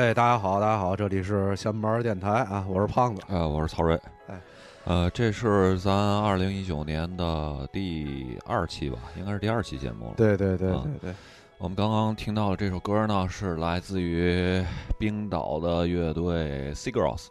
哎，大家好，大家好，这里是闲门电台啊，我是胖子，呃，我是曹睿，哎，呃，这是咱二零一九年的第二期吧，应该是第二期节目了。对对对嗯对对，我们刚刚听到的这首歌呢，是来自于冰岛的乐队 Sigros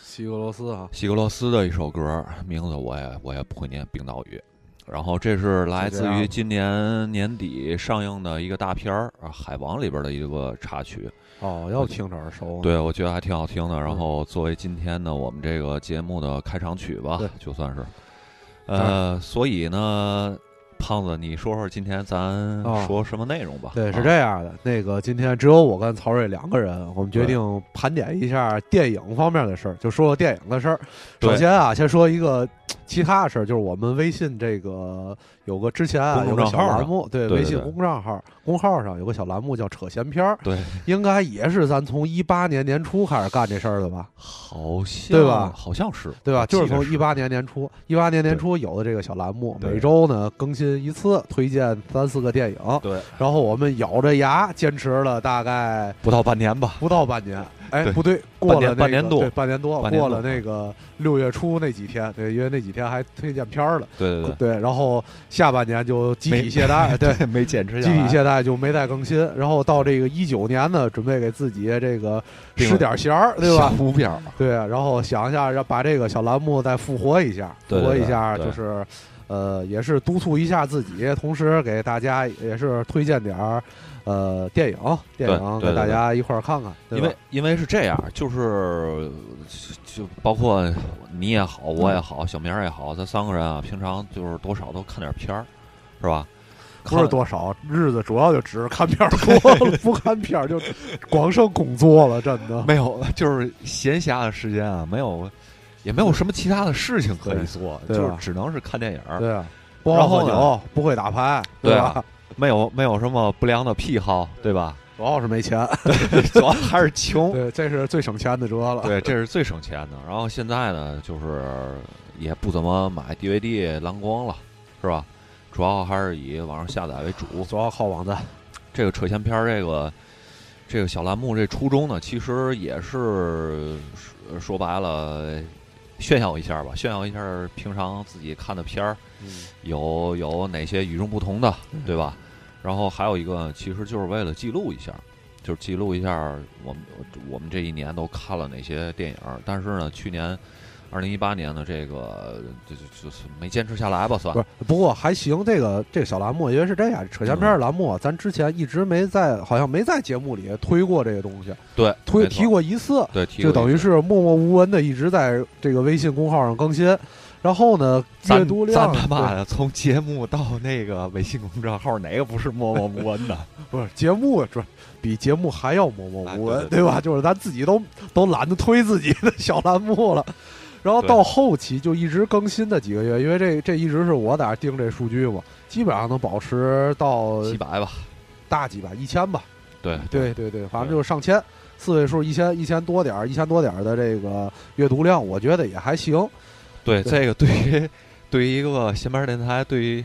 西格罗斯啊，西格罗斯的一首歌，名字我也我也不会念冰岛语。然后这是来自于今年年底上映的一个大片儿啊，《海王》里边的一个插曲。哦，要听着耳熟，对，我觉得还挺好听的。然后作为今天呢我们这个节目的开场曲吧，就算是。呃，所以呢，胖子，你说说今天咱哦说什么内容吧？对，是啊这样的。那个今天只有我跟曹睿两个人，我们决定盘点一下电影方面的事儿，就说说电影的事儿。首先啊，先说一个其他的事儿，就是我们微信这个有个之前啊有个小栏目，对微信公众号公号上有个小栏目叫“扯闲篇儿。对，”，应该也是咱从一八年年初开始干这事儿的吧？好像对吧？好像是。对吧？就是从一八年年初，一八年年初有的这个小栏目，每周呢更新一次，推荐三四个电影。对，然后我们咬着牙坚持了大概不到半年吧。不到半年，哎，不对，过了、那个、半年半年多对，半年多，过了那个六月初那几天，对，因为那几天还推荐片儿了，对对对，然后下半年就集体懈怠，对。没坚持集下来。体懈怠就没再更新，然后到这个一九年呢，准备给自己这个定使点弦儿，对吧小？目标，对，然后想一下，要把这个小栏目再复活一下，复活一下，对就是，呃，也是督促一下自己，同时给大家也是推荐点儿，呃，电影，电影对对给大家一块儿看看，因为因为是这样，就是就包括你也好，我也好，小明儿也好，咱三个人啊，平常就是多少都看点片儿，是吧？不是多少日子，主要就只是看片儿多了，不看片儿就光剩工作了，真的。没有，就是闲暇的时间啊，没有，也没有什么其他的事情可以做，就是只能是看电影儿，对啊，不喝酒，不会打牌，对吧？啊没有没有什么不良的癖好，对吧？主要是没钱，主要还是穷，对，这是最省钱的主要了。对，这是最省钱的。然后现在呢，就是也不怎么买 DVD 蓝光了，是吧？主要还是以网上下载为主。主要靠网站。这个扯闲篇儿这个这个小栏目这初衷呢，其实也是说说白了炫耀一下吧，炫耀一下平常自己看的片儿嗯，有有哪些与众不同的，对吧？然后还有一个，其实就是为了记录一下，就是记录一下我们我们这一年都看了哪些电影儿。但是呢，去年二零一八年的这个就就就是没坚持下来吧，算不是，不过还行。这个这个小栏目，因为是这样，扯闲篇儿栏目啊，咱之前一直没在，好像没在节目里推过这个东西，对推提过一次，对，提就等于是默默无闻的一直在这个微信公号上更新。然后呢，阅咱读量咱他妈的从节目到那个微信公众号，哪个不是默默无闻的？不是节目，比节目还要默默无闻，啊对对对吧？就是咱自己都都懒得推自己的小栏目了。然后到后期就一直更新的几个月，因为这这一直是我在盯这数据嘛，基本上能保持到几百吧，大几百、一千吧。对对对对，反正就是上千，四位数一千一千多点儿，一千多点儿的这个阅读量，我觉得也还行。对，对这个对于对于一个闲班电台，对于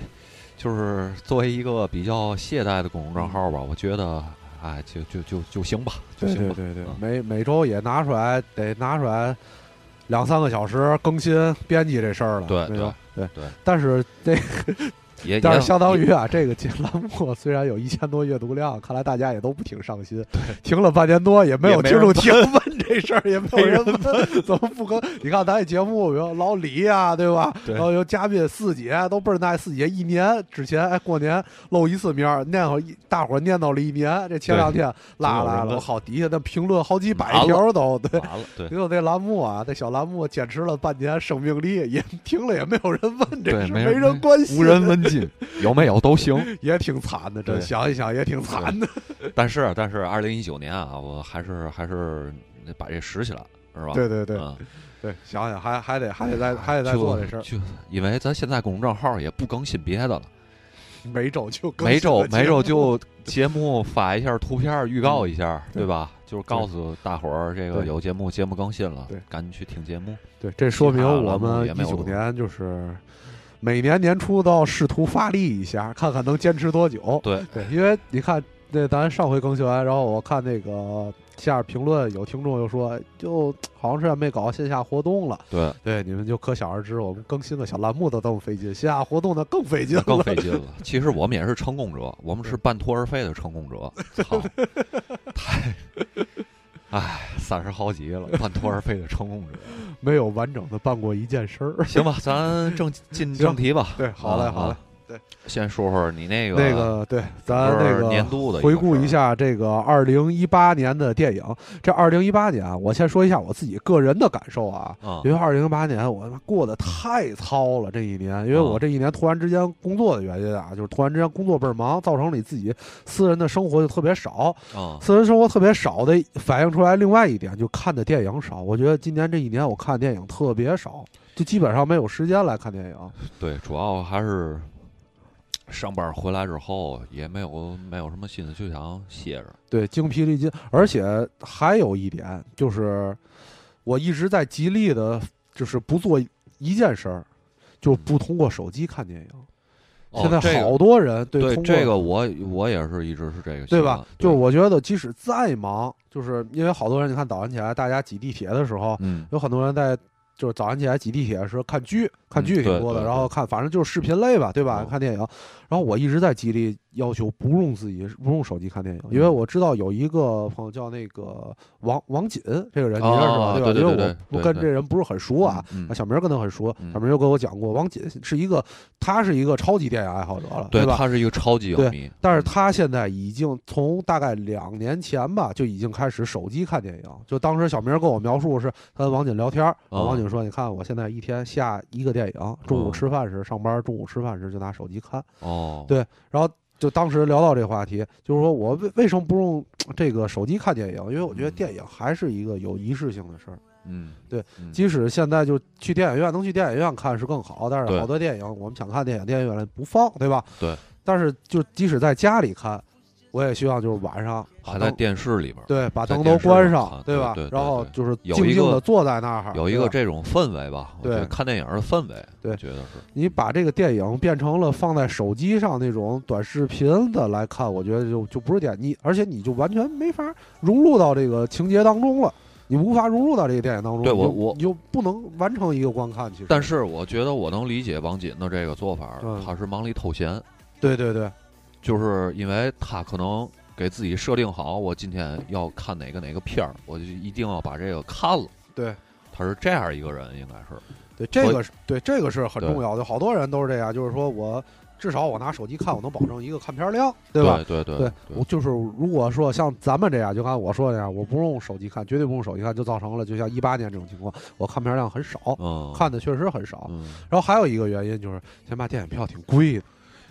就是作为一个比较懈怠的公众账号吧，我觉得哎，就就就就行吧，就对行吧。对对对嗯，每每周也拿出来得拿出来两三个小时更新编辑这事儿了，对对吧？对对但是这也但是相当于啊，这个节栏目 虽然有一千多阅读量，看来大家也都不挺上心。停了半年多，也没有听众提问这事儿，也没有人问怎么不更。你看咱这节目有老李呀、对吧？对然后有嘉宾四姐，都倍儿耐。四姐一年之前，哎，过年露一次面儿，念叨一大伙儿念叨了一年。这前两天拉来了，好底下那评论好几百条都对。完了，对结果这栏目啊，这小栏目坚持了半年，生命力也停了，也没有人问这对，事，没没人人关心，无人问 津，有没有都行。也挺惨的。这想一想也挺惨的。但是但是，二零一九年啊，我还是还是把这拾起来，是吧？对对对嗯，对，想想还还得还得再还得再做这事儿，就因为咱现在公众账号也不更新别的了，每周就每周每周就节目发一下图片，预告一下，对对吧？就是告诉大伙儿这个有节目，节目更新了，对赶紧去听节目。对，这说明我们一九年就是每年年初都要试图发力一下，看看能坚持多久。对对，因为你看，那咱上回更新完，然后我看那个下边评论有听众又说，就好长时间没搞线下活动了。对，对，你们就可想而知，我们更新个小栏目都这么费劲，线下活动那更费劲了，更费劲了。其实我们也是成功者，我们是半途而废的成功者。操，太，唉，三十好几了，半途而废的成功者，没有完整的办过一件事儿。行吧，咱正进正题吧。对，好嘞，好嘞。对，先说说你那个那个，对，咱那个年度的回顾一下这个二零一八年的电影。这二零一八年啊，我先说一下我自己个人的感受啊，因为二零一八年我过得太糙了这一年，因为我这一年突然之间工作的原因啊，就是突然之间工作倍儿忙，造成你自己私人的生活就特别少，私人生活特别少的反映出来另外一点，就看的电影少。我觉得今年这一年我看电影特别少，就基本上没有时间来看电影。对，主要还是。上班回来之后也没有没有什么心思，就想歇着。对，精疲力尽。而且还有一点就是，我一直在极力的，就是不做一件事儿，就不通过手机看电影。现在好多人对这个，我我也是一直是这个，对吧？就是我觉得，即使再忙，就是因为好多人，你看早上起来大家挤地铁的时候，有很多人在。就是早上起来挤地铁的时候看剧，看剧挺多的，然后看反正就是视频类吧，对吧？看电影，然后我一直在极力要求不用自己不用手机看电影，因为我知道有一个朋友叫那个王王锦这个人，你认识吧？对吧？因为我跟这人不是很熟啊，小明跟他很熟，小明又跟我讲过，王锦是一个，他是一个超级电影爱好者了，对吧？他是一个超级影迷，但是他现在已经从大概两年前吧就已经开始手机看电影，就当时小明跟我描述是他跟王锦聊天，王锦。说，你看我现在一天下一个电影，中午吃饭时上班，中午吃饭时就拿手机看。哦，对，然后就当时聊到这个话题，就是说我为为什么不用这个手机看电影？因为我觉得电影还是一个有仪式性的事儿。嗯，对，即使现在就去电影院，能去电影院看是更好，但是好多电影我们想看电影，电影院不放，对吧？对。但是就即使在家里看。我也希望就是晚上还在电视里边，对，把灯都关上，对吧？然后就是静静的坐在那儿，有一个这种氛围吧。对，看电影的氛围，对，觉得是。你把这个电影变成了放在手机上那种短视频的来看，我觉得就就不是点你，而且你就完全没法融入到这个情节当中了，你无法融入到这个电影当中。对我我你就不能完成一个观看。其实，但是我觉得我能理解王锦的这个做法，他是忙里偷闲。对对对，就是因为他可能。给自己设定好，我今天要看哪个哪个片儿，我就一定要把这个看了。对，他是这样一个人，应该是。对，这个是对这个是很重要的。好多人都是这样，就是说我至少我拿手机看，我能保证一个看片量，对吧？对对对。我就是如果说像咱们这样，就刚才我说的那样，我不用手机看，绝对不用手机看，就造成了就像一八年这种情况，我看片量很少，看的确实很少。然后还有一个原因就是，现在电影票挺贵的。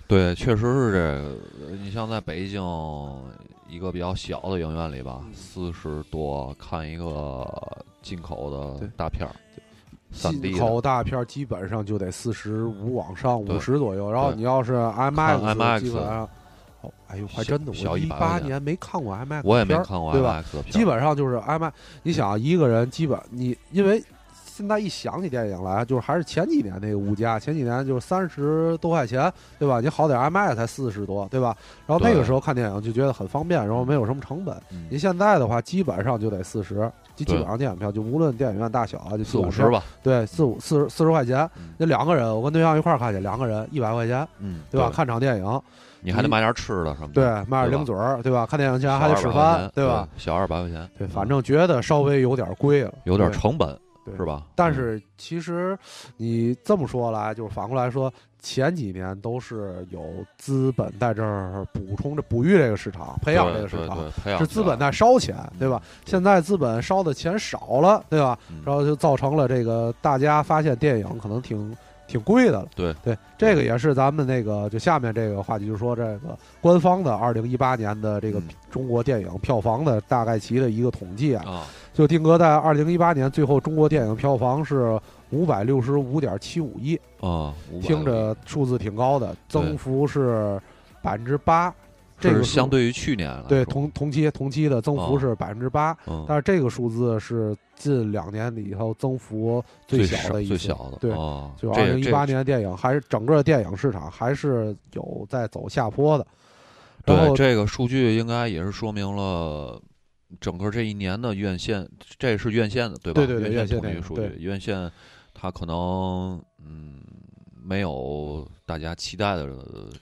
对，确实是这个。你像在北京一个比较小的影院里吧，四十多看一个进口的大片儿，进口大片基本上就得四十五往上，五十左右。然后你要是 IMAX，基本上，哦，哎呦，还真的，我一八年没看过 IMAX，我也没看过 IMAX 基本上就是 IMAX。你想一个人，基本你因为。现在一想起电影来，就是还是前几年那个物价，前几年就是三十多块钱，对吧？你好点 IMAX 才四十多，对吧？然后那个时候看电影就觉得很方便，然后没有什么成本。你现在的话，基本上就得四十，就基本上电影票就无论电影院大小啊，就四五十吧。对，四五四十四十块钱，那两个人，我跟对象一块儿看去，两个人一百块钱，嗯，对吧？看场电影，你还得买点吃的什么的，对，买点零嘴儿，对吧？看电影前还得吃饭，对吧？小二百块钱，对，反正觉得稍微有点贵了，有点成本。是吧？但是其实你这么说来，就是反过来说，前几年都是有资本在这儿补充着哺育这个市场，培养这个市场，是资本在烧钱，对吧？现在资本烧的钱少了，对吧？然后就造成了这个大家发现电影可能挺。挺贵的了，对。对，这个也是咱们那个就下面这个话题，就是说这个官方的二零一八年的这个中国电影票房的大概齐的一个统计啊，就定格在二零一八年最后中国电影票房是五百六十五点七五亿啊，听着数字挺高的，增幅是百分之八。这个相对于去年了，对同同期同期的增幅是百分之八，但是这个数字是近两年里头增幅最小的一最小的。对，就二零一八年的电影还是整个电影市场还是有在走下坡的。对，这个数据应该也是说明了整个这一年的院线，这是院线的对吧？对对对，院线统计数据，院线它可能嗯没有大家期待的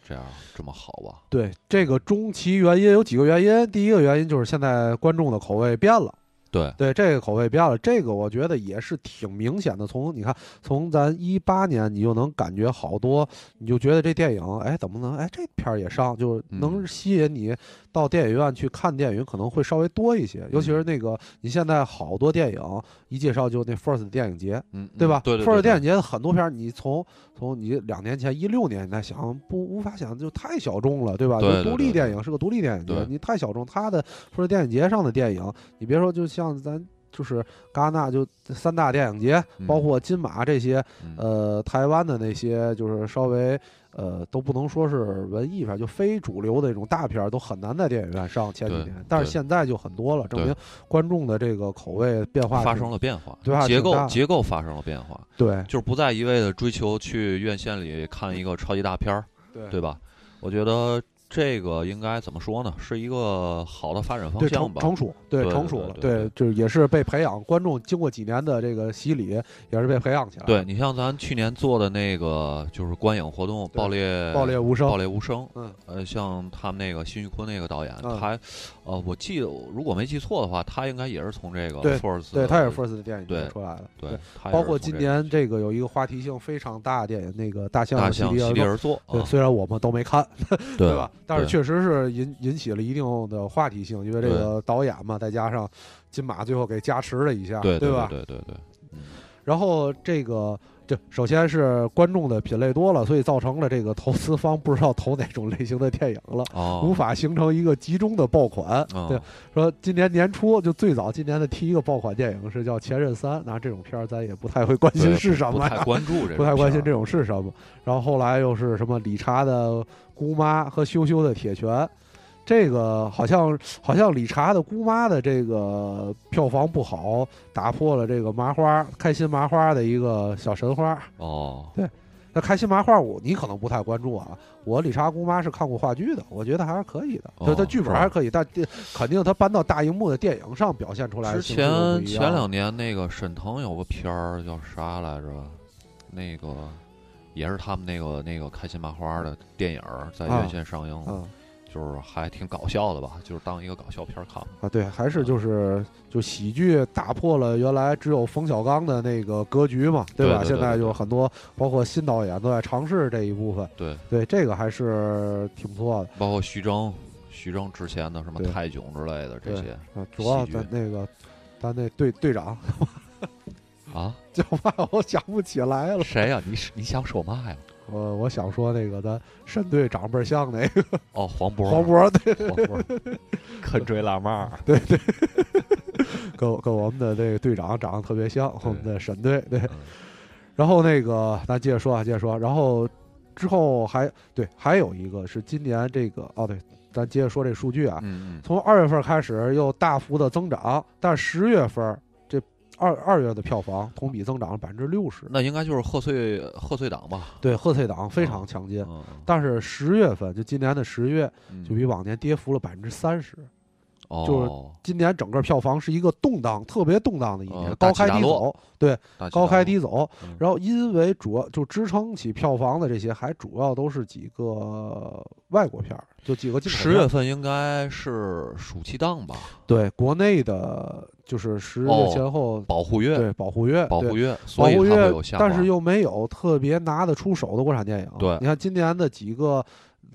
这样这么好吧？对，这个中期原因有几个原因，第一个原因就是现在观众的口味变了。对对，这个口味变了，这个我觉得也是挺明显的。从你看，从咱一八年，你就能感觉好多，你就觉得这电影，哎，怎么能，哎，这片儿也上，就能吸引你到电影院去看电影，可能会稍微多一些。尤其是那个，你现在好多电影一介绍就那 First 电影节，嗯，对吧？对对。First 电影节的很多片儿，你从从你两年前一六年，你想不无法想，就太小众了，对吧？对。独立电影是个独立电影节，你太小众。它的 First 电影节上的电影，你别说，就像咱。就是戛纳就三大电影节，包括金马这些，呃，台湾的那些，就是稍微呃都不能说是文艺片，就非主流的这种大片，都很难在电影院上。前几年，但是现在就很多了，证明观众的这个口味变化发生了变化，对结构结构发生了变化，对，就是不再一味的追求去院线里看一个超级大片儿，对对吧？我觉得。这个应该怎么说呢？是一个好的发展方向吧。成熟，对成熟了，对，就是也是被培养。观众经过几年的这个洗礼，也是被培养起来。对你像咱去年做的那个就是观影活动，《爆裂爆裂无声》，爆裂无声。嗯，呃，像他们那个辛玉坤那个导演，他，呃，我记得如果没记错的话，他应该也是从这个 First，对他也是 First 的电影对出来的。对，包括今年这个有一个话题性非常大的电影，那个《大象席地而坐》。对，虽然我们都没看，对吧？但是确实是。引引起了一定的话题性，因为这个导演嘛，再加上金马最后给加持了一下，对吧？对对对。然后这个，这首先是观众的品类多了，所以造成了这个投资方不知道投哪种类型的电影了，无法形成一个集中的爆款。对，说今年年初就最早今年的第一个爆款电影是叫《前任三》，那这种片儿咱也不太会关心是什么，不太关注，不太关心这种是什么。然后后来又是什么理查的姑妈和羞羞的铁拳。这个好像好像理查的姑妈的这个票房不好，打破了这个麻花开心麻花的一个小神话。哦，对，那开心麻花我你可能不太关注啊。我理查姑妈是看过话剧的，我觉得还是可以的，就它剧本还可以，但肯定它搬到大荧幕的电影上表现出来。之前前两年那个沈腾有个片儿叫啥来着？那个也是他们那个那个开心麻花的电影在院线上映了。就是还挺搞笑的吧，就是当一个搞笑片看啊。对，还是就是就喜剧打破了原来只有冯小刚的那个格局嘛，对吧？现在就很多包括新导演都在尝试这一部分。对对，这个还是挺不错的。包括徐峥，徐峥之前的什么泰囧之类的这些啊，主要咱那个咱那队队长啊 叫嘛？我想不起来了。谁呀？你你想说嘛呀？我我想说那个咱沈队长倍儿像那个。哦黄渤。黄渤对。黄渤。肯追辣妈对对，跟跟我们的这个队长长得特别像我们的沈队对，然后那个咱接着说啊接着说，然后之后还对还有一个是今年这个哦对，咱接着说这数据啊，从二月份开始又大幅的增长，但十月份。二二月的票房同比增长了百分之六十，那应该就是贺岁贺岁档吧？对，贺岁档非常强劲。但是十月份就今年的十月，就比往年跌幅了百分之三十。哦，就是今年整个票房是一个动荡、特别动荡的一年，高开低走。对，高开低走。然后因为主要就支撑起票房的这些，还主要都是几个外国片儿，就几个。十月份应该是暑期档吧？对，国内的就是十月前后保护月，对保护月，保护月，保护月，但是又没有特别拿得出手的国产电影。对，你看今年的几个。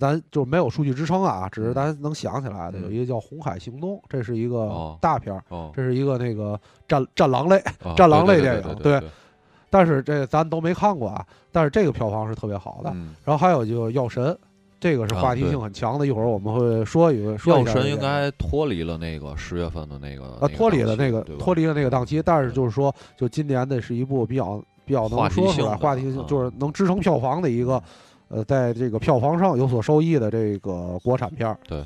咱就没有数据支撑啊，只是咱能想起来的，有一个叫《红海行动》，这是一个大片儿，这是一个那个战战狼类战狼类电影，对。但是这咱都没看过啊，但是这个票房是特别好的。然后还有就《药神》，这个是话题性很强的，一会儿我们会说一个。药神应该脱离了那个十月份的那个，啊，脱离了那个脱离了那个档期，但是就是说，就今年的是一部比较比较能说出来话题性，就是能支撑票房的一个。呃，在这个票房上有所收益的这个国产片儿，对，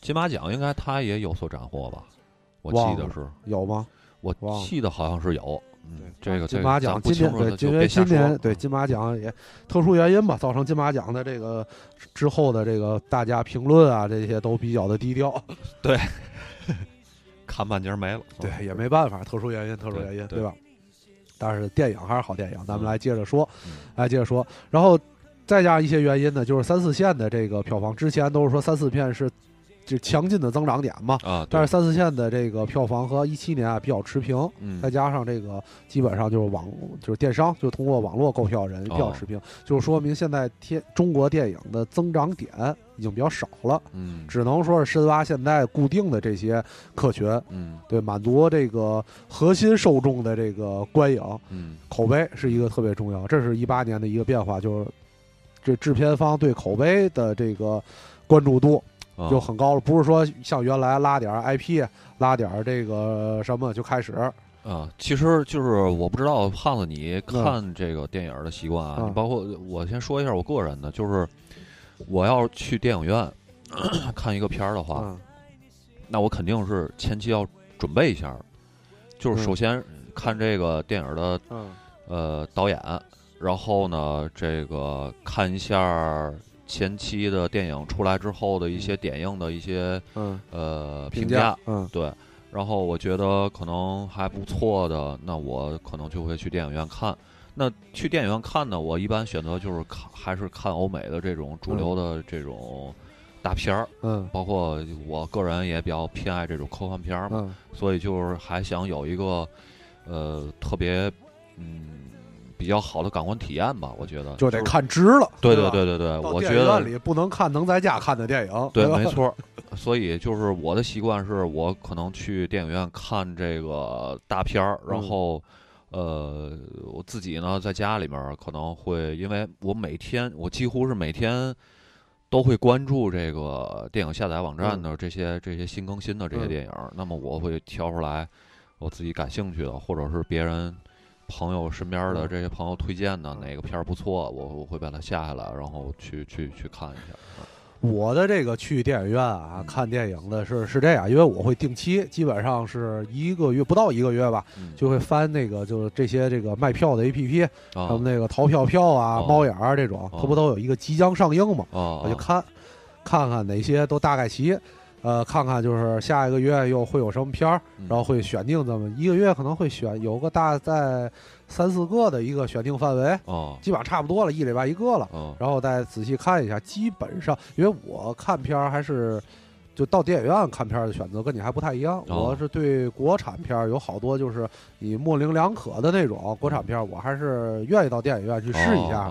金马奖应该他也有所斩获吧？我记得是有吗？我记得好像是有。嗯，这个金马奖今年对，因为今年对金马奖也特殊原因吧，造成金马奖的这个之后的这个大家评论啊，这些都比较的低调。对，看半截没了。对，也没办法，特殊原因，特殊原因，对吧？但是电影还是好电影，咱们来接着说，来接着说，然后再加上一些原因呢，就是三四线的这个票房，之前都是说三四片是。就强劲的增长点嘛，啊，但是三四线的这个票房和一七年啊比较持平，嗯，再加上这个基本上就是网就是电商，就通过网络购票人比较持平，就说明现在天中国电影的增长点已经比较少了，嗯，只能说是深挖现在固定的这些客群，嗯，对，满足这个核心受众的这个观影，嗯，口碑是一个特别重要，这是一八年的一个变化，就是这制片方对口碑的这个关注度。就很高了，不是说像原来拉点 IP，拉点这个什么就开始。啊。其实就是我不知道胖子你看这个电影的习惯啊，包括我先说一下我个人的，就是我要去电影院 看一个片儿的话，那我肯定是前期要准备一下，就是首先看这个电影的呃导演，然后呢这个看一下。前期的电影出来之后的一些点映的一些呃评价，嗯，对，然后我觉得可能还不错的，那我可能就会去电影院看。那去电影院看呢，我一般选择就是看还是看欧美的这种主流的这种大片儿，嗯，包括我个人也比较偏爱这种科幻片儿嘛，所以就是还想有一个呃特别嗯。比较好的感官体验吧，我觉得就得看值了。对对对对对，我觉得里不能看能在家看的电影。对，没错。所以就是我的习惯是，我可能去电影院看这个大片儿，然后呃，我自己呢在家里面可能会，因为我每天我几乎是每天都会关注这个电影下载网站的这些这些新更新的这些电影，那么我会挑出来我自己感兴趣的，或者是别人。朋友身边的这些朋友推荐的哪个片儿不错，我我会把它下下来，然后去去去看一下。我的这个去电影院啊看电影的是是这样，因为我会定期，基本上是一个月不到一个月吧，就会翻那个就是这些这个卖票的 A P P，他们那个淘票票啊、猫眼儿这种，它不都有一个即将上映嘛？我就看看看哪些都大概齐。呃，看看就是下一个月又会有什么片儿，然后会选定这么一个月可能会选有个大概三四个的一个选定范围，哦，基本上差不多了，一礼拜一个了，然后再仔细看一下，基本上因为我看片儿还是。就到电影院看片的选择跟你还不太一样，我是对国产片有好多就是你模棱两可的那种国产片，我还是愿意到电影院去试一下，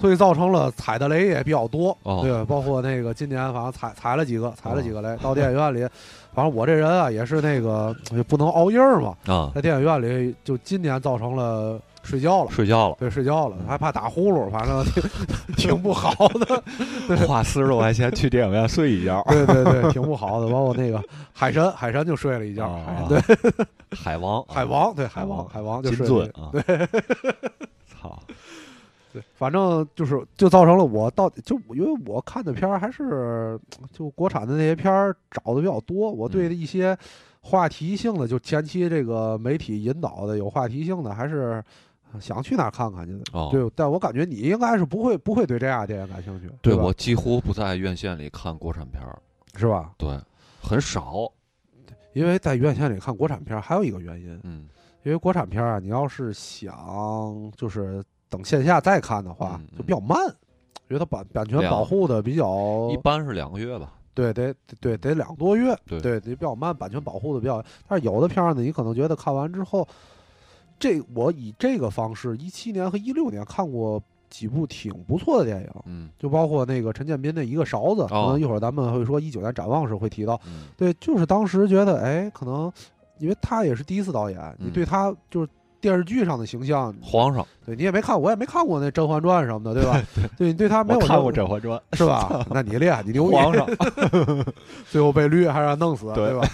所以造成了踩的雷也比较多，对，包括那个今年反正踩踩了几个，踩了几个雷，到电影院里，反正我这人啊也是那个不能熬夜嘛，在电影院里就今年造成了。睡觉了，睡觉了，对，睡觉了，还怕打呼噜，反正挺 挺不好的。花四十多块钱去电影院睡一觉，对对对，挺不好的。包括那个海神，海神就睡了一觉，对，海王，海王，对，海王，海王就睡了，对，操，对，反正就是就造成了我到就因为我看的片儿还是就国产的那些片儿找的比较多，我对一些话题性的就前期这个媒体引导的有话题性的还是。想去哪儿看看去？对，但我感觉你应该是不会不会对这样电影感兴趣。对我几乎不在院线里看国产片儿，是吧？对，很少。因为在院线里看国产片儿还有一个原因，嗯，因为国产片儿啊，你要是想就是等线下再看的话，就比较慢，因为它版版权保护的比较，一般是两个月吧。对，得对得两个多月。对，得比较慢，版权保护的比较。但是有的片儿呢，你可能觉得看完之后。这我以这个方式，一七年和一六年看过几部挺不错的电影，嗯，就包括那个陈建斌的一个勺子，可能一会儿咱们会说一九年展望时会提到，对，就是当时觉得，哎，可能因为他也是第一次导演，你对他就是电视剧上的形象，皇上，对你也没看，我也没看过那《甄嬛传》什么的，对吧？对你对他没有看过《甄嬛传》是吧？那你厉害，你牛逼，皇上，最后被绿还是让弄死，对吧？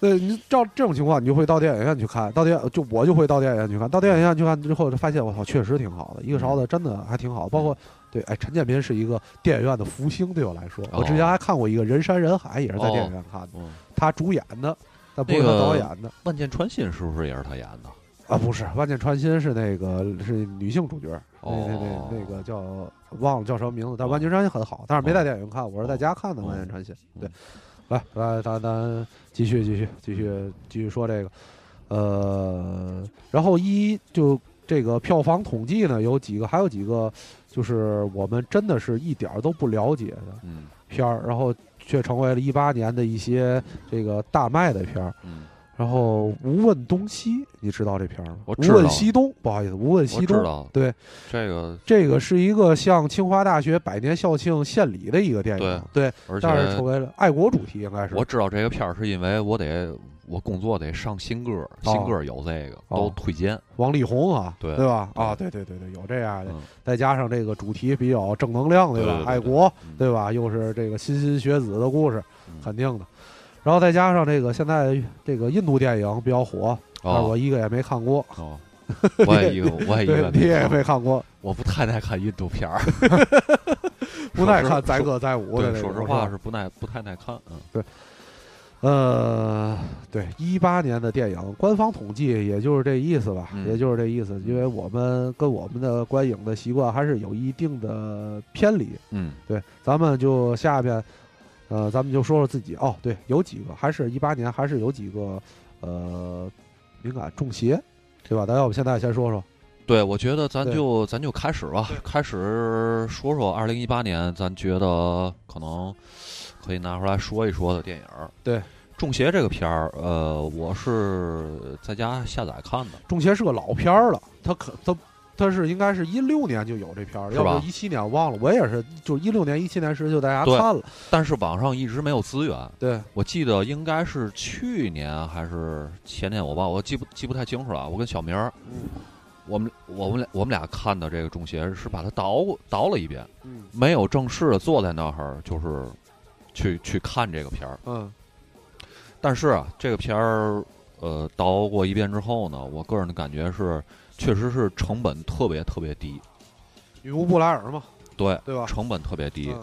对你照这种情况，你就会到电影院去看。到电就我就会到电影院去看。到电影院去看之后，就发现我操，确实挺好的。一个勺子真的还挺好。包括对，哎，陈建斌是一个电影院的福星，对我来说。我之前还看过一个人山人海，也是在电影院看的。他主演的，但不是他导演的。万箭穿心是不是也是他演的？啊，不是，万箭穿心是那个是女性主角，那那那那个叫忘了叫什么名字。但万箭穿心很好，但是没在电影院看，我是在家看的万箭穿心。对。来来，咱咱继续继续继续继续说这个，呃，然后一就这个票房统计呢，有几个，还有几个，就是我们真的是一点儿都不了解的片儿，然后却成为了一八年的一些这个大卖的片儿。然后无问东西，你知道这片儿吗？我无问西东，不好意思，无问西东。对，这个这个是一个向清华大学百年校庆献礼的一个电影。对，而且成为了爱国主题，应该是。我知道这个片儿是因为我得我工作得上新歌，新歌有这个都推荐。王力宏啊，对对吧？啊，对对对对，有这样的，再加上这个主题比较正能量，对吧？爱国，对吧？又是这个莘莘学子的故事，肯定的。然后再加上这个，现在这个印度电影比较火，我一个也没看过。哦，我也一个，我也一个，你也没看过。我不太爱看印度片儿，不耐看载歌载舞的。说实话是不耐，不太耐看。嗯，对。呃，对，一八年的电影，官方统计也就是这意思吧，也就是这意思。因为我们跟我们的观影的习惯还是有一定的偏离。嗯，对，咱们就下边。呃，咱们就说说自己哦，对，有几个，还是一八年，还是有几个，呃，敏感中邪，对吧？咱要不现在先说说？对，我觉得咱就咱就开始吧，开始说说二零一八年，咱觉得可能可以拿出来说一说的电影。对，中邪这个片儿，呃，我是在家下载看的。中邪是个老片儿了，它可它。他是应该是一六年就有这片儿，要不一七年忘了。我也是，就一六年、一七年时就大家看了，但是网上一直没有资源。对，我记得应该是去年还是前年，我忘，我记不记不太清楚了。我跟小明儿，我们我们俩我们俩看的这个《中邪》是把它倒倒了一遍，没有正式的坐在那儿，就是去去看这个片儿。嗯，但是啊，这个片儿呃倒过一遍之后呢，我个人的感觉是。确实是成本特别特别低，女巫布莱尔嘛，对对吧？成本特别低，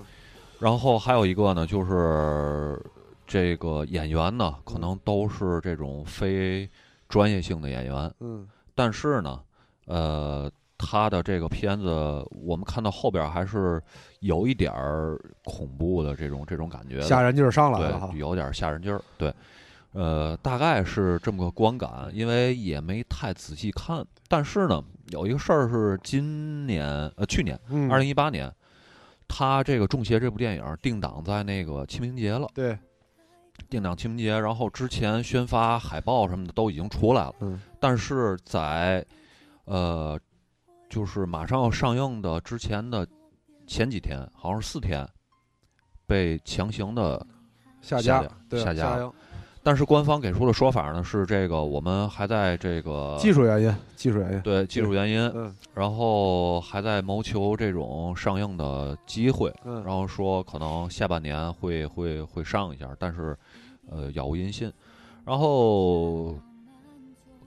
然后还有一个呢，就是这个演员呢，可能都是这种非专业性的演员，嗯，但是呢，呃，他的这个片子，我们看到后边还是有一点儿恐怖的这种这种感觉，吓人劲儿上来了哈，有点吓人劲儿，对。呃，大概是这么个观感，因为也没太仔细看。但是呢，有一个事儿是今年呃去年二零一八年，他这个《中邪》这部电影定档在那个清明节了。对，定档清明节，然后之前宣发海报什么的都已经出来了。嗯。但是在呃，就是马上要上映的之前的前几天，好像是四天，被强行的下架下架。但是官方给出的说法呢是这个，我们还在这个技术原因，技术原因。对技术原因，嗯，然后还在谋求这种上映的机会，嗯，然后说可能下半年会会会上一下，但是呃杳无音信，然后。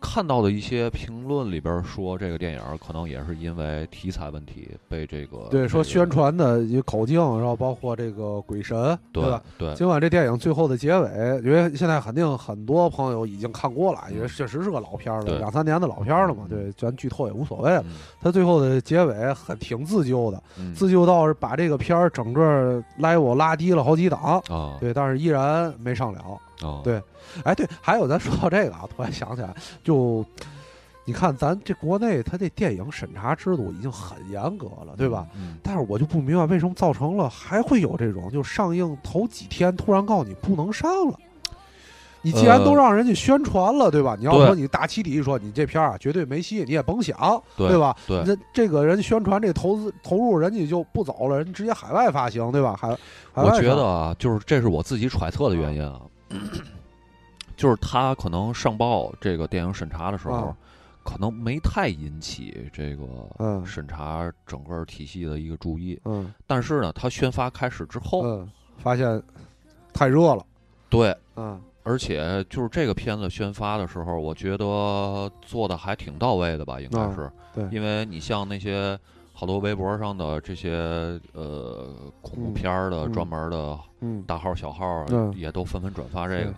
看到的一些评论里边说，这个电影可能也是因为题材问题被这个对说宣传的一口径，然后包括这个鬼神，对吧？对。尽管这电影最后的结尾，因为现在肯定很多朋友已经看过了，因为确实是个老片了，两三年的老片了嘛。对，咱剧透也无所谓了。他最后的结尾很挺自救的，自救到是把这个片儿整个 level 拉低了好几档啊。对，但是依然没上了。哦，对，哎，对，还有咱说到这个啊，突然想起来，就你看咱这国内，它这电影审查制度已经很严格了，对吧？嗯。但是我就不明白为什么造成了还会有这种，就上映头几天突然告诉你不能上了。你既然都让人家宣传了，对吧？你要说你大起底说你这片儿啊绝对没戏，你也甭想，对吧？对。这这个人宣传这投资投入，人家就不走了，人直接海外发行，对吧？海。我觉得啊，就是这是我自己揣测的原因啊。就是他可能上报这个电影审查的时候，可能没太引起这个审查整个体系的一个注意。嗯，但是呢，他宣发开始之后，嗯，发现太热了。对，嗯，而且就是这个片子宣发的时候，我觉得做的还挺到位的吧，应该是。对，因为你像那些好多微博上的这些呃恐怖片的专门的大号小号，也都纷纷转发这个。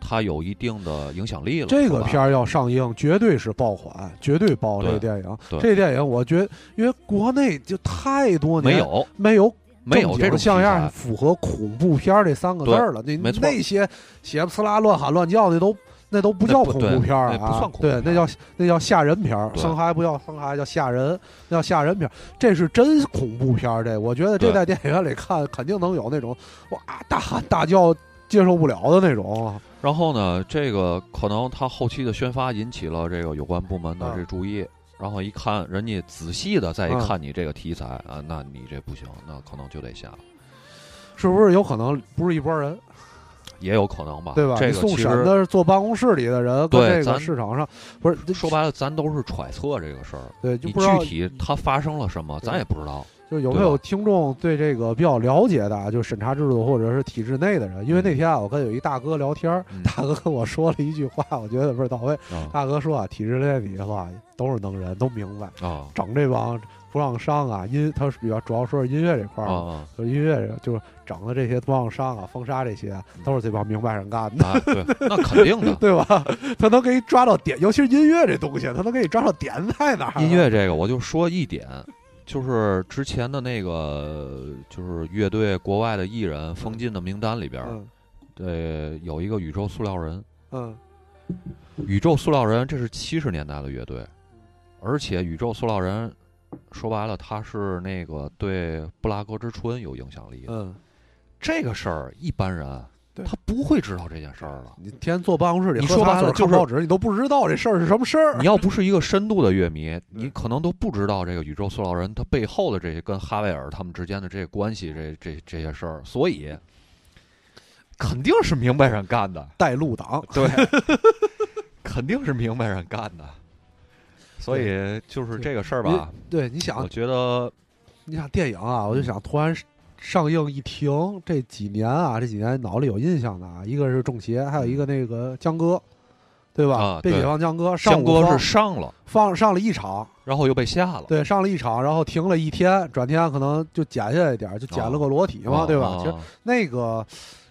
它有一定的影响力了。这个片儿要上映，绝对是爆款，绝对爆这个电影。这电影，我觉得，因为国内就太多年没有没有没有这种像样符合恐怖片这三个字了。那那些血不呲啦、乱喊乱叫的都那都不叫恐怖片儿啊，不算恐怖，对，那叫那叫吓人片儿。生孩不叫生孩，叫吓人，那叫吓人片儿。这是真恐怖片儿。这我觉得这在电影院里看肯定能有那种哇大喊大叫接受不了的那种。然后呢，这个可能他后期的宣发引起了这个有关部门的这注意。然后一看，人家仔细的再一看你这个题材啊，那你这不行，那可能就得下。是不是有可能不是一拨人？也有可能吧，对吧？这个送审的坐办公室里的人，对，咱市场上不是说白了，咱都是揣测这个事儿。对，你具体它发生了什么，咱也不知道。就有没有听众对这个比较了解的，就审查制度或者是体制内的人？因为那天啊，我跟有一大哥聊天，大哥跟我说了一句话，我觉得倍儿到位。大哥说啊，体制内里的话都是能人，都明白啊，整这帮不让上啊，音他比较主要说是音乐这块儿，就音乐就是整的这些不让上啊，封杀这些都是这帮明白人干的。对，那肯定的，对吧？他能给你抓到点，尤其是音乐这东西，他能给你抓到点在哪儿？音乐这个，我就说一点。就是之前的那个，就是乐队国外的艺人封禁的名单里边，对，有一个宇宙塑料人。嗯，宇宙塑料人这是七十年代的乐队，而且宇宙塑料人说白了，他是那个对布拉格之春有影响力。嗯，这个事儿一般人。他不会知道这件事儿了。你天天坐办公室里，你说白了看报纸，你都不知道这事儿是什么事儿。你要不是一个深度的乐迷，你可能都不知道这个宇宙塑料人他背后的这些跟哈维尔他们之间的这些关系，这这这些事儿。所以肯定是明白人干的，带路党对，肯定是明白人干的。所以就是这个事儿吧。对，你想，我觉得你想电影啊，我就想突然。上映一停，这几年啊，这几年脑里有印象的啊，一个是中邪，还有一个那个江歌，对吧？啊，被解放江歌，江歌是上了，放上了一场，然后又被下了。对，上了一场，然后停了一天，转天可能就减下来一点，就减了个裸体嘛，对吧？其实那个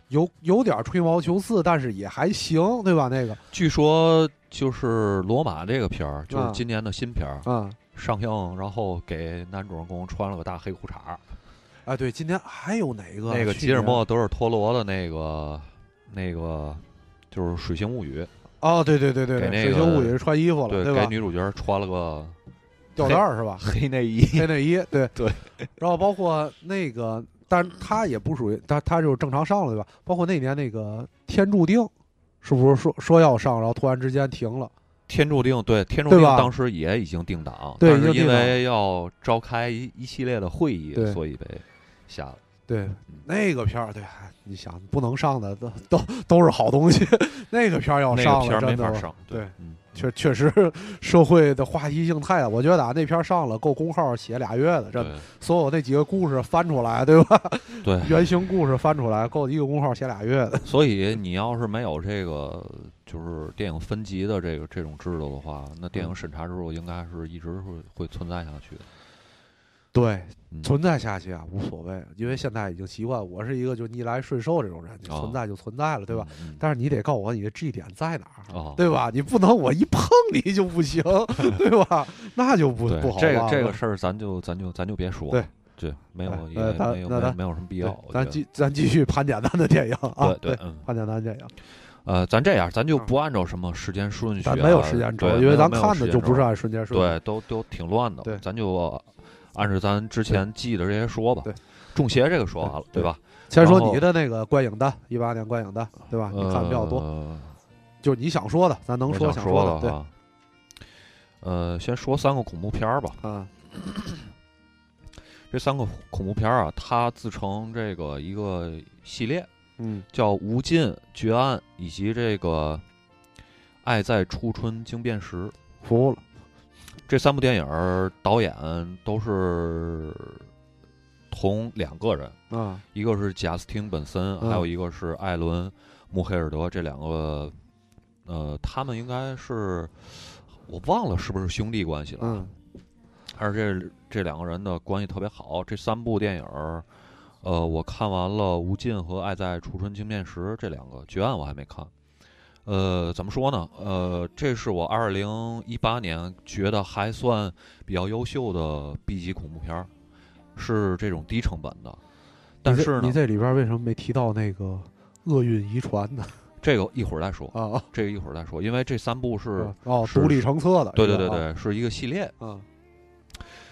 有有点吹毛求疵，但是也还行，对吧？那个据说就是罗马这个片儿，就是今年的新片儿，嗯，上映，然后给男主人公穿了个大黑裤衩儿。啊，对，今天还有哪个？那个吉尔莫·德尔托罗的那个，那个就是《水形物语》。哦，对对对对，给那个《水形物语》穿衣服了，对，给女主角穿了个吊带是吧？黑内衣，黑内衣，对 对。然后包括那个，但是他也不属于他，他就是正常上了对吧？包括那年那个《天注定》，是不是说说要上，然后突然之间停了？《天注定》对，《天注定》当时也已经定档，但是因为要召开一一系列的会议，所以被。下了，对那个片儿，对，你想不能上的都都都是好东西，那个片儿要上了，真的上，对，确确实 社会的话题性太大，我觉得啊，那篇上了够公号写俩月的，这，所有那几个故事翻出来，对吧？对，原型故事翻出来够一个公号写俩月的。所以你要是没有这个就是电影分级的这个这种制度的话，那电影审查制度应该是一直会会存在下去的。对，存在下去啊，无所谓，因为现在已经习惯。我是一个就逆来顺受这种人，你存在就存在了，对吧？但是你得告诉我你的 G 点在哪儿，对吧？你不能我一碰你就不行，对吧？那就不不好。这个这个事儿，咱就咱就咱就别说。对对，没有也没有没有什么必要。咱继咱继续盘简单的电影啊，对对，盘简单电影。呃，咱这样，咱就不按照什么时间顺序，咱没有时间轴，因为咱看的就不是按时间顺序，对，都都挺乱的。对，咱就。按照咱之前记的这些说吧，对，中邪这个说完了，对吧？先说你的那个观影单，一八年观影单，对吧？你看的比较多，就你想说的，咱能说想说的，对。呃，先说三个恐怖片儿吧。嗯，这三个恐怖片儿啊，它自成这个一个系列，嗯，叫《无尽》《绝案》以及这个《爱在初春惊变时》，服了。这三部电影导演都是同两个人啊，一个是贾斯汀本森，还有一个是艾伦穆黑尔德，这两个呃，他们应该是我忘了是不是兄弟关系了，嗯，而这这两个人的关系特别好。这三部电影呃，我看完了《无尽》和《爱在初春惊面时》这两个，《绝案》我还没看。呃，怎么说呢？呃，这是我二零一八年觉得还算比较优秀的 B 级恐怖片儿，是这种低成本的。但是呢，你这里边为什么没提到那个厄运遗传呢？这个一会儿再说啊，这个一会儿再说，因为这三部是哦独立成册的，对对对对，是一个系列。嗯，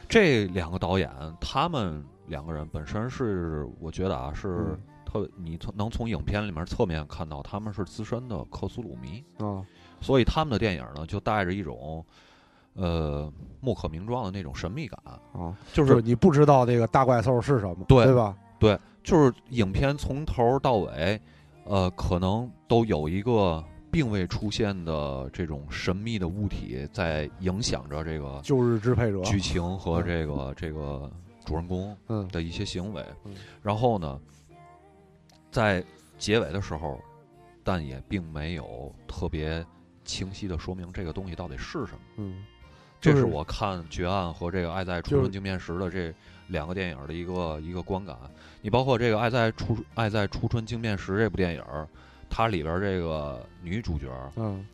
这两个导演，他们两个人本身是，我觉得啊，是特你从能从影片里面侧面看到，他们是资深的克苏鲁迷啊，所以他们的电影呢，就带着一种呃莫可名状的那种神秘感啊，就是你不知道这个大怪兽是什么，对对吧？对，就是影片从头到尾，呃，可能都有一个。并未出现的这种神秘的物体，在影响着这个旧日支配者剧情和这个这个主人公的一些行为。然后呢，在结尾的时候，但也并没有特别清晰的说明这个东西到底是什么。嗯，这是我看《绝案》和这个《爱在初春镜面时》的这两个电影的一个一个观感。你包括这个《爱在初爱在初春镜面时》这部电影。它里边这个女主角，嗯，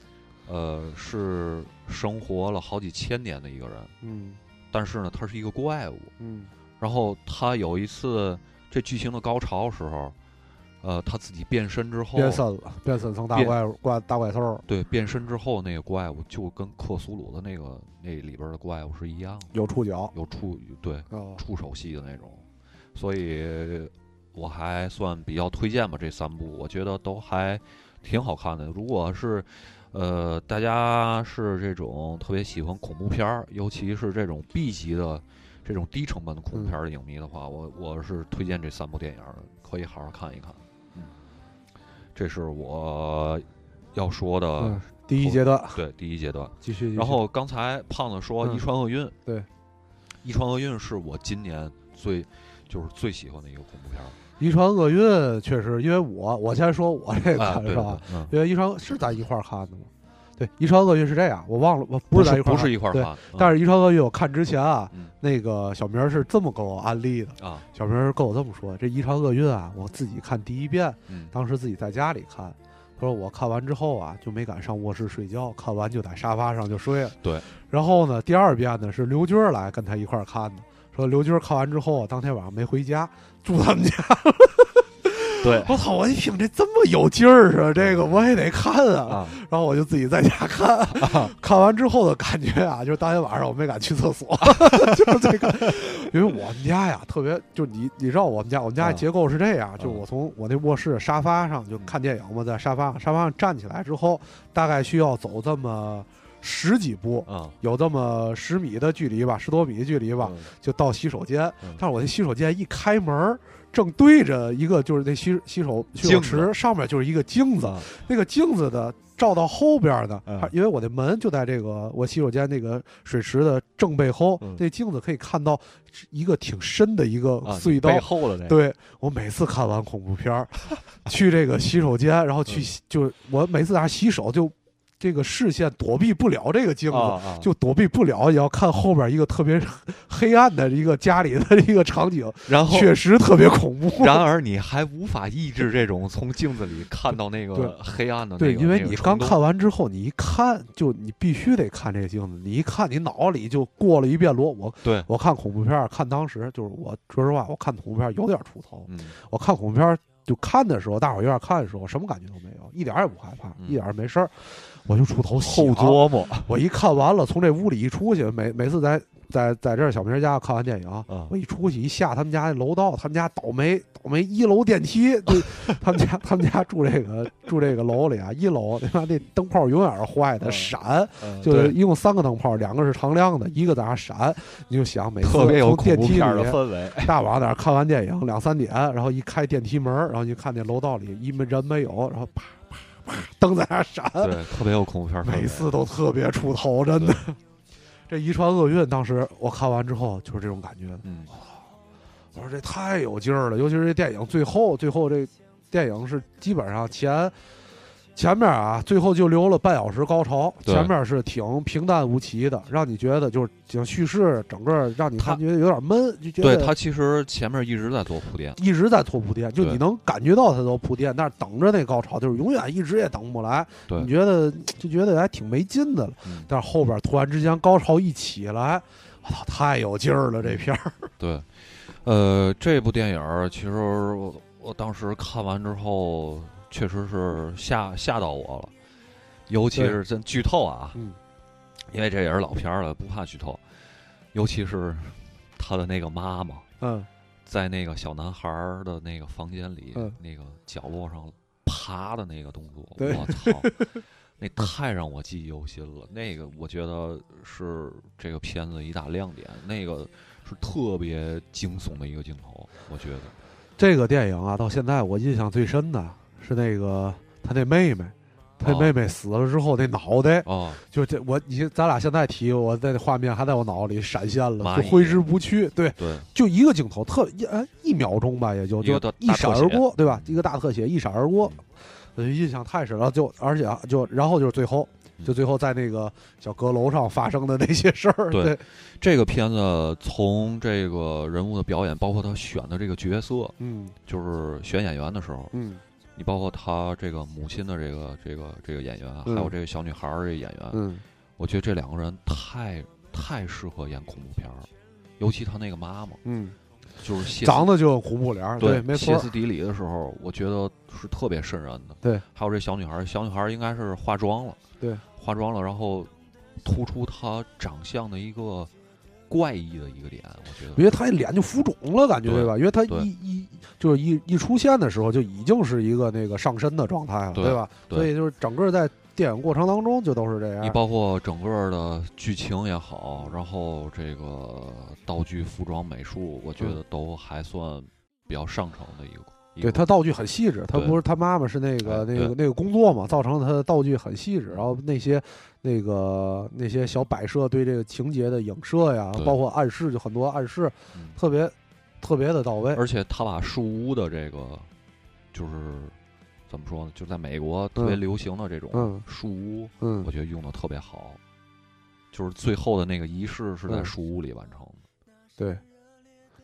呃，是生活了好几千年的一个人，嗯，但是呢，她是一个怪物，嗯，然后她有一次这剧情的高潮时候，呃，他自己变身之后，变身了，变身成大怪物，怪大怪兽，对，变身之后那个怪物就跟克苏鲁的那个那里边的怪物是一样的，有触角，有触，对，哦、触手系的那种，所以。我还算比较推荐吧，这三部我觉得都还挺好看的。如果是呃大家是这种特别喜欢恐怖片儿，尤其是这种 B 级的这种低成本的恐怖片的影迷的话，我我是推荐这三部电影，可以好好看一看。嗯，这是我要说的第一阶段。对，第一阶段继续。然后刚才胖子说《遗传厄运》，对，《遗传厄运》是我今年最就是最喜欢的一个恐怖片。遗传厄运确实，因为我我先说我这个是吧，因为遗传是咱一块儿看的吗？对，遗传厄运是这样，我忘了，我不是在一块儿，不是一块儿看。但是遗传厄运我看之前啊，那个小明是这么给我安利的啊。小明跟我这么说，这遗传厄运啊，我自己看第一遍，当时自己在家里看，他说我看完之后啊，就没敢上卧室睡觉，看完就在沙发上就睡了。对。然后呢，第二遍呢是刘军来跟他一块儿看的，说刘军看完之后，当天晚上没回家，住他们家。对，我操！我一听这这么有劲儿啊，这个我也得看啊。然后我就自己在家看，看完之后的感觉啊，就是当天晚上我没敢去厕所，就是这个。因为我们家呀，特别就你你知道我们家我们家结构是这样，就我从我那卧室沙发上就看电影嘛，在沙发上沙发上站起来之后，大概需要走这么十几步，有这么十米的距离吧，十多米的距离吧，就到洗手间。但是我那洗手间一开门。正对着一个就是那洗洗手洗手池上面就是一个镜子，那个镜子的照到后边呢，因为我的门就在这个我洗手间那个水池的正背后，那镜子可以看到一个挺深的一个隧道。背后了，对我每次看完恐怖片去这个洗手间，然后去就我每次在那洗手就。这个视线躲避不了这个镜子，就躲避不了，也要看后边一个特别黑暗的一个家里的一个场景，然后确实特别恐怖。然而你还无法抑制这种从镜子里看到那个黑暗的。对，因为你刚看完之后，你一看就你必须得看这个镜子，你一看你脑里就过了一遍罗。我对我看恐怖片，看当时就是我说实话，我看恐怖片有点出头。我看恐怖片就看的时候，大伙儿有点看的时候，什么感觉都没有，一点也不害怕，一点也没事儿。我就出头后琢磨，我一看完了，从这屋里一出去，每每次在在在这小明家看完电影，我一出去一下他们家那楼道，他们家倒霉倒霉一楼电梯，他们家他们家住这个住这个楼里啊，一楼你看那灯泡永远是坏的，闪，就是一共三个灯泡，两个是常亮的，一个在那闪，你就想每次从电梯里的氛围，大晚上在那看完电影两三点，然后一开电梯门，然后就看见楼道里一没人没有，然后啪。灯在那闪，对，特别有恐怖片每次都特别出头，真的。这遗传厄运，当时我看完之后就是这种感觉，嗯，我说这太有劲儿了，尤其是这电影最后，最后这电影是基本上前。前面啊，最后就留了半小时高潮。前面是挺平淡无奇的，让你觉得就是讲叙事，整个让你感觉有点闷。就觉得对他其实前面一直在做铺垫，一直在做铺垫，就你能感觉到他都铺垫，但是等着那高潮就是永远一直也等不来。你觉得就觉得还挺没劲的了。但是后边突然之间高潮一起来，我操，太有劲儿了这片儿。对，呃，这部电影其实我我当时看完之后，确实是吓吓到我了，尤其是真剧透啊，嗯，因为这也是老片了，不怕剧透，尤其是他的那个妈妈，嗯，在那个小男孩的那个房间里，那个角落上爬的那个动作，我操！那太让我记忆犹新了。那个我觉得是这个片子一大亮点。那个是特别惊悚的一个镜头。我觉得这个电影啊，到现在我印象最深的是那个他那妹妹，他妹妹死了之后那脑袋哦，就这我你咱俩现在提，我在画面还在我脑子里闪现了，就挥之不去。对对，就一个镜头，特一哎一秒钟吧，也就就一闪而过，对吧？一个大特写一闪而过。印象太深了，就而且就然后就是最后，就最后在那个小阁楼上发生的那些事儿。对，这个片子从这个人物的表演，包括他选的这个角色，嗯，就是选演员的时候，嗯，你包括他这个母亲的这个这个这个演员，还有这个小女孩儿这演员，嗯，我觉得这两个人太太适合演恐怖片儿，尤其他那个妈妈，嗯。就是长得就恐怖脸儿，对，没错。歇斯底里的时候，我觉得是特别瘆人的。对，还有这小女孩，小女孩应该是化妆了，对，化妆了，然后突出她长相的一个怪异的一个点，我觉得，因为他脸就浮肿了，感觉对吧？因为他一一就是一一出现的时候，就已经是一个那个上身的状态了，对吧？所以就是整个在。电影过程当中就都是这样，你包括整个的剧情也好，然后这个道具、服装、美术，我觉得都还算比较上乘的一个。对他道具很细致，他不是他妈妈是那个那个那个工作嘛，造成他的道具很细致，然后那些那个那些小摆设对这个情节的影射呀，包括暗示，就很多暗示，特别特别的到位。而且他把树屋的这个就是。怎么说呢？就在美国特别流行的这种树屋，嗯，我觉得用的特别好。就是最后的那个仪式是在树屋里完成的。对，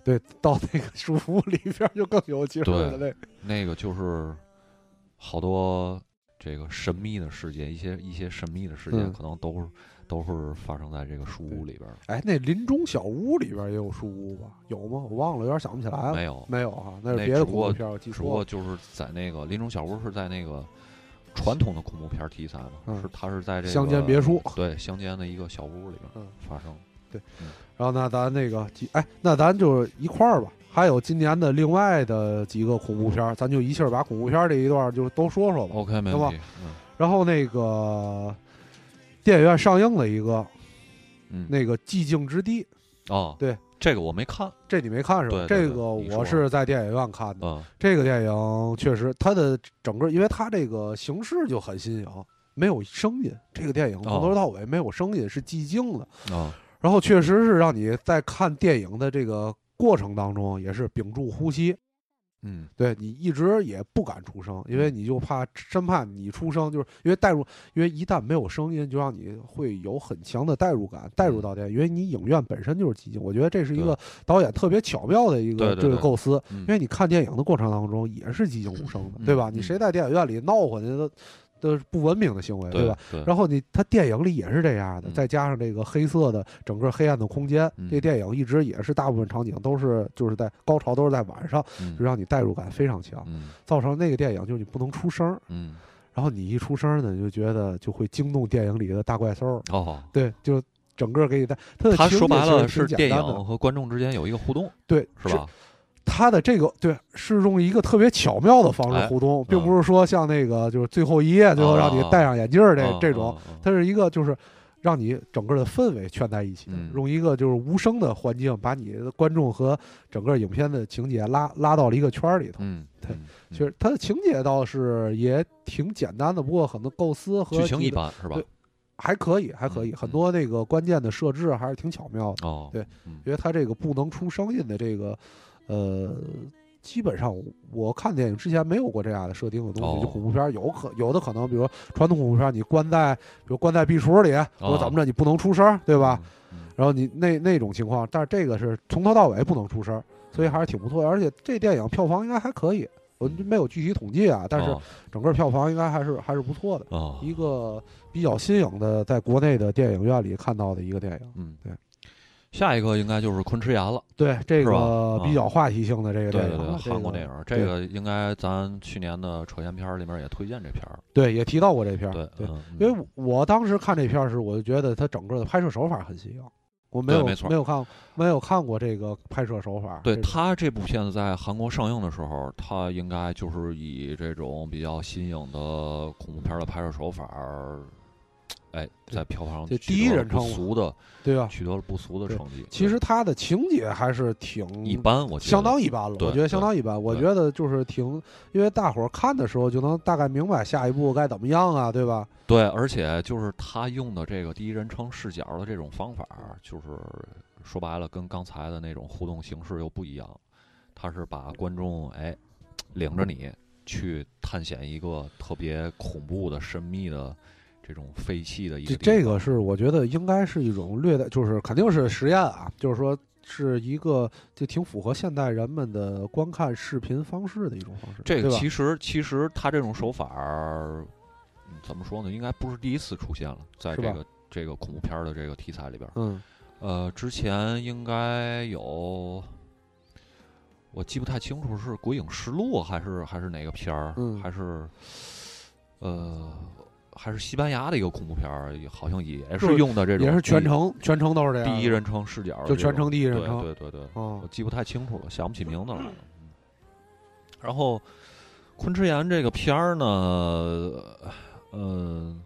对，到那个 树屋里边就更有劲了。对那个就是好多这个神秘的事件，一些一些神秘的事件，可能都是。都是发生在这个书屋里边。哎，那林中小屋里边也有书屋吧？有吗？我忘了，有点想不起来了。没有，没有啊，那是别的恐怖片。只不过就是在那个林中小屋是在那个传统的恐怖片题材嘛，是它是在这个乡间别墅，对乡间的一个小屋里边发生。对，然后那咱那个，哎，那咱就一块儿吧。还有今年的另外的几个恐怖片，咱就一气儿把恐怖片这一段就都说说吧。OK，没问题。然后那个。电影院上映了一个，嗯，那个寂静之地，哦，对，这个我没看，这你没看是吧？这个我是在电影院看的。这个电影确实，它的整个，因为它这个形式就很新颖，没有声音。这个电影从头到尾没有声音，是寂静的。啊，然后确实是让你在看电影的这个过程当中，也是屏住呼吸。嗯，对你一直也不敢出声，因为你就怕，生怕你出声，就是因为带入，因为一旦没有声音，就让你会有很强的代入感，代入到电影，因为你影院本身就是寂静。我觉得这是一个导演特别巧妙的一个这个构思，因为你看电影的过程当中也是寂静无声的，对吧？你谁在电影院里闹混的都。是不文明的行为，对吧？然后你他电影里也是这样的，再加上这个黑色的整个黑暗的空间，这电影一直也是大部分场景都是就是在高潮都是在晚上，就让你代入感非常强，造成那个电影就是你不能出声，嗯，然后你一出声呢，你就觉得就会惊动电影里的大怪兽，哦，对，就整个给你带。他说白了是电影和观众之间有一个互动，对，是吧？他的这个对是用一个特别巧妙的方式互动，并不是说像那个就是最后一页最后让你戴上眼镜这这种，它是一个就是让你整个的氛围圈在一起，用一个就是无声的环境把你的观众和整个影片的情节拉拉到了一个圈里头。嗯，对，其实它的情节倒是也挺简单的，不过很多构思和剧情一般是吧？还可以，还可以，很多那个关键的设置还是挺巧妙的。哦，对，因为它这个不能出声音的这个。呃，基本上我看电影之前没有过这样的设定的东西。就恐怖片有可有的可能，比如传统恐怖片，你关在比如关在壁橱里，或者怎么着，你不能出声，对吧？然后你那那种情况，但是这个是从头到尾不能出声，所以还是挺不错。而且这电影票房应该还可以，我没有具体统计啊，但是整个票房应该还是还是不错的。一个比较新颖的，在国内的电影院里看到的一个电影。嗯，对。下一个应该就是昆池岩了。对，这个比较话题性的这个电影，韩国电影，这个应该咱去年的扯闲片里面也推荐这片儿。对，也提到过这片儿。对对，因为我当时看这片儿时，我就觉得它整个的拍摄手法很新颖。我没有没有看没有看过这个拍摄手法。对他这部片子在韩国上映的时候，他应该就是以这种比较新颖的恐怖片的拍摄手法。哎，在票房上这第一人称俗的，对吧？取得了不俗的成绩。其实他的情节还是挺一般，我相当一般了。我觉得相当一般。我觉得就是挺，因为大伙儿看的时候就能大概明白下一步该怎么样啊，对吧？对，而且就是他用的这个第一人称视角的这种方法，就是说白了，跟刚才的那种互动形式又不一样。他是把观众哎领着你去探险一个特别恐怖的、神秘的。这种废弃的一个，这个是我觉得应该是一种略带，就是肯定是实验啊，就是说是一个就挺符合现代人们的观看视频方式的一种方式。这个其实其实他这种手法怎么说呢？应该不是第一次出现了，在这个这个恐怖片的这个题材里边。嗯，呃，之前应该有，我记不太清楚是《鬼影实录》还是还是哪个片儿，还是呃。还是西班牙的一个恐怖片儿，好像也是用的这种，也是全程全程都是这样，第一人称视角，就全程第一人称，对对对，我记不太清楚了，想不起名字了。然后，昆池岩这个片儿呢，嗯，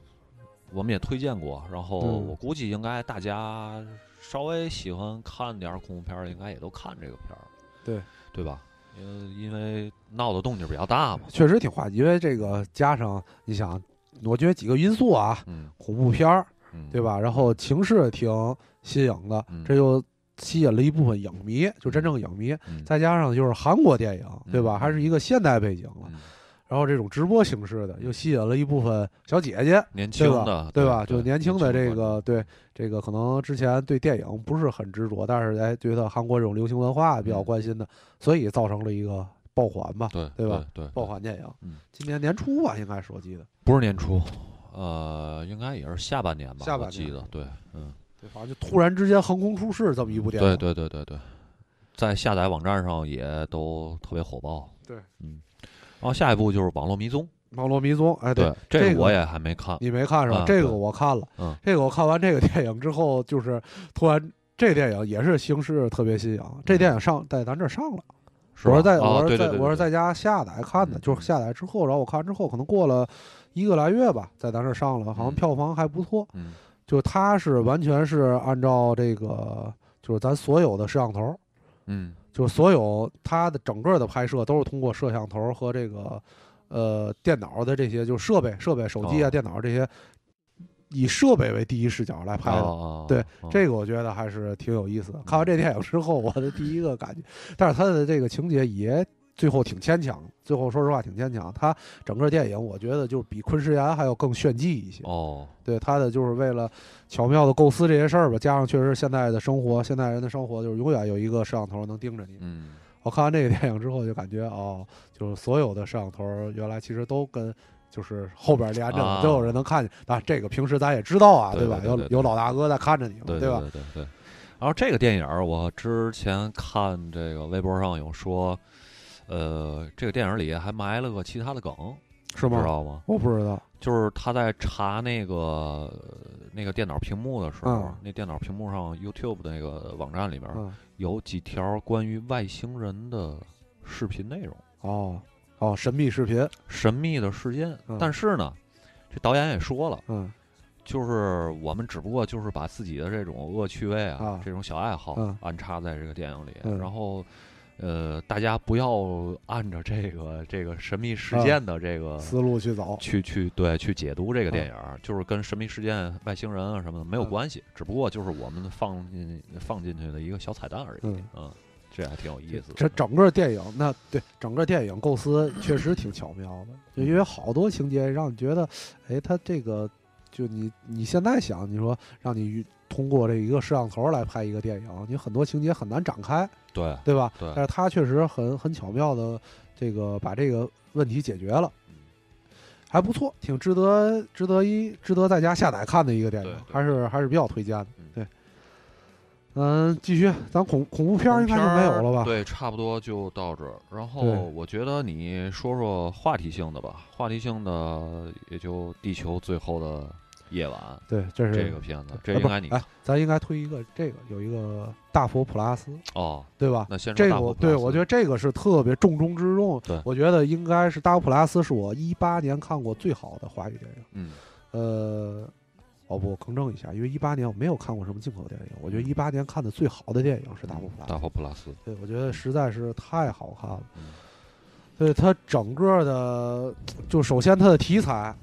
我们也推荐过，然后我估计应该大家稍微喜欢看点恐怖片儿，应该也都看这个片儿，对对吧？因因为闹的动静比较大嘛，确实挺话题，因为这个加上你想。我觉得几个因素啊，恐怖片儿，对吧？然后情势挺新颖的，这就吸引了一部分影迷，就真正影迷。再加上就是韩国电影，对吧？还是一个现代背景了。然后这种直播形式的，又吸引了一部分小姐姐，年轻的，对吧？就年轻的这个，对这个可能之前对电影不是很执着，但是哎，觉得韩国这种流行文化比较关心的，所以造成了一个。爆款吧，对对吧？对，爆款电影，嗯，今年年初吧，应该是我记得，不是年初，呃，应该也是下半年吧，下半年。记得，对，嗯，对，反正就突然之间横空出世这么一部电影，对对对对对，在下载网站上也都特别火爆，对，嗯，然后下一部就是《网络迷踪》，《网络迷踪》，哎，对，这个我也还没看，你没看是吧？这个我看了，嗯，这个我看完这个电影之后，就是突然，这电影也是形式特别新颖，这电影上在咱这上了。我是在我是在我是在家下载看的，就是下载之后，然后我看完之后，可能过了一个来月吧，在咱这上了，好像票房还不错。嗯，就它是完全是按照这个，就是咱所有的摄像头，嗯，就是所有它的整个的拍摄都是通过摄像头和这个呃电脑的这些，就设备设备手机啊电脑这些。以设备为第一视角来拍的，对这个我觉得还是挺有意思的。看完这电影之后，我的第一个感觉，但是他的这个情节也最后挺牵强，最后说实话挺牵强。他整个电影我觉得就比昆池岩还要更炫技一些。哦，对他的就是为了巧妙的构思这些事儿吧，加上确实现在的生活，现代人的生活就是永远有一个摄像头能盯着你。嗯，我看完这个电影之后就感觉哦，就是所有的摄像头原来其实都跟。就是后边连着，都有人能看见。啊，这个平时咱也知道啊，对吧？有有老大哥在看着你，对吧？对对对。然后这个电影，我之前看这个微博上有说，呃，这个电影里还埋了个其他的梗，是吗？知道吗？我不知道。就是他在查那个那个电脑屏幕的时候，那电脑屏幕上 YouTube 的那个网站里边有几条关于外星人的视频内容。哦。哦，神秘视频，神秘的事件。但是呢，这导演也说了，嗯，就是我们只不过就是把自己的这种恶趣味啊，这种小爱好安插在这个电影里，然后，呃，大家不要按照这个这个神秘事件的这个思路去走，去去对去解读这个电影，就是跟神秘事件、外星人啊什么的没有关系，只不过就是我们放进放进去的一个小彩蛋而已，嗯。这还挺有意思。这整个电影，那对整个电影构思确实挺巧妙的，就因为好多情节让你觉得，哎，他这个就你你现在想，你说让你通过这一个摄像头来拍一个电影，你很多情节很难展开，对对吧？对。但是他确实很很巧妙的这个把这个问题解决了，还不错，挺值得值得一值得在家下载看的一个电影，还是还是比较推荐的。对。嗯，继续，咱恐恐怖片应该就没有了吧？对，差不多就到这儿。然后我觉得你说说话题性的吧，话题性的也就《地球最后的夜晚》。对，这是这个片子，这应该你哎，咱应该推一个这个，有一个大佛普拉斯哦，对吧？那先这个，对我觉得这个是特别重中之重。对，我觉得应该是大佛普拉斯是我一八年看过最好的华语电影。嗯，呃。哦不，更正一下，因为一八年我没有看过什么进口电影。我觉得一八年看的最好的电影是《大佛普拉斯》。大佛普拉斯，对，我觉得实在是太好看了。对它整个的，就首先它的题材，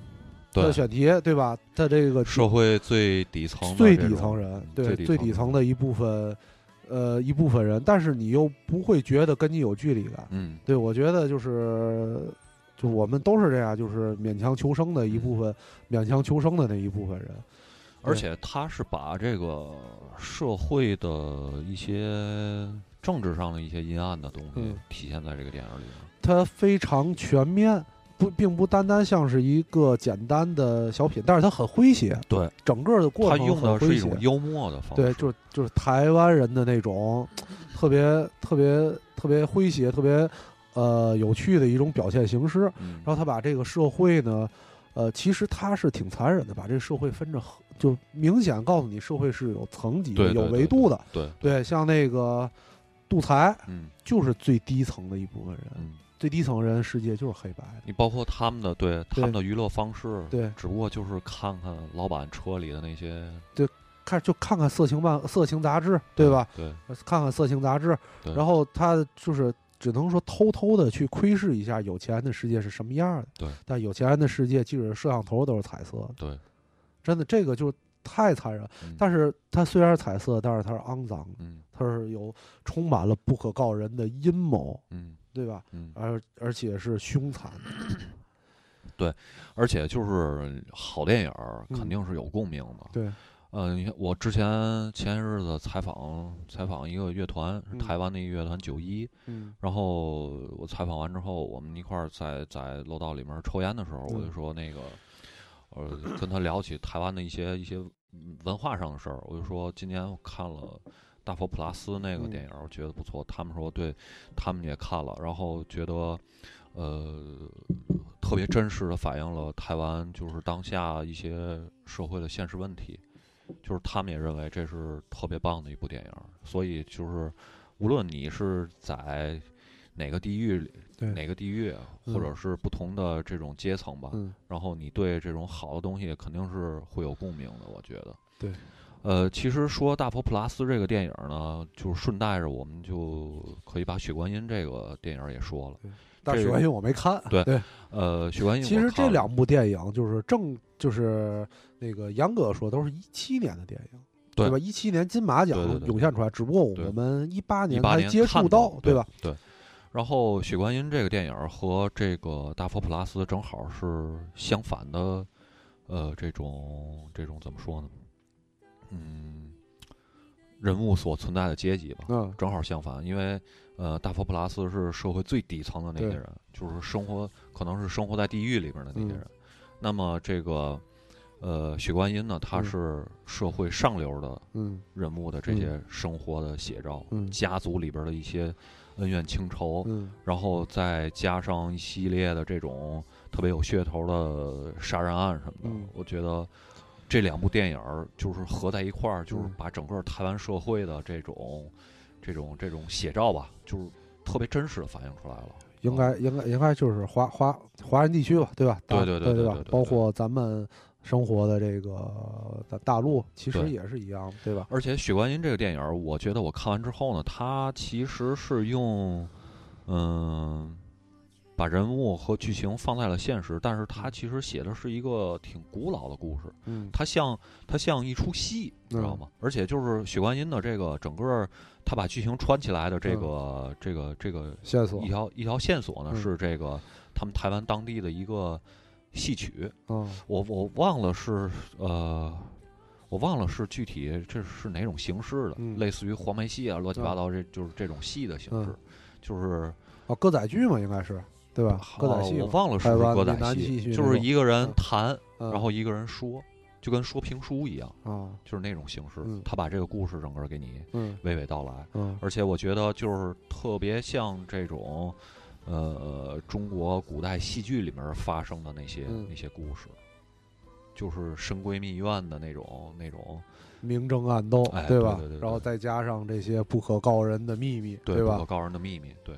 它的选题，对吧？它这个社会最底层、最底层人，对最底层的一部分，呃，一部分人，但是你又不会觉得跟你有距离感。嗯，对，我觉得就是。就我们都是这样，就是勉强求生的一部分，勉强求生的那一部分人。而且他是把这个社会的一些政治上的一些阴暗的东西体现在这个电影里面。它非常全面，不，并不单单像是一个简单的小品，但是它很诙谐。对，整个的过程用的是一种幽默的方式。对，就是就是台湾人的那种特别特别特别诙谐，特别。呃，有趣的一种表现形式。然后他把这个社会呢，呃，其实他是挺残忍的，把这个社会分着，就明显告诉你社会是有层级、的、有维度的。对对，像那个杜才，嗯，就是最低层的一部分人。嗯，最低层人世界就是黑白的。你包括他们的对他们的娱乐方式，对，只不过就是看看老板车里的那些，对，看就看看色情漫、色情杂志，对吧？对，看看色情杂志，然后他就是。只能说偷偷的去窥视一下有钱人的世界是什么样的。对，但有钱人的世界，即使摄像头都是彩色的。对，真的这个就太残忍。但是它虽然是彩色，但是它是肮脏的。嗯，它是有充满了不可告人的阴谋。嗯，对吧？嗯，而而且是凶残的。对，而且就是好电影肯定是有共鸣的。对。呃，你看，我之前前些日子采访采访一个乐团，是台湾的一个乐团九一。嗯。然后我采访完之后，我们一块儿在在楼道里面抽烟的时候，我就说那个，呃，跟他聊起台湾的一些一些文化上的事儿。我就说今年我看了《大佛普拉斯》那个电影，我觉得不错。他们说对，他们也看了，然后觉得呃特别真实的反映了台湾就是当下一些社会的现实问题。就是他们也认为这是特别棒的一部电影，所以就是无论你是在哪个地域里，哪个地域，或者是不同的这种阶层吧，然后你对这种好的东西肯定是会有共鸣的。我觉得，对，呃，其实说《大佛普拉斯》这个电影呢，就是顺带着我们就可以把《血观音》这个电影也说了。但《血观音》我没看。对对，呃，《血观音》其实这两部电影就是正就是。那个严格说都是一七年的电影，对吧？一七年金马奖涌现出来，只不过我们一八年才接触到，对吧？对。然后《血观音》这个电影和这个《大佛普拉斯》正好是相反的，呃，这种这种怎么说呢？嗯，人物所存在的阶级吧，嗯，正好相反。因为呃，大佛普拉斯是社会最底层的那些人，就是生活可能是生活在地狱里边的那些人。那么这个。呃，血观音呢，他是社会上流的人物的这些生活的写照，家族里边的一些恩怨情仇，然后再加上一系列的这种特别有噱头的杀人案什么的，我觉得这两部电影就是合在一块儿，就是把整个台湾社会的这种这种这种写照吧，就是特别真实的反映出来了。应该应该应该就是华华华人地区吧，对吧？对对对对吧？包括咱们。生活的这个大大陆其实也是一样，对吧？而且《许观音》这个电影，我觉得我看完之后呢，它其实是用嗯把人物和剧情放在了现实，但是它其实写的是一个挺古老的故事。嗯，它像它像一出戏，知道吗？而且就是《许观音》的这个整个，他把剧情串起来的这个这个这个线索一条一条线索呢，是这个他们台湾当地的一个。戏曲，嗯，我我忘了是呃，我忘了是具体这是哪种形式的，类似于黄梅戏啊，乱七八糟，这就是这种戏的形式，就是哦，歌仔剧嘛，应该是对吧？歌仔戏，我忘了是不是歌仔戏，就是一个人弹，然后一个人说，就跟说评书一样啊，就是那种形式。他把这个故事整个给你娓娓道来。嗯，而且我觉得就是特别像这种，呃，中国古代戏剧里面发生的那些那些故事，就是深闺蜜院的那种那种明争暗斗，对吧？对对。然后再加上这些不可告人的秘密，对吧？不可告人的秘密，对。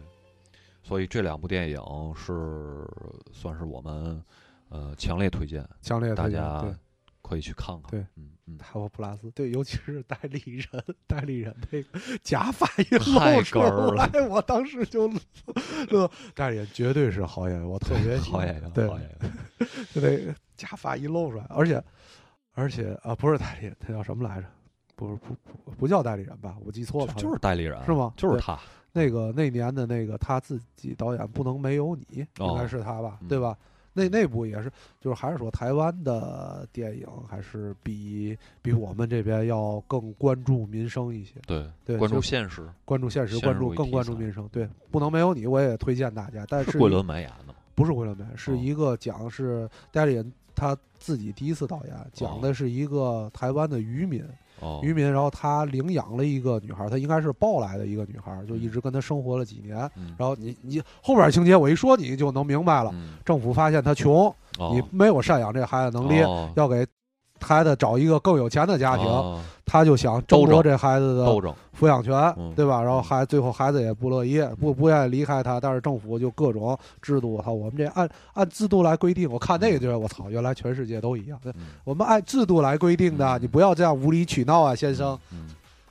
所以这两部电影是算是我们呃强烈推荐，强烈大家可以去看看。对，嗯嗯，泰沃普拉斯，对，尤其是代理人，代理人那个假发一露出来，我当时就乐。代理人绝对是好演员，我特别喜欢。好演员，对，好演员。就那个假发一露出来，而且而且啊，不是代理人，他叫什么来着？不是不不不叫代理人吧？我记错了，就是代理人是吗？就是他。那个那年的那个他自己导演不能没有你，应该是他吧，对吧？那那部也是，就是还是说台湾的电影还是比比我们这边要更关注民生一些，对对，关注现实，关注现实，关注更关注民生。对，不能没有你，我也推荐大家。但是桂纶镁演的，不是桂纶镁，是一个讲是家里人他自己第一次导演，讲的是一个台湾的渔民。渔民，然后他领养了一个女孩，他应该是抱来的一个女孩，就一直跟他生活了几年。然后你你后边情节我一说你就能明白了。政府发现他穷，你没有赡养这孩子能力，要给。孩子找一个更有钱的家庭，他就想争夺这孩子的抚养权，对吧？然后孩最后孩子也不乐意，不不愿意离开他，但是政府就各种制度，他我们这按按制度来规定。我看那个就是我操，原来全世界都一样。我们按制度来规定的，你不要这样无理取闹啊，先生。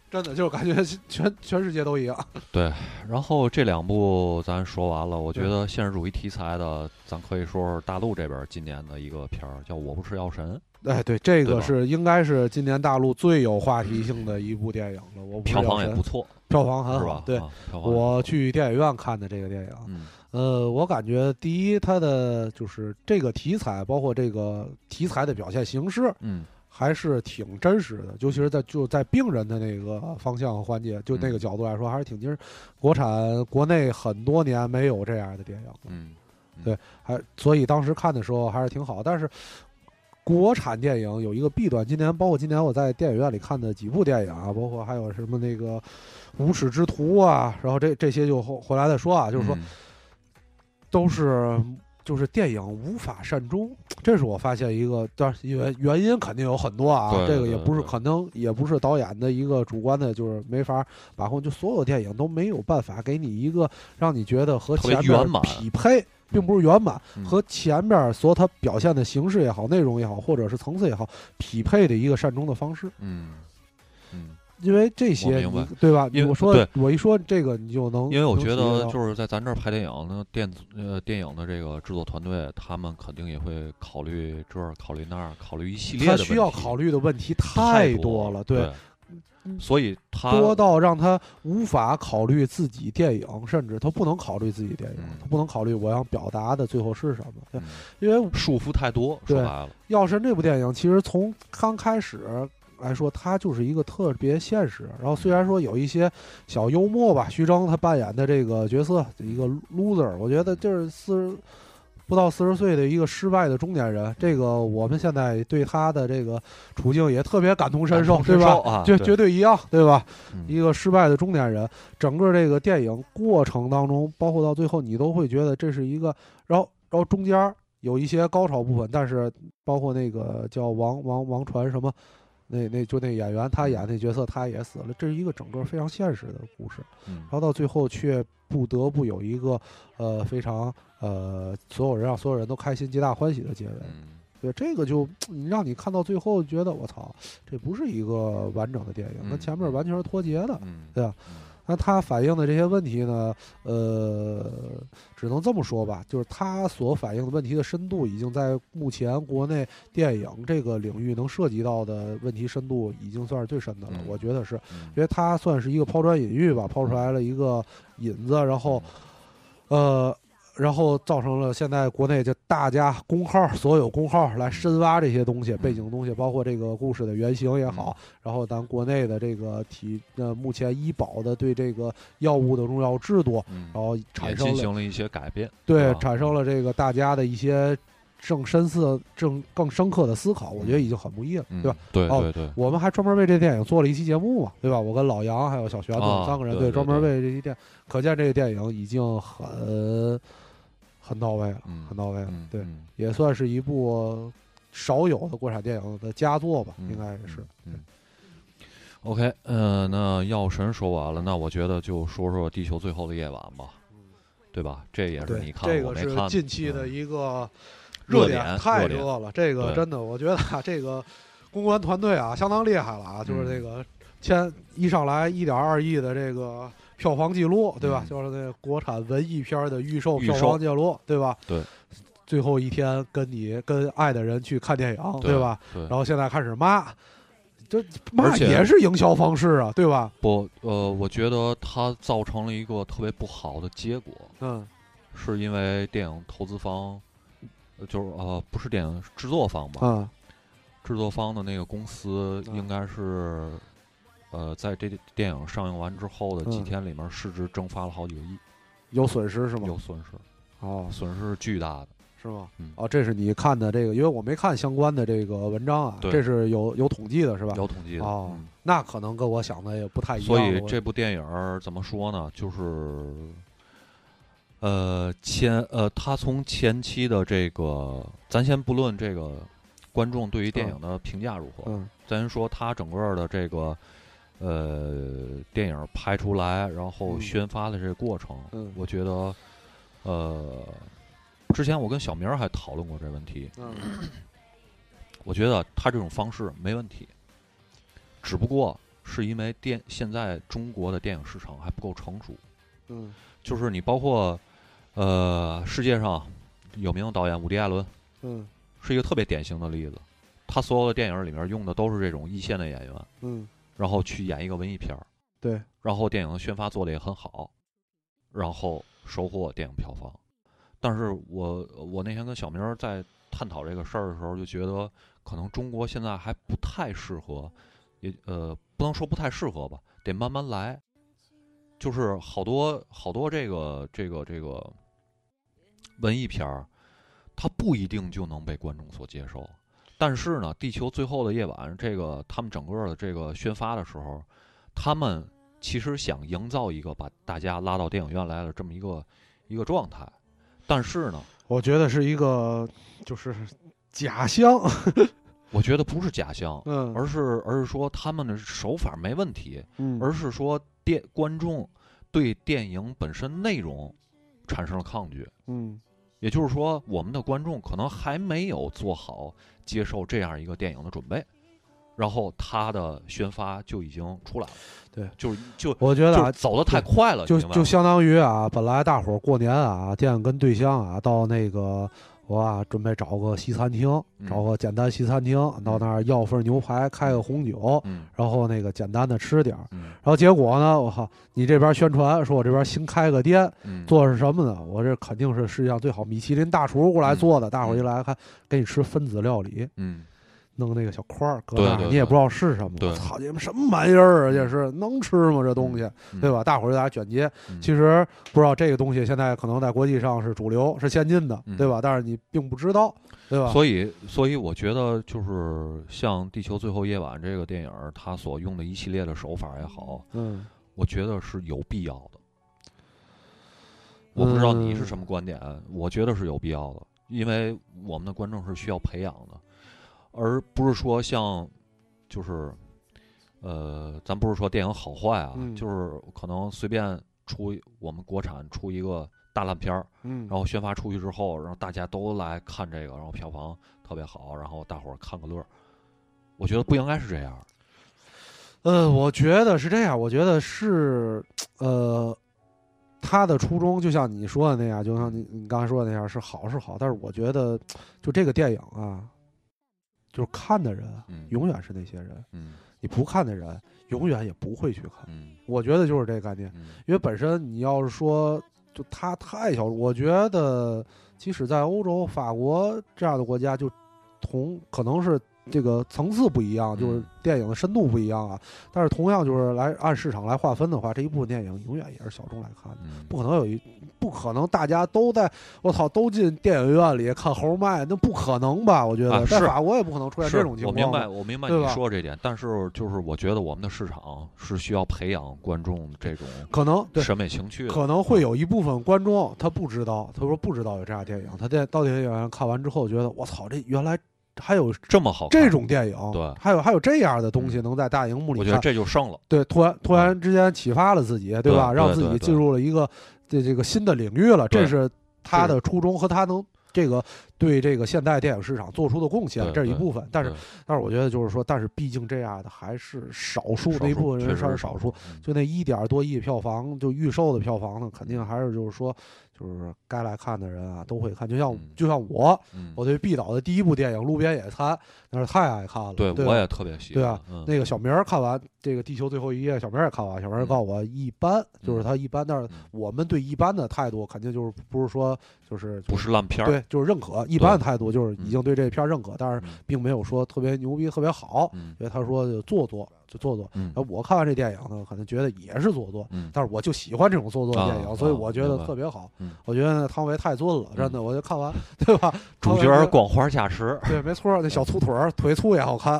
真的就是感觉全全世界都一样。对，然后这两部咱说完了，我觉得现实主义题材的，咱可以说说大陆这边今年的一个片儿，叫《我不是药神》。哎，对，这个是应该是今年大陆最有话题性的一部电影了。我票房也不错，票房很好。对，我去电影院看的这个电影，呃，我感觉第一，它的就是这个题材，包括这个题材的表现形式，嗯，还是挺真实的。尤其是在就在病人的那个方向和环节，就那个角度来说，还是挺真实。国产国内很多年没有这样的电影，嗯，对，还所以当时看的时候还是挺好，但是。国产电影有一个弊端，今年包括今年我在电影院里看的几部电影啊，包括还有什么那个《无耻之徒》啊，然后这这些就后回来再说啊，就是说都是就是电影无法善终，这是我发现一个，但因为原因肯定有很多啊，这个也不是可能也不是导演的一个主观的，就是没法把控，就所有电影都没有办法给你一个让你觉得和前面匹配。并不是圆满和前边所它表现的形式也好、内容也好，或者是层次也好，匹配的一个善终的方式。嗯嗯，因为这些，对吧？我说我一说这个，你就能因为我觉得就是在咱这儿拍电影，那电子呃电影的这个制作团队，他们肯定也会考虑这儿、考虑那儿、考虑一系列的。他需要考虑的问题太多了，对。所以他多到让他无法考虑自己电影，甚至他不能考虑自己电影，他不能考虑我要表达的最后是什么，因为束缚太多。说白了，《要是》这部电影其实从刚开始来说，它就是一个特别现实。然后虽然说有一些小幽默吧，徐峥他扮演的这个角色一个 loser，我觉得就是四十。不到四十岁的一个失败的中年人，这个我们现在对他的这个处境也特别感同身受，对吧？绝绝对一样，对吧？一个失败的中年人，整个这个电影过程当中，包括到最后，你都会觉得这是一个，然后然后中间有一些高潮部分，但是包括那个叫王王王传什么。那那就那演员，他演那角色，他也死了。这是一个整个非常现实的故事，然后到最后却不得不有一个呃非常呃所有人让所有人都开心、皆大欢喜的结尾。对这个就你让你看到最后，觉得我操，这不是一个完整的电影，跟前面完全是脱节的，对吧？那他反映的这些问题呢？呃，只能这么说吧，就是他所反映的问题的深度，已经在目前国内电影这个领域能涉及到的问题深度，已经算是最深的了。我觉得是，因为他算是一个抛砖引玉吧，抛出来了一个引子，然后，呃。然后造成了现在国内就大家公号，所有公号来深挖这些东西，背景东西，包括这个故事的原型也好，然后咱国内的这个体，呃，目前医保的对这个药物的用药制度，然后产生进行了一些改变，对，产生了这个大家的一些更深思、更更深刻的思考，我觉得已经很不易了，对吧？对对对，我们还专门为这电影做了一期节目嘛，对吧？我跟老杨还有小玄子三个人，对，专门为这期电，可见这个电影已经很很到位了，很到位了，对，也算是一部少有的国产电影的佳作吧，应该是。OK，嗯，那药神说完了，那我觉得就说说《地球最后的夜晚》吧，对吧？这也是你看我没看。近期的一个热点，太热了。这个真的，我觉得这个公关团队啊，相当厉害了啊！就是这个签一上来一点二亿的这个票房记录，对吧？就是那国产文艺片的预售票房记录，对吧？对。最后一天跟你跟爱的人去看电影，对吧？对。然后现在开始骂。这骂也是营销方式啊，对吧？不，呃，我觉得它造成了一个特别不好的结果。嗯，是因为电影投资方，就是呃，不是电影制作方吧？嗯，制作方的那个公司应该是，呃，在这电影上映完之后的几天里面，市值蒸发了好几个亿，有损失是吗？有损失，哦，损失是巨大的。是吗？嗯，哦，这是你看的这个，因为我没看相关的这个文章啊。这是有有统计的，是吧？有统计的。哦，那可能跟我想的也不太一样。所以这部电影怎么说呢？就是，呃，前呃，他从前期的这个，咱先不论这个观众对于电影的评价如何，嗯，咱说他整个的这个，呃，电影拍出来，然后宣发的这个过程，嗯，我觉得，呃。之前我跟小明还讨论过这问题。嗯，我觉得他这种方式没问题，只不过是因为电现在中国的电影市场还不够成熟。嗯，就是你包括呃世界上有名的导演伍迪·艾伦，嗯，是一个特别典型的例子。他所有的电影里面用的都是这种一线的演员，嗯，然后去演一个文艺片儿，对，然后电影的宣发做的也很好，然后收获电影票房。但是我我那天跟小明在探讨这个事儿的时候，就觉得可能中国现在还不太适合，也呃不能说不太适合吧，得慢慢来。就是好多好多这个这个这个文艺片儿，它不一定就能被观众所接受。但是呢，《地球最后的夜晚》这个他们整个的这个宣发的时候，他们其实想营造一个把大家拉到电影院来的这么一个一个状态。但是呢，我觉得是一个就是假象。我觉得不是假象，嗯，而是而是说他们的手法没问题，嗯，而是说电观众对电影本身内容产生了抗拒，嗯，也就是说，我们的观众可能还没有做好接受这样一个电影的准备。然后他的宣发就已经出来了，对，就是就我觉得啊走的太快了，就就相当于啊，本来大伙儿过年啊，电影跟对象啊，到那个我啊准备找个西餐厅，找个简单西餐厅，到那儿要份牛排，开个红酒，然后那个简单的吃点儿，然后结果呢，我靠，你这边宣传说我这边新开个店，做是什么呢？我这肯定是世界上最好米其林大厨过来做的，大伙儿一来看，给你吃分子料理，嗯。弄那个小块儿搁那儿，你也不知道是什么。我操，你们什么玩意儿啊？这是能吃吗？这东西，对吧？大伙儿就在卷街。其实不知道这个东西现在可能在国际上是主流、是先进的，对吧？但是你并不知道，对吧？所以，所以我觉得就是像《地球最后夜晚》这个电影，它所用的一系列的手法也好，嗯，我觉得是有必要的。我不知道你是什么观点，我觉得是有必要的，因为我们的观众是需要培养的。而不是说像，就是，呃，咱不是说电影好坏啊，就是可能随便出我们国产出一个大烂片儿，嗯，然后宣发出去之后，然后大家都来看这个，然后票房特别好，然后大伙儿看个乐儿，我觉得不应该是这样。呃，我觉得是这样，我觉得是，呃，他的初衷就像你说的那样，就像你你刚才说的那样，是好是好，但是我觉得就这个电影啊。就是看的人，永远是那些人。嗯，你不看的人，永远也不会去看。嗯，我觉得就是这个概念。因为本身你要是说，就他太小，我觉得即使在欧洲、法国这样的国家，就同可能是这个层次不一样，就是电影的深度不一样啊。但是同样就是来按市场来划分的话，这一部分电影永远也是小众来看的，不可能有一不可能大家都在我操都进电影院里看猴麦，那不可能吧？我觉得在法国也不可能出现这种情况。我明白，我明白你说这点，但是就是我觉得我们的市场是需要培养观众这种可能审美情趣，可能会有一部分观众他不知道，他说不知道有这样电影，他在到电影院看完之后觉得我操，这原来。还有这么好这种电影，对，还有还有这样的东西能在大荧幕里，我觉得这就胜了。对，突然突然之间启发了自己，对吧？让自己进入了一个这这个新的领域了，这是他的初衷和他能这个对这个现代电影市场做出的贡献，这是一部分。但是但是我觉得就是说，但是毕竟这样的还是少数，那一部分人算是少数。就那一点多亿票房，就预售的票房呢，肯定还是就是说。就是该来看的人啊，都会看。就像就像我，我对毕导的第一部电影《路边野餐》那是太爱看了。对，我也特别喜欢。对啊，那个小明看完这个《地球最后一页》，小明也看完，小明告诉我一般，就是他一般。但是我们对一般的态度，肯定就是不是说就是不是烂片对，就是认可。一般的态度就是已经对这片认可，但是并没有说特别牛逼、特别好。因为他说做作。就做作，然后我看完这电影呢，可能觉得也是做作，但是我就喜欢这种做作的电影，所以我觉得特别好。我觉得汤唯太尊了，真的，我就看完，对吧？主角光环加持，对，没错，那小粗腿儿腿粗也好看，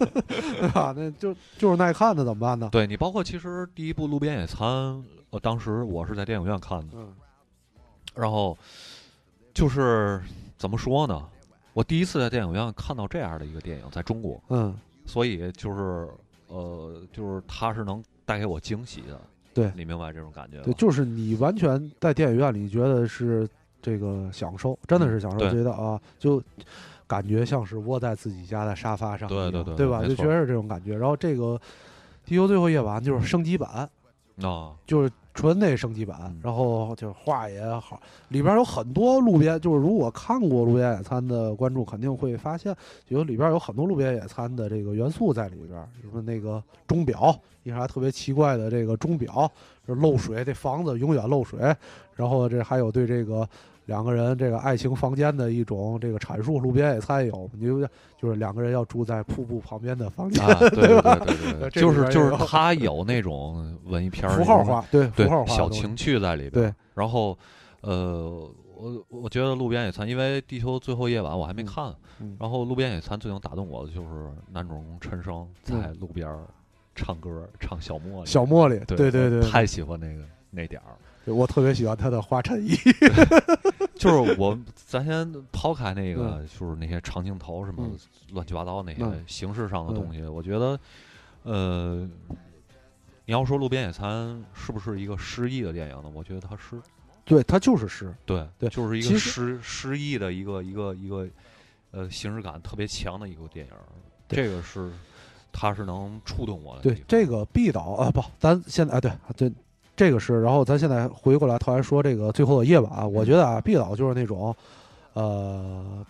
对吧？那就就是耐看的，怎么办呢？对你，包括其实第一部《路边野餐》，呃，当时我是在电影院看的，然后就是怎么说呢？我第一次在电影院看到这样的一个电影，在中国，嗯，所以就是。呃，就是它是能带给我惊喜的，对你明白这种感觉？对，就是你完全在电影院里觉得是这个享受，真的是享受，觉得啊，就感觉像是窝在自己家的沙发上，对对对，对吧？就觉得是这种感觉。然后这个《地球最后夜晚》就是升级版啊，就是。纯那升级版，然后就是画也好，里边有很多路边，就是如果看过路边野餐的观众肯定会发现，有里边有很多路边野餐的这个元素在里边，什么那个钟表，一啥特别奇怪的这个钟表，漏水，这房子永远漏水，然后这还有对这个。两个人这个爱情房间的一种这个阐述，路边野餐有，你就就是两个人要住在瀑布旁边的房间，对吧？对对对，就是就是他有那种文艺片符号化，对符号化小情趣在里边。对，然后呃，我我觉得路边野餐，因为地球最后夜晚我还没看，然后路边野餐最能打动我的就是男主人公陈升在路边唱歌，唱小茉莉，小茉莉，对对对，太喜欢那个那点儿。我特别喜欢他的花衬衣，就是我咱先抛开那个，就是那些长镜头什么乱七八糟那些形式上的东西。我觉得，呃，你要说《路边野餐》是不是一个诗意的电影呢？我觉得它是，对，它就是诗，对对，就是一个诗诗意的一个一个一个呃形式感特别强的一个电影。这个是，它是能触动我的。对，这个毕导啊，不，咱现在啊，对对。这个是，然后咱现在回过来，突然说这个最后的夜晚，我觉得啊，毕导就是那种，呃，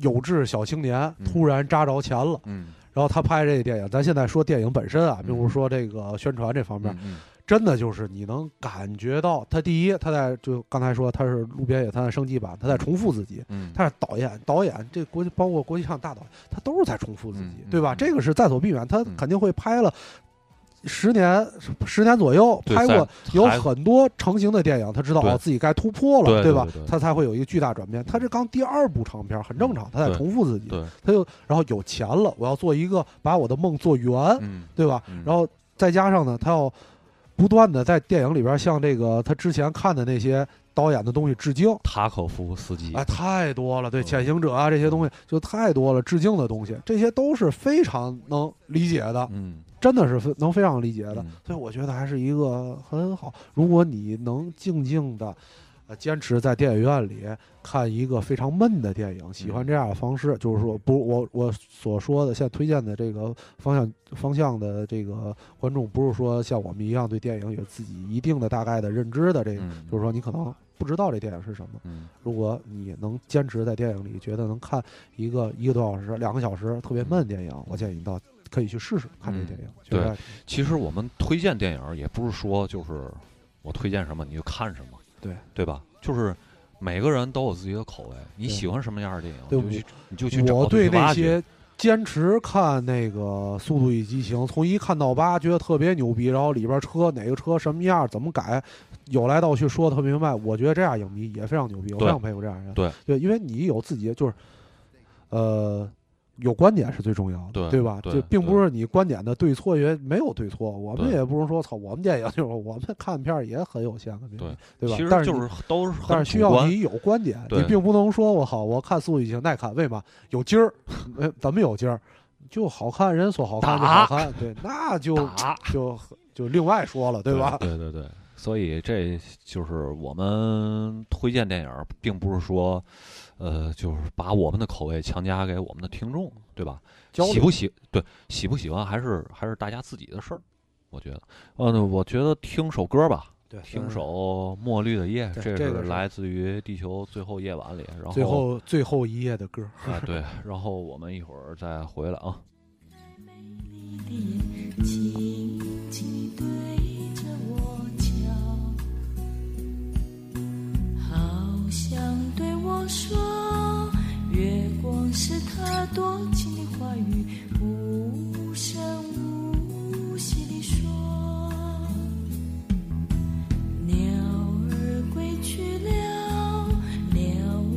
有志小青年突然扎着钱了，嗯，然后他拍这个电影，咱现在说电影本身啊，并不是说这个宣传这方面，真的就是你能感觉到他第一，他在就刚才说他是路边野餐的升级版，他在重复自己，嗯，他是导演，导演这国际包括国际上大导，他都是在重复自己，对吧？这个是在所必免，他肯定会拍了。十年，十年左右拍过有很多成型的电影，他知道哦自己该突破了，对吧？他才会有一个巨大转变。他这刚第二部长片，很正常，他在重复自己。他就然后有钱了，我要做一个把我的梦做圆，对吧？然后再加上呢，他要不断的在电影里边向这个他之前看的那些导演的东西致敬。塔可夫斯基啊，太多了，对《潜行者》啊这些东西就太多了，致敬的东西，这些都是非常能理解的。嗯。真的是能非常理解的，所以我觉得还是一个很好。如果你能静静的，呃，坚持在电影院里看一个非常闷的电影，喜欢这样的方式，就是说，不，我我所说的现在推荐的这个方向方向的这个观众，不是说像我们一样对电影有自己一定的大概的认知的，这个就是说你可能不知道这电影是什么。如果你能坚持在电影里，觉得能看一个一个多小时、两个小时特别闷的电影，我建议你到。可以去试试看这电影。对，其实我们推荐电影也不是说就是我推荐什么你就看什么，对对吧？就是每个人都有自己的口味，你喜欢什么样的电影，你就去你就去找。我对那些坚持看那个《速度与激情》，从一看到八，觉得特别牛逼。然后里边车哪个车什么样，怎么改，有来道去说的特别明白。我觉得这样影迷也非常牛逼，我非常佩服这样人。对对，因为你有自己就是，呃。有观点是最重要的，对吧？就并不是你观点的对错，也没有对错。我们也不能说操，我们电影就是我们看片儿也很有限的，对对吧？其实就是都是，但是需要你有观点，你并不能说我好，我看速度与激情耐看，为嘛有劲儿？怎么有劲儿？就好看，人说好看就好看，对，那就就就另外说了，对吧？对 对对，所以这就是我们推荐电影，并不是说。呃，就是把我们的口味强加给我们的听众，对吧？喜不喜对喜不喜欢还是还是大家自己的事儿，我觉得。嗯，我觉得听首歌吧，听首《墨绿的夜》，这是来自于《地球最后夜晚》里，然后最后最后一页的歌啊，对。然后我们一会儿再回来啊。说，月光是他多情的话语，无声无息地说。鸟儿归去了，鸟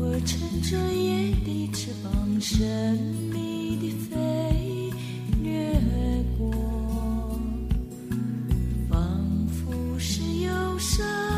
儿乘着夜的翅膀，神秘地飞掠过，仿佛是忧伤。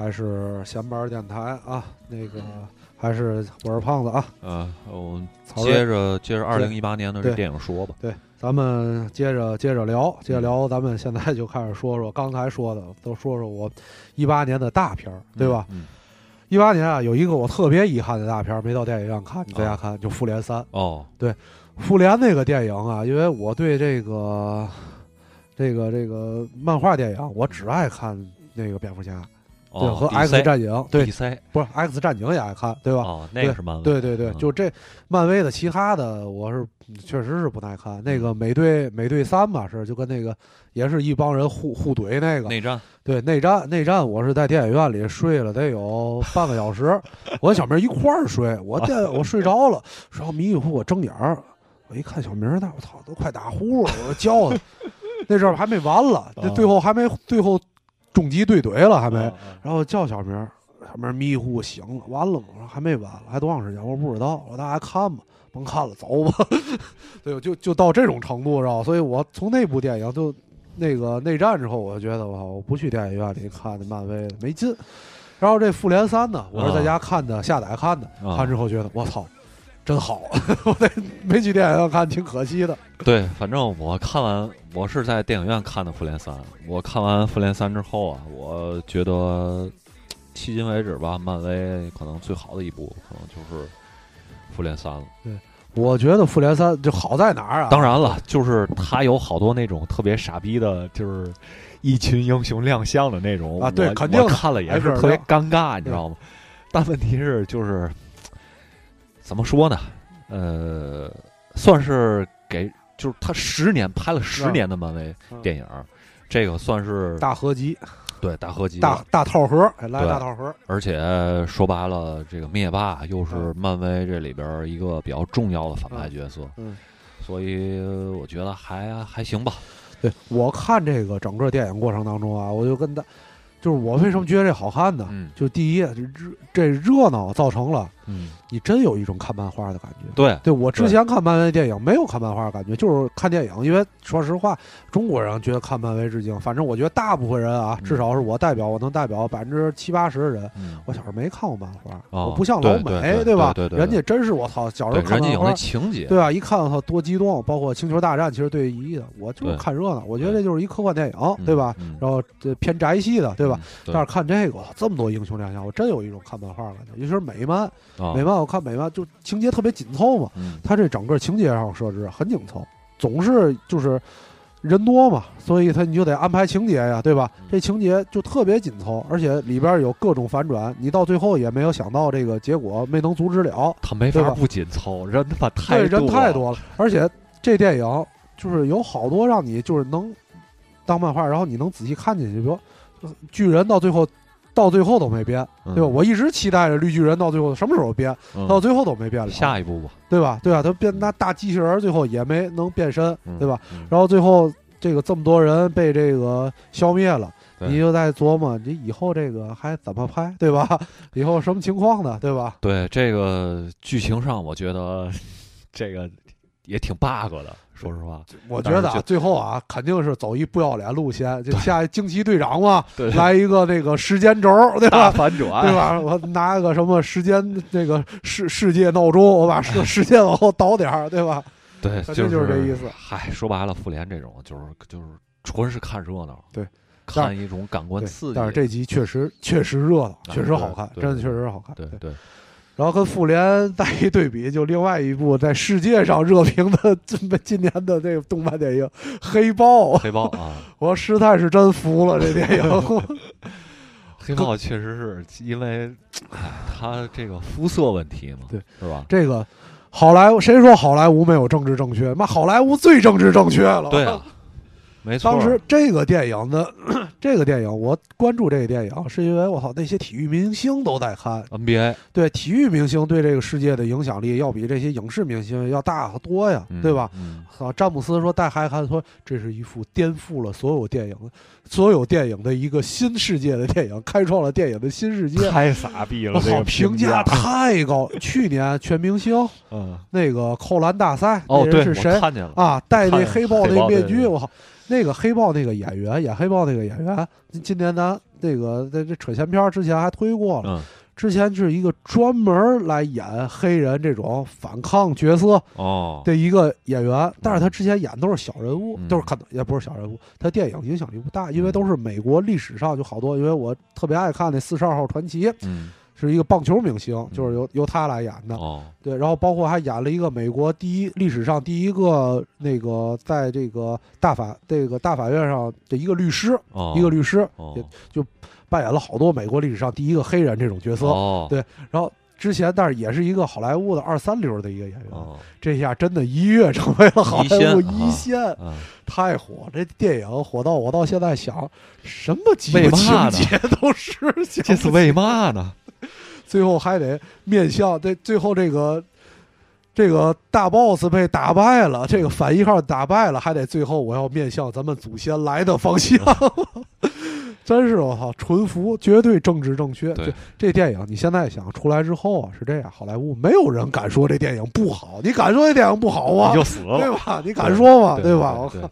还是闲班电台啊，那个还是我是胖子啊，嗯，我们接着接着二零一八年的这电影说吧，对，咱们接着接着聊，接着聊，咱们现在就开始说说刚才说的，都说说我一八年的大片儿，对吧？一八年啊，有一个我特别遗憾的大片儿没到电影院看，你在家看，就《复联三》哦，对，《复联》那个电影啊，因为我对这个这个这个漫画电影，我只爱看。那个蝙蝠侠，对和 X 战警，对，不是 X 战警也爱看，对吧？哦，那个是漫威。对对对，就这漫威的其他的，我是确实是不耐看。那个美队美队三吧，是就跟那个也是一帮人互互怼那个内战。对内战内战，我是在电影院里睡了得有半个小时，我跟小明一块儿睡，我电我睡着了，然后迷迷糊糊睁眼儿，我一看小明那，我操，都快打呼了，我叫他，那阵儿还没完了，那最后还没最后。终极对怼了还没，然后叫小明，小明迷糊醒了，完了吗？我说还没完了，还多长时间？我不知道。我说大家看吧，甭看了，走吧。对，就就到这种程度，知道所以我从那部电影就那个内战之后，我就觉得我我不去电影院里看那漫威的没劲。然后这复联三呢，我是在家看的，下载看的，看之后觉得我操，真好！我得没去电影院看，挺可惜的。对，反正我看完，我是在电影院看的复联三。我看完复联三之后啊，我觉得迄今为止吧，漫威可能最好的一部，可能就是复联三了。对。我觉得复联三就好在哪儿啊？当然了，就是它有好多那种特别傻逼的，就是一群英雄亮相的那种啊。对，肯定看了也是特别尴尬，你知道吗？但问题是，就是怎么说呢？呃，算是给，就是他十年拍了十年的漫威电影，这个算是大合集。对，大合集，大大套盒，来大套盒。而且说白了，这个灭霸又是漫威这里边一个比较重要的反派角色，嗯，所以我觉得还还行吧。对我看这个整个电影过程当中啊，我就跟他，就是我为什么觉得这好看呢？嗯，就第一，这热这热闹造成了。嗯，你真有一种看漫画的感觉。对，对我之前看漫威电影没有看漫画的感觉，就是看电影。因为说实话，中国人觉得看漫威致敬，反正我觉得大部分人啊，至少是我代表，我能代表百分之七八十的人。我小时候没看过漫画，我不像老美，对吧？对对，人家真是我操，小时候看人家有那情节，对吧？一看我操多激动，包括星球大战，其实对一的，我就是看热闹。我觉得这就是一科幻电影，对吧？然后这偏宅系的，对吧？但是看这个，这么多英雄亮相，我真有一种看漫画的感觉。尤其是美漫，美漫我看美。就情节特别紧凑嘛，他这整个情节上设置很紧凑，总是就是人多嘛，所以他你就得安排情节呀，对吧？这情节就特别紧凑，而且里边有各种反转，你到最后也没有想到这个结果，没能阻止了。他没法不紧凑，人他妈太人太多了，而且这电影就是有好多让你就是能当漫画，然后你能仔细看进去，比如巨人到最后。到最后都没变，对吧？我一直期待着绿巨人到最后什么时候变，到最后都没变了。下一步吧，对吧？对啊？他变那大机器人，最后也没能变身，对吧？然后最后这个这么多人被这个消灭了，你就在琢磨，你以后这个还怎么拍，对吧？以后什么情况呢，对吧？对这个剧情上，我觉得 这个也挺 bug 的。说实话，我觉得啊最后啊，肯定是走一不要脸路线，就下惊奇队长嘛，对来一个那个时间轴，对吧？反转，对吧？我拿个什么时间那个世世界闹钟，我把时时间往后倒点儿，对吧？对，就是这意思。嗨，说白了，复联这种就是就是纯是看热闹，对，看一种感官刺激。但是这集确实确实热闹，确实好看，真的确实好看。对对。然后跟复联 再一对比，就另外一部在世界上热评的今今年的这个动漫电影《黑豹》。黑豹啊！我实在是真服了这电影。黑豹确实是因为他这个肤色问题嘛，对，是吧？这个好莱坞谁说好莱坞没有政治正确？妈，好莱坞最政治正确了。对啊。没错，当时这个电影的 这个电影，我关注这个电影，是因为我操那些体育明星都在看。NBA，对体育明星对这个世界的影响力要比这些影视明星要大很多呀，对吧？啊，詹姆斯说带孩子看，说这是一幅颠覆了所有电影、所有电影的一个新世界的电影，开创了电影的新世界，太傻逼了，这个评价。太高。去年全明星，嗯，那个扣篮大赛，哦，对，是谁？看见了。啊，戴那黑豹那面具，我操。那个黑豹那个演员演黑豹那个演员，今年咱那个在这扯闲篇之前还推过了，之前是一个专门来演黑人这种反抗角色哦。的一个演员，但是他之前演都是小人物，都是可能也不是小人物，他电影影响力不大，因为都是美国历史上就好多，因为我特别爱看那四十二号传奇，嗯。是一个棒球明星，就是由由他来演的。哦，对，然后包括还演了一个美国第一历史上第一个那个在这个大法这个大法院上的一个律师，一个律师，也就扮演了好多美国历史上第一个黑人这种角色。哦，对，然后之前但是也是一个好莱坞的二三流的一个演员。这下真的一跃成为了好莱坞一线，太火！这电影火到我到现在想，什么情节都是，这是为嘛呢？最后还得面向这，最后这个这个大 boss 被打败了，这个反一号打败了，还得最后我要面向咱们祖先来的方向。真是我操，纯服，绝对政治正确。对这电影，你现在想出来之后啊，是这样，好莱坞没有人敢说这电影不好，你敢说这电影不好吗？你就死了，对吧？你敢说吗？对吧？我靠！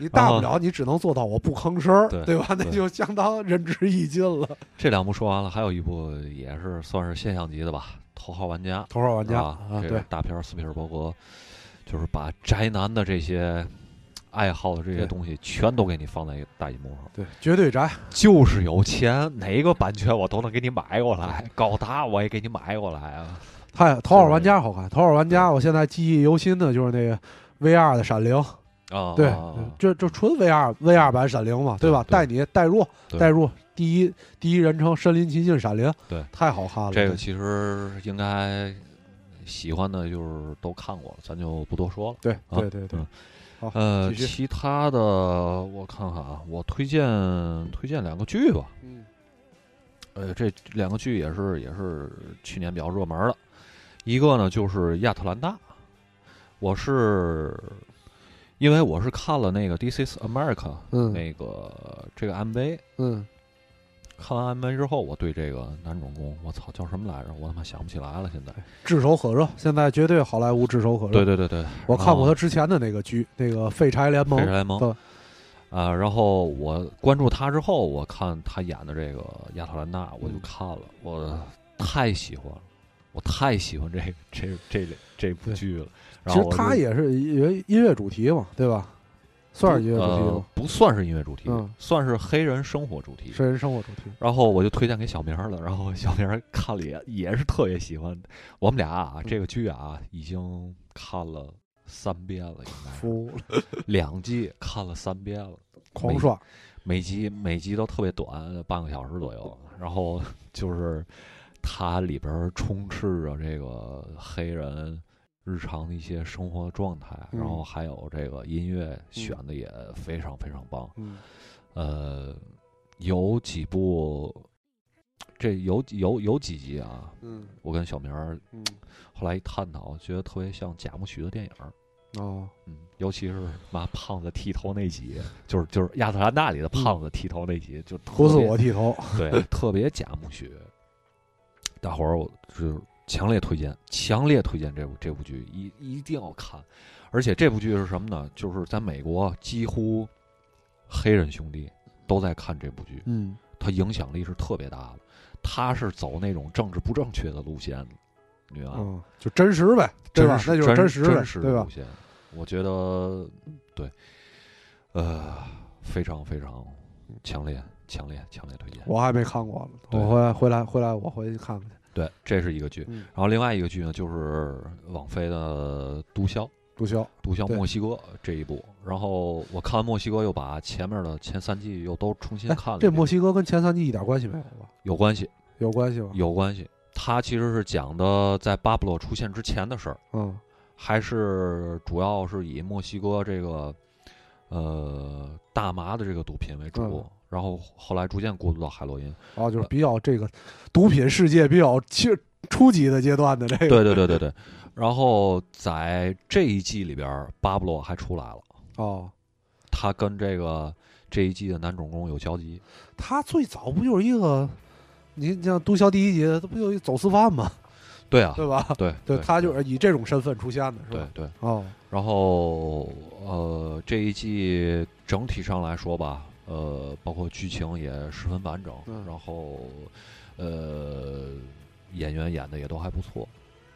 你大不了你只能做到我不吭声儿，对吧？那就相当仁至义尽了。这两部说完了，还有一部也是算是现象级的吧，《头号玩家》。头号玩家啊，对大片儿斯皮尔伯格，就是把宅男的这些爱好的这些东西全都给你放在一个大荧幕上，对，绝对宅。就是有钱，哪个版权我都能给你买过来，高达我也给你买过来啊。太头号玩家好看，头号玩家我现在记忆犹新的就是那个 VR 的闪灵，啊，对啊，就就纯 VR VR 版闪灵嘛，对吧？带你带入对带入第一第一人称身临其境闪灵，对，太好看了。这个其实应该喜欢的就是都看过了，咱就不多说了。对啊对对对呃，其他的我看看啊，我推荐推荐两个剧吧。嗯呃，这两个剧也是也是去年比较热门的，一个呢就是《亚特兰大》，我是因为我是看了那个《This Is America》嗯那个这个 MV，嗯看完 MV 之后，我对这个男主人公，我操叫什么来着？我他妈想不起来了，现在。炙手可热，现在绝对好莱坞炙手可热。对对对对，我看过他他之前的那个剧，那个《废柴联盟废柴》联盟对啊，然后我关注他之后，我看他演的这个亚特兰大，我就看了，我太喜欢了，我太喜欢这这这这部剧了。其实然后我就他也是因为音乐主题嘛，对吧？算是音乐主题呃吗？不算是音乐主题，嗯算是黑人生活主题。黑人生活主题。然后我就推荐给小明儿了，然后小明儿看了也也是特别喜欢。我们俩这个剧啊已经看了三遍了，应该是服两季看了三遍了。狂刷，每集每集都特别短，半个小时左右。然后就是它里边充斥着这个黑人日常的一些生活状态，嗯然后还有这个音乐选的也非常非常棒。嗯。呃，有几部，这有有有几集啊，嗯。我跟小明儿嗯。后来一探讨，觉得特别像贾木许的电影。哦，嗯，尤其是妈胖子剃头那集，就是就是亚特兰大里的胖子剃头那集，就特不是我剃头，对，特别贾木许。大伙儿我就是强烈推荐，强烈推荐这部这部剧，一一定要看。而且这部剧是什么呢？就是在美国，几乎黑人兄弟都在看这部剧，嗯它影响力是特别大的。他是走那种政治不正确的路线的，你明白吗？嗯，就真实呗，对吧？那就是真实呗，实对吧路？线，我觉得对，呃，非常非常强烈、强烈、强烈推荐。我还没看过呢，我回来回来回来，我回去看看去。对，这是一个剧。嗯，然后另外一个剧呢，就是网飞的《毒枭》，《毒枭，毒枭墨西哥》这一部。然后我看完墨西哥，又把前面的前三季又都重新哎看了。这墨西哥跟前三季一点关系没有吧？有关系，有关系吗？有关系。它其实是讲的在巴布洛出现之前的事儿。嗯还是主要是以墨西哥这个呃大麻的这个毒品为主，嗯然后后来逐渐过渡到海洛因。哦，就是比较这个毒品世界比较其实初级的阶段的这个。对对对对对。然后在这一季里边，巴布洛还出来了，哦，他跟这个这一季的男主人公有交集。他最早不就是一个，你像《毒枭》第一集，他不就一走私犯吗？对啊，对吧？对对，他就是以这种身份出现的，是吧？对对。哦，然后呃，这一季整体上来说吧，呃，包括剧情也十分完整，嗯然后呃，演员演的也都还不错，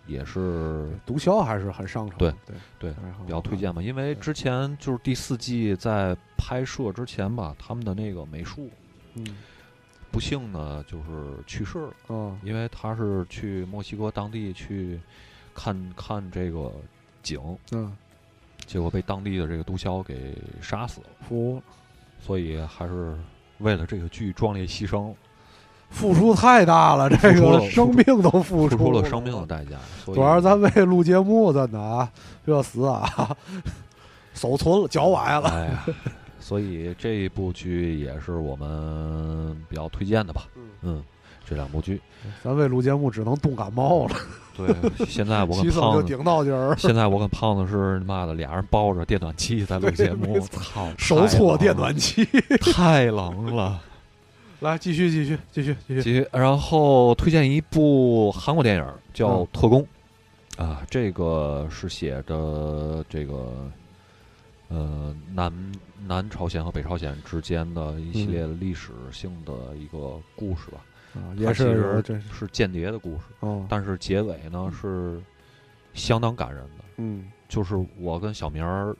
也是毒枭还是很上乘对，对对比较推荐吧。因为之前就是第四季在拍摄之前吧，他们的那个美术嗯不幸呢就是去世了，嗯因为他是去墨西哥当地去看看这个景，嗯，结果被当地的这个毒枭给杀死了。服所以还是为了这个剧壮烈牺牲，付出太大了，这个生命都付付出了了生命的代价。主要是咱为录节目真的啊，热死啊，手存了，脚崴了。哎呀，所以这一部剧也是我们比较推荐的吧。嗯，这两部剧，咱为录节目只能冻感冒了，对，现在我跟 胖子，顶儿，现在我跟胖子是他妈的俩人抱着电暖气在录节目操，手搓电暖，暖气。太冷了。来，继续，继续，继续，继续。继续，然后推荐一部韩国电影叫嗯《特工》，啊，这个是写的这个呃南南朝鲜和北朝鲜之间的一系列历史性的一个故事吧，啊，也是这是间谍的故事，哦，但是结尾呢是相当感人的，嗯，就是我跟小明儿，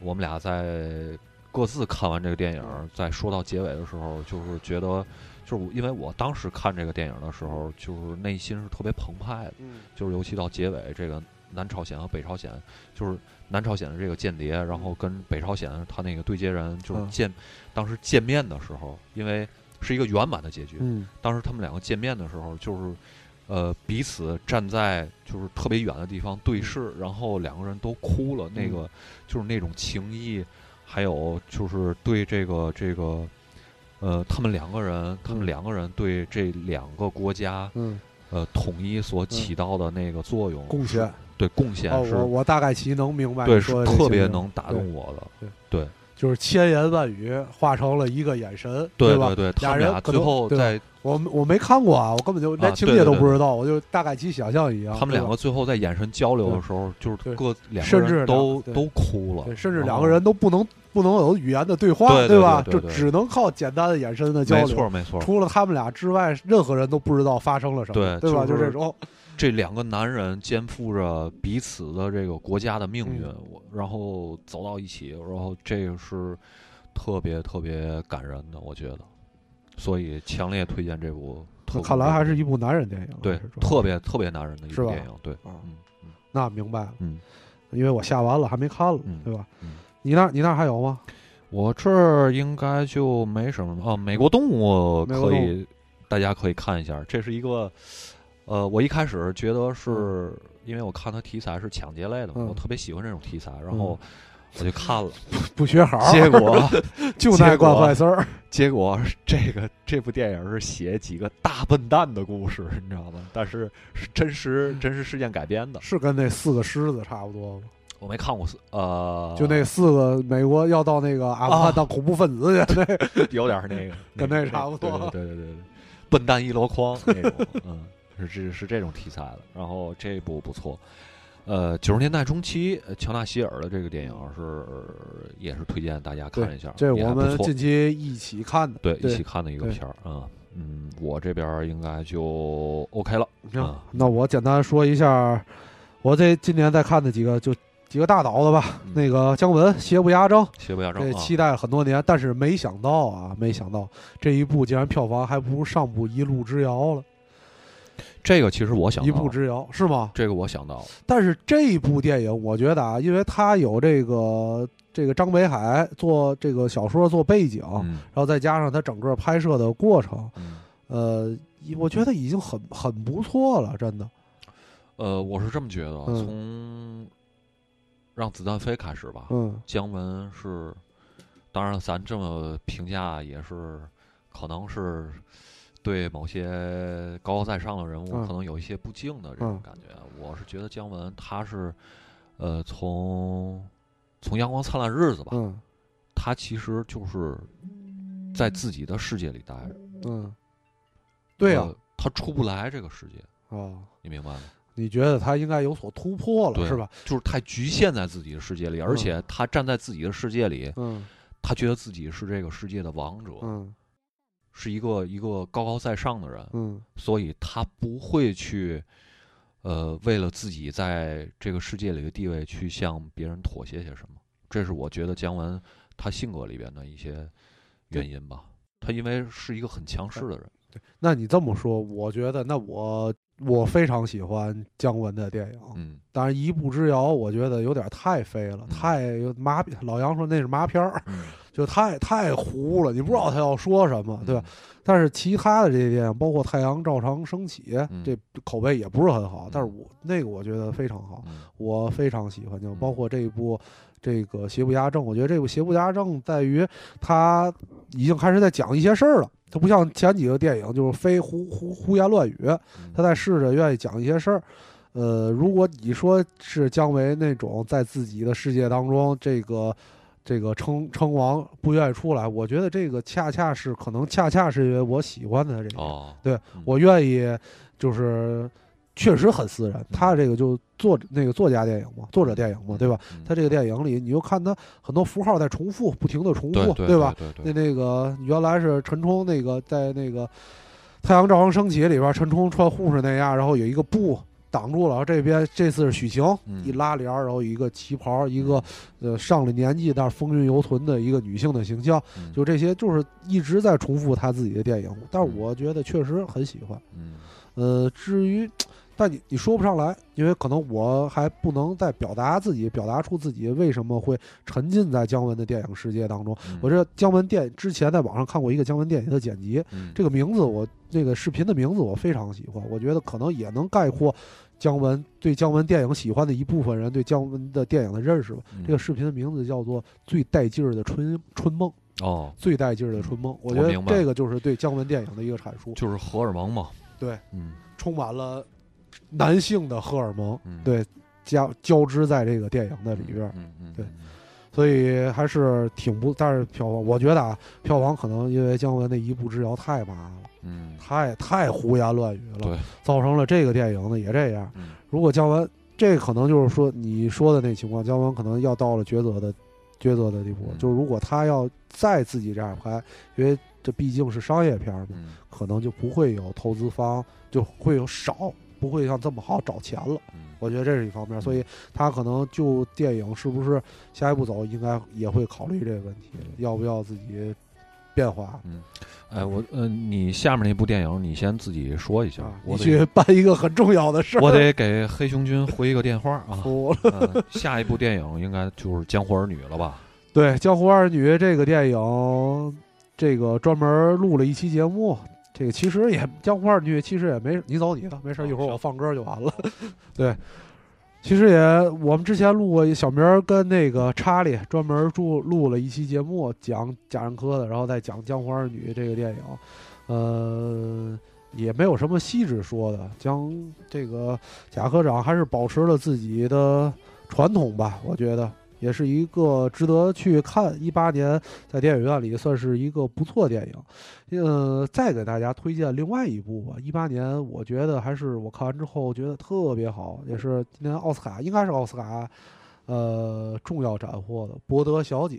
我们俩在各自看完这个电影，在说到结尾的时候，就是觉得。就是因为我当时看这个电影的时候，就是内心是特别澎湃的，就是尤其到结尾，这个南朝鲜和北朝鲜，就是南朝鲜的这个间谍，然后跟北朝鲜他那个对接人，就是见当时见面的时候，因为是一个圆满的结局。当时他们两个见面的时候，就是呃彼此站在就是特别远的地方对视，然后两个人都哭了，那个就是那种情谊，还有就是对这个这个。呃，他们两个人，他们两个人对这两个国家，嗯，呃，统一所起到的那个作用贡献，对贡献是，我我大概其能明白，对，是特别能打动我的，对。对，就是千言万语化成了一个眼神，对吧？对，俩人最后在。我我没看过啊，我根本就连情节都不知道，我就大概其想象一样。他们两个最后在眼神交流的时候，就是各两甚至都都哭了，甚至两个人都不能不能有语言的对话，对吧？就只能靠简单的眼神的交流。没错没错。除了他们俩之外，任何人都不知道发生了什么，对吧？就这种。这两个男人肩负着彼此的这个国家的命运，我然后走到一起，然后这个是特别特别感人的，我觉得。所以强烈推荐这部。看来还是一部男人电影，对，特别特别男人的一部电影，对，嗯嗯，那明白了，嗯，因为我下完了还没看了，对吧？你那，你那还有吗？我这儿应该就没什么哦。美国动物可以，大家可以看一下，这是一个，呃，我一开始觉得是因为我看它题材是抢劫类的，我特别喜欢这种题材，然后。我就看了，不学好，结果就爱惯坏事儿。结果这个这部电影是写几个大笨蛋的故事，你知道吗？但是是真实真实事件改编的，是跟那四个狮子差不多吗？我没看过四呃，就那四个美国要到那个阿富汗当恐怖分子去，那有点那个，跟那差不多。对对对对，笨蛋一箩筐 那种，嗯，是这是这种题材的。然后这部不错。呃，九十年代中期，乔纳希尔的这个电影是也是推荐大家看一下，这我们近期一起看的，对，一起看的一个片儿啊。嗯，我这边应该就 OK 了。行，那我简单说一下，我这今年在看的几个就几个大导的吧。那个姜文《邪不压正》，邪不压正，这期待了很多年，但是没想到啊，没想到这一部竟然票房还不如上部《一路之遥》了。这个其实我想一步之遥是吗？这个我想到了，但是这部电影我觉得啊，因为它有这个这个张北海做这个小说做背景，然后再加上他整个拍摄的过程，呃，我觉得已经很很不错了，真的。呃，我是这么觉得，从让子弹飞开始吧，嗯，姜文是，当然咱这么评价也是，可能是。对某些高高在上的人物，可能有一些不敬的这种感觉。我是觉得姜文他是，呃，从从《阳光灿烂日子》吧，他其实就是在自己的世界里待着。嗯，对呀，他出不来这个世界啊，你明白吗？你觉得他应该有所突破了，是吧？就是太局限在自己的世界里，而且他站在自己的世界里，嗯，他觉得自己是这个世界的王者，嗯。是一个一个高高在上的人，嗯，所以他不会去，呃，为了自己在这个世界里的地位去向别人妥协些什么。这是我觉得姜文他性格里边的一些原因吧。他因为是一个很强势的人。对，那你这么说，我觉得那我我非常喜欢姜文的电影，嗯，但是一步之遥，我觉得有点太飞了，太麻老杨说那是麻片儿。就太太糊了，你不知道他要说什么，对吧？但是其他的这些电影，包括《太阳照常升起》，这口碑也不是很好。但是我那个我觉得非常好，我非常喜欢。就包括这一部这个《邪不压正》，我觉得这部《邪不压正》在于他已经开始在讲一些事儿了。他不像前几个电影就是非胡胡胡言乱语，他在试着愿意讲一些事儿。呃，如果你说是姜维那种在自己的世界当中这个。这个称称王不愿意出来，我觉得这个恰恰是可能恰恰是因为我喜欢他这个，对我愿意就是确实很私人。他这个就作那个作家电影嘛，作者电影嘛，对吧？他这个电影里，你就看他很多符号在重复，不停的重复，对吧？那那个原来是陈冲那个在那个《太阳照常升起》里边，陈冲穿护士那样，然后有一个布。挡住了，这边这次是许晴一拉帘儿，然后一个旗袍，一个呃上了年纪但是风韵犹存的一个女性的形象，就这些就是一直在重复他自己的电影，但是我觉得确实很喜欢。嗯，呃，至于，但你你说不上来，因为可能我还不能再表达自己，表达出自己为什么会沉浸在姜文的电影世界当中。我这姜文电之前在网上看过一个姜文电影的剪辑，这个名字我。这个视频的名字我非常喜欢，我觉得可能也能概括姜文对姜文电影喜欢的一部分人对姜文的电影的认识吧。这个视频的名字叫做《最带劲儿的春春梦》哦，最带劲儿的春梦。我觉得这个就是对姜文电影的一个阐述，就是荷尔蒙嘛。对，嗯，充满了男性的荷尔蒙，对，交交织在这个电影的里边，对。所以还是挺不，但是票房，我觉得啊，票房可能因为姜文那一步之遥太麻了，嗯，太太胡言乱语了，对，造成了这个电影呢也这样。嗯，如果姜文，这可能就是说你说的那情况，姜文可能要到了抉择的抉择的地步，就是如果他要再自己这样拍，因为这毕竟是商业片嘛，可能就不会有投资方，就会有少。不会像这么好找钱了，我觉得这是一方面，所以他可能就电影是不是下一步走，应该也会考虑这个问题，要不要自己变化？嗯，哎，我呃，你下面那部电影，你先自己说一下，我去办一个很重要的事儿，我得给黑熊君回一个电话啊。下一部电影应该就是《江湖儿女》了吧？对，《江湖儿女》这个电影，这个专门录了一期节目。这个其实也江湖二女，其实也没你走你的，没事，一会儿我放歌就完了。对，其实也我们之前录过小明跟那个查理专门录录了一期节目，讲贾樟柯的，然后再讲江湖儿女这个电影，呃，也没有什么细致说的，将这个贾科长还是保持了自己的传统吧，我觉得。也是一个值得去看，一八年在电影院里算是一个不错电影。呃，再给大家推荐另外一部吧，一八年我觉得还是我看完之后觉得特别好，也是今年奥斯卡应该是奥斯卡，呃，重要斩获的《博德小姐》。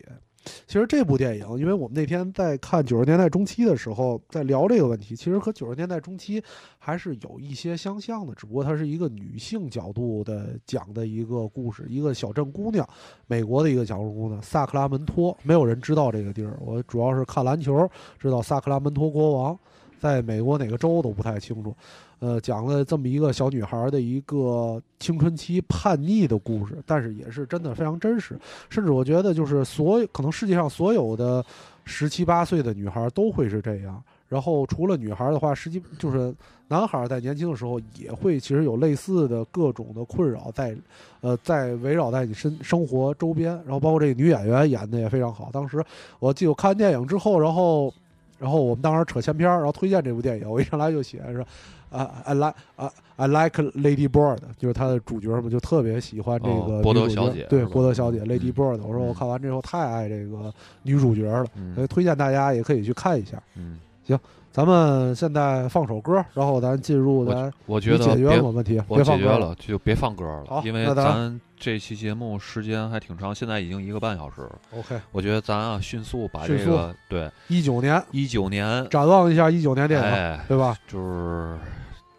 其实这部电影，因为我们那天在看九十年代中期的时候，在聊这个问题，其实和九十年代中期还是有一些相像的，只不过它是一个女性角度的讲的一个故事，一个小镇姑娘，美国的一个小镇姑娘萨克拉门托，没有人知道这个地儿，我主要是看篮球知道萨克拉门托国王，在美国哪个州都不太清楚。呃，讲了这么一个小女孩的一个青春期叛逆的故事，但是也是真的非常真实。甚至我觉得，就是所有可能世界上所有的十七八岁的女孩都会是这样。然后除了女孩的话，实际就是男孩在年轻的时候也会其实有类似的各种的困扰在，呃，在围绕在你身生活周边。然后包括这个女演员演的也非常好。当时我记得我看完电影之后，然后然后我们当时扯前篇，然后推荐这部电影，我一上来就写说。啊，I like 啊，I like Lady Bird，就是他的主角嘛，就特别喜欢这个波德小姐。对，波德小姐 Lady Bird，我说我看完之后太爱这个女主角了，所以推荐大家也可以去看一下。嗯，行，咱们现在放首歌，然后咱进入咱。我觉得解决了问题，我解决了，就别放歌了，因为咱这期节目时间还挺长，现在已经一个半小时了。OK，我觉得咱啊，迅速把这个对一九年一九年展望一下一九年电影，对吧？就是。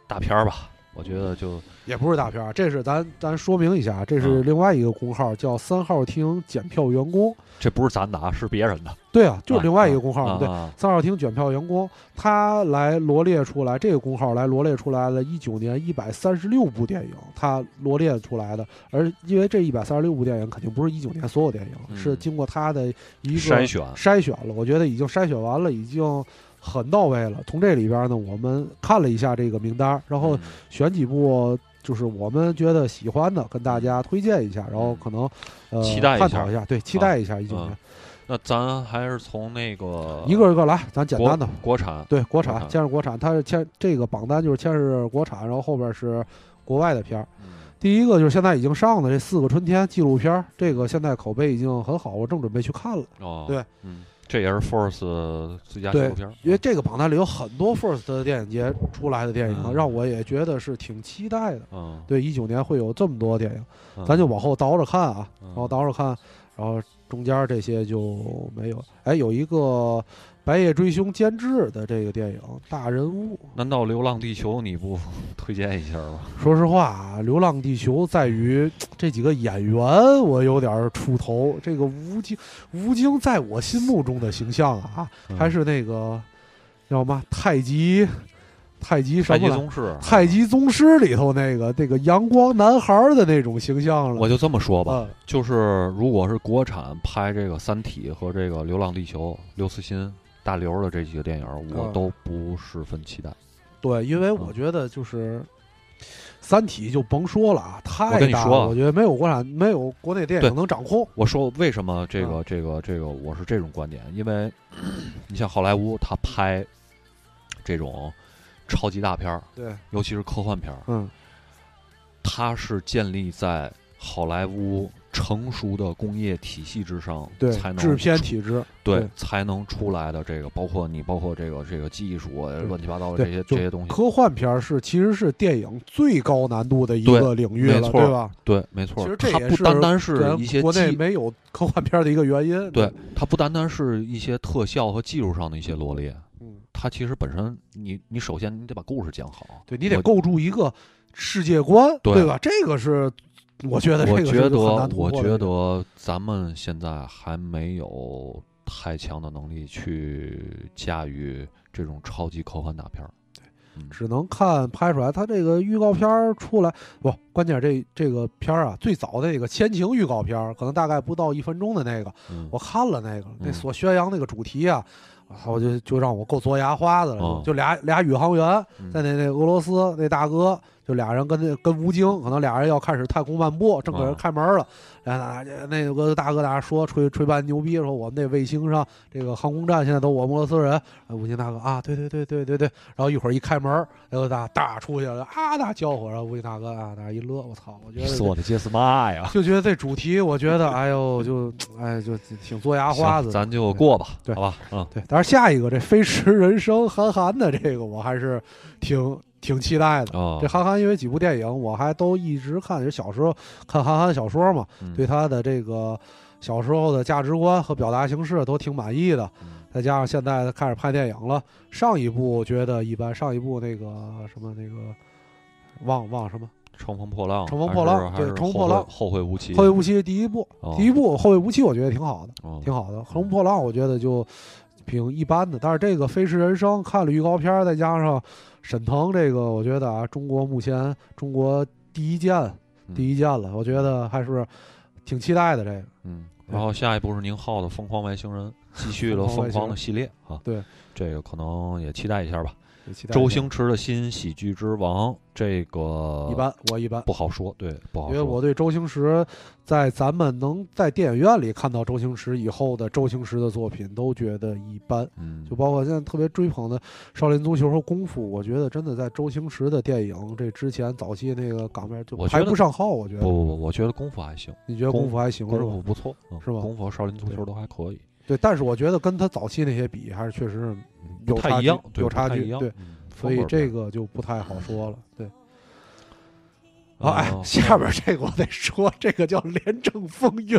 大片儿吧，我觉得就也不是大片儿，这是咱咱说明一下，这是另外一个公号，叫三号厅检票员工。这不是咱的，是别人的。对啊，就是另外一个工号，对，三号厅卷票员工，他来罗列出来，这个工号来罗列出来了，一九年一百三十六部电影，他罗列出来的。而因为这一百三十六部电影肯定不是一九年所有电影，是经过他的一个筛选筛选了，我觉得已经筛选完了，已经。很到位了。从这里边呢，我们看了一下这个名单，然后选几部就是我们觉得喜欢的，跟大家推荐一下，然后可能呃探讨一下，对，期待一下一九年。那咱还是从那个一个一个来，咱简单的国产，对，国产，先是国产，它是先这个榜单就是先是国产，然后后边是国外的片儿。第一个就是现在已经上的这四个春天纪录片，这个现在口碑已经很好，我正准备去看了。哦，对，嗯。这也是 Force 最佳纪录片，因为这个榜单里有很多 Force 的电影节出来的电影，让我也觉得是挺期待的。嗯，对，一九年会有这么多电影，咱就往后倒着看啊，然后倒着看，然后中间这些就没有。哎，有一个。白夜追凶监制的这个电影大人物，难道《流浪地球》你不 推荐一下吗？说实话啊，《流浪地球》在于这几个演员，我有点出头。这个吴京，吴京在我心目中的形象啊，还是那个叫什么太极太极什么？太极宗师。太极宗师里头那个那个阳光男孩的那种形象了。我就这么说吧，就是如果是国产拍这个《三体》和这个《流浪地球》，刘慈欣。大刘的这几个电影，我都不十分期待。对，因为我觉得就是《三体》就甭说了啊，太大了。我觉得没有国产，没有国内电影能掌控。我说为什么这个这个这个我是这种观点？因为 你像好莱坞，他拍这种超级大片儿，对，尤其是科幻片儿，嗯，它是建立在好莱坞。成熟的工业体系之上，对才能制片体制，对才能出来的这个，包括你，包括这个这个技术乱七八糟的这些这些东西。科幻片是其实是电影最高难度的一个领域了，对吧？对，没错。其实这也不单单是一些国内没有科幻片的一个原因。对，它不单单是一些特效和技术上的一些罗列，嗯，它其实本身，你你首先你得把故事讲好，对你得构筑一个世界观，对吧？这个是。我觉得，我觉得，我觉得咱们现在还没有太强的能力去驾驭这种超级科幻大片儿。对，只能看拍出来。他这个预告片出来，不，关键这这个片儿啊，最早的那个前情预告片，可能大概不到一分钟的那个，我看了那个，那所宣扬那个主题啊，我就就让我够嘬牙花子了。就俩俩宇航员在那那俄罗斯那大哥。就俩人跟那跟吴京，可能俩人要开始太空漫步，正搁这开门了。那那个大哥大家说吹吹半牛逼，说我们那卫星上这个航空站现在都我们俄罗斯人。吴京大哥啊，对对对对对对。然后一会儿一开门，然后大大出去了啊，大叫唤。然后吴京大哥啊，那一乐，我操，我觉得说的这是嘛呀？就觉得这主题，我觉得哎呦，就哎就挺嘬牙花子。咱就过吧，对，好吧，嗯，对。但是下一个这《飞驰人生》韩寒的这个，我还是挺。挺期待的。这韩寒因为几部电影，我还都一直看。就小时候看韩寒小说嘛，对他的这个小时候的价值观和表达形式都挺满意的。再加上现在开始拍电影了，上一部觉得一般，上一部那个什么那个忘忘什么《乘风破浪》。乘风破浪，对，乘风破浪，后会无期。后会无期第一部，第一部后会无期，我觉得挺好的，挺好的。乘风破浪，我觉得就挺一般的。但是这个《飞驰人生》看了预告片，再加上。沈腾这个，我觉得啊，中国目前中国第一剑，第一剑了，我觉得还是挺期待的。这个，嗯，然后下一步是宁浩的《疯狂外星人》，继续了疯狂的系列啊。对，这个可能也期待一下吧。周星驰的新喜剧之王，这个一般，我一般不好说，对，不好说。因为我对周星驰，在咱们能在电影院里看到周星驰以后的周星驰的作品，都觉得一般。嗯，就包括现在特别追捧的《少林足球》和《功夫》，我觉得真的在周星驰的电影这之前早期那个港片就排不上号。我觉得不不不，我觉得《功夫》还行。你觉得《功夫》还行？功夫不错，是吧？《功夫》和《少林足球》都还可以。对，但是我觉得跟他早期那些比，还是确实有差距，有差距。对。所以这个就不太好说了，对。好，哎，下边这个我得说，这个叫《廉政风云 》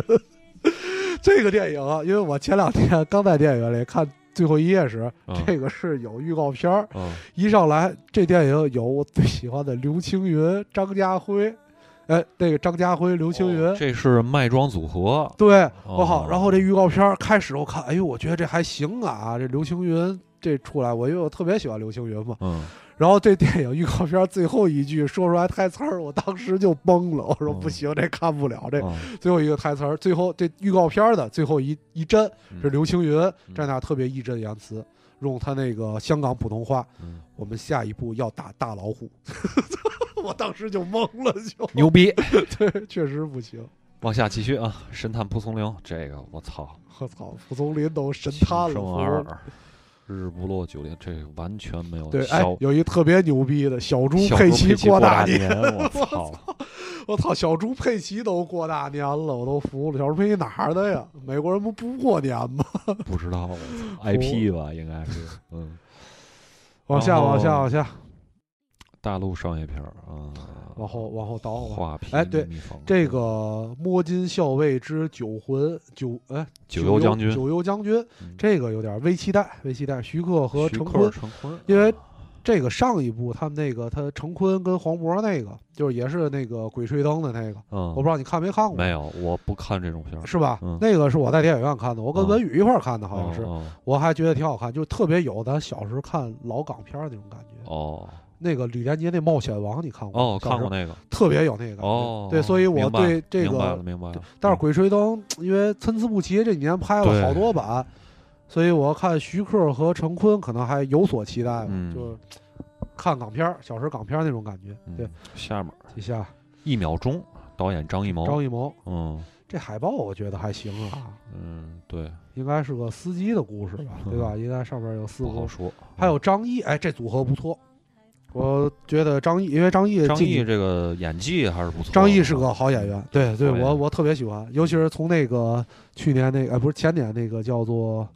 这个电影啊，因为我前两天刚在电影院里看最后一页时，这个是有预告片儿，一上来这电影有我最喜欢的刘青云、张家辉，哎，那个张家辉、刘青云，这是卖庄组合，对，我好。然后这预告片开始我看，哎呦，我觉得这还行啊，这刘青云。这出来，我因为我特别喜欢刘青云嘛，嗯，然后这电影预告片最后一句说出来台词儿，我当时就懵了，我说不行，这看不了，这最后一个台词儿，最后这预告片的最后一一帧是刘青云在那特别义正言辞，用他那个香港普通话，我们下一步要打大老虎，我当时就懵了，就牛逼，对，确实不行。往下继续啊，神探蒲松龄，这个我操，我操，蒲松龄都神探了。日不落九零，这完全没有。对，哎，有一特别牛逼的小猪佩奇过大年，我操！我操，小猪佩奇都过大年了，我都服了。小猪佩奇哪儿的呀？美国人不不过年吗？不知道，IP 吧，应该是。嗯，往下，往下，往下。大陆商业片儿啊，往后往后倒。画皮哎，对，这个《摸金校尉之九魂九哎九幽将军九幽将军》，这个有点微期待，微期待。徐克和陈坤，因为这个上一部他们那个他陈坤跟黄渤那个，就是也是那个《鬼吹灯》的那个，嗯，我不知道你看没看过？没有，我不看这种片儿，是吧？那个是我在电影院看的，我跟文宇一块儿看的，好像是，我还觉得挺好看，就特别有咱小时候看老港片那种感觉。哦。那个李连杰那《冒险王》，你看过？哦，看过那个，特别有那个。哦，对，所以我对这个明白了，明白了。但是《鬼吹灯》因为参差不齐，这几年拍了好多版，所以我看徐克和陈坤可能还有所期待。嗯，就看港片儿小时港片儿那种感觉。对，下面一下一秒钟，导演张艺谋。张艺谋，嗯，这海报我觉得还行啊。嗯，对，应该是个司机的故事吧，对吧？应该上面有四个。不好说。还有张译，哎，这组合不错。我觉得张译，因为张译张译这个演技还是不错。张译是个好演员，对对，我我特别喜欢，尤其是从那个去年那个，不是前年那个叫做《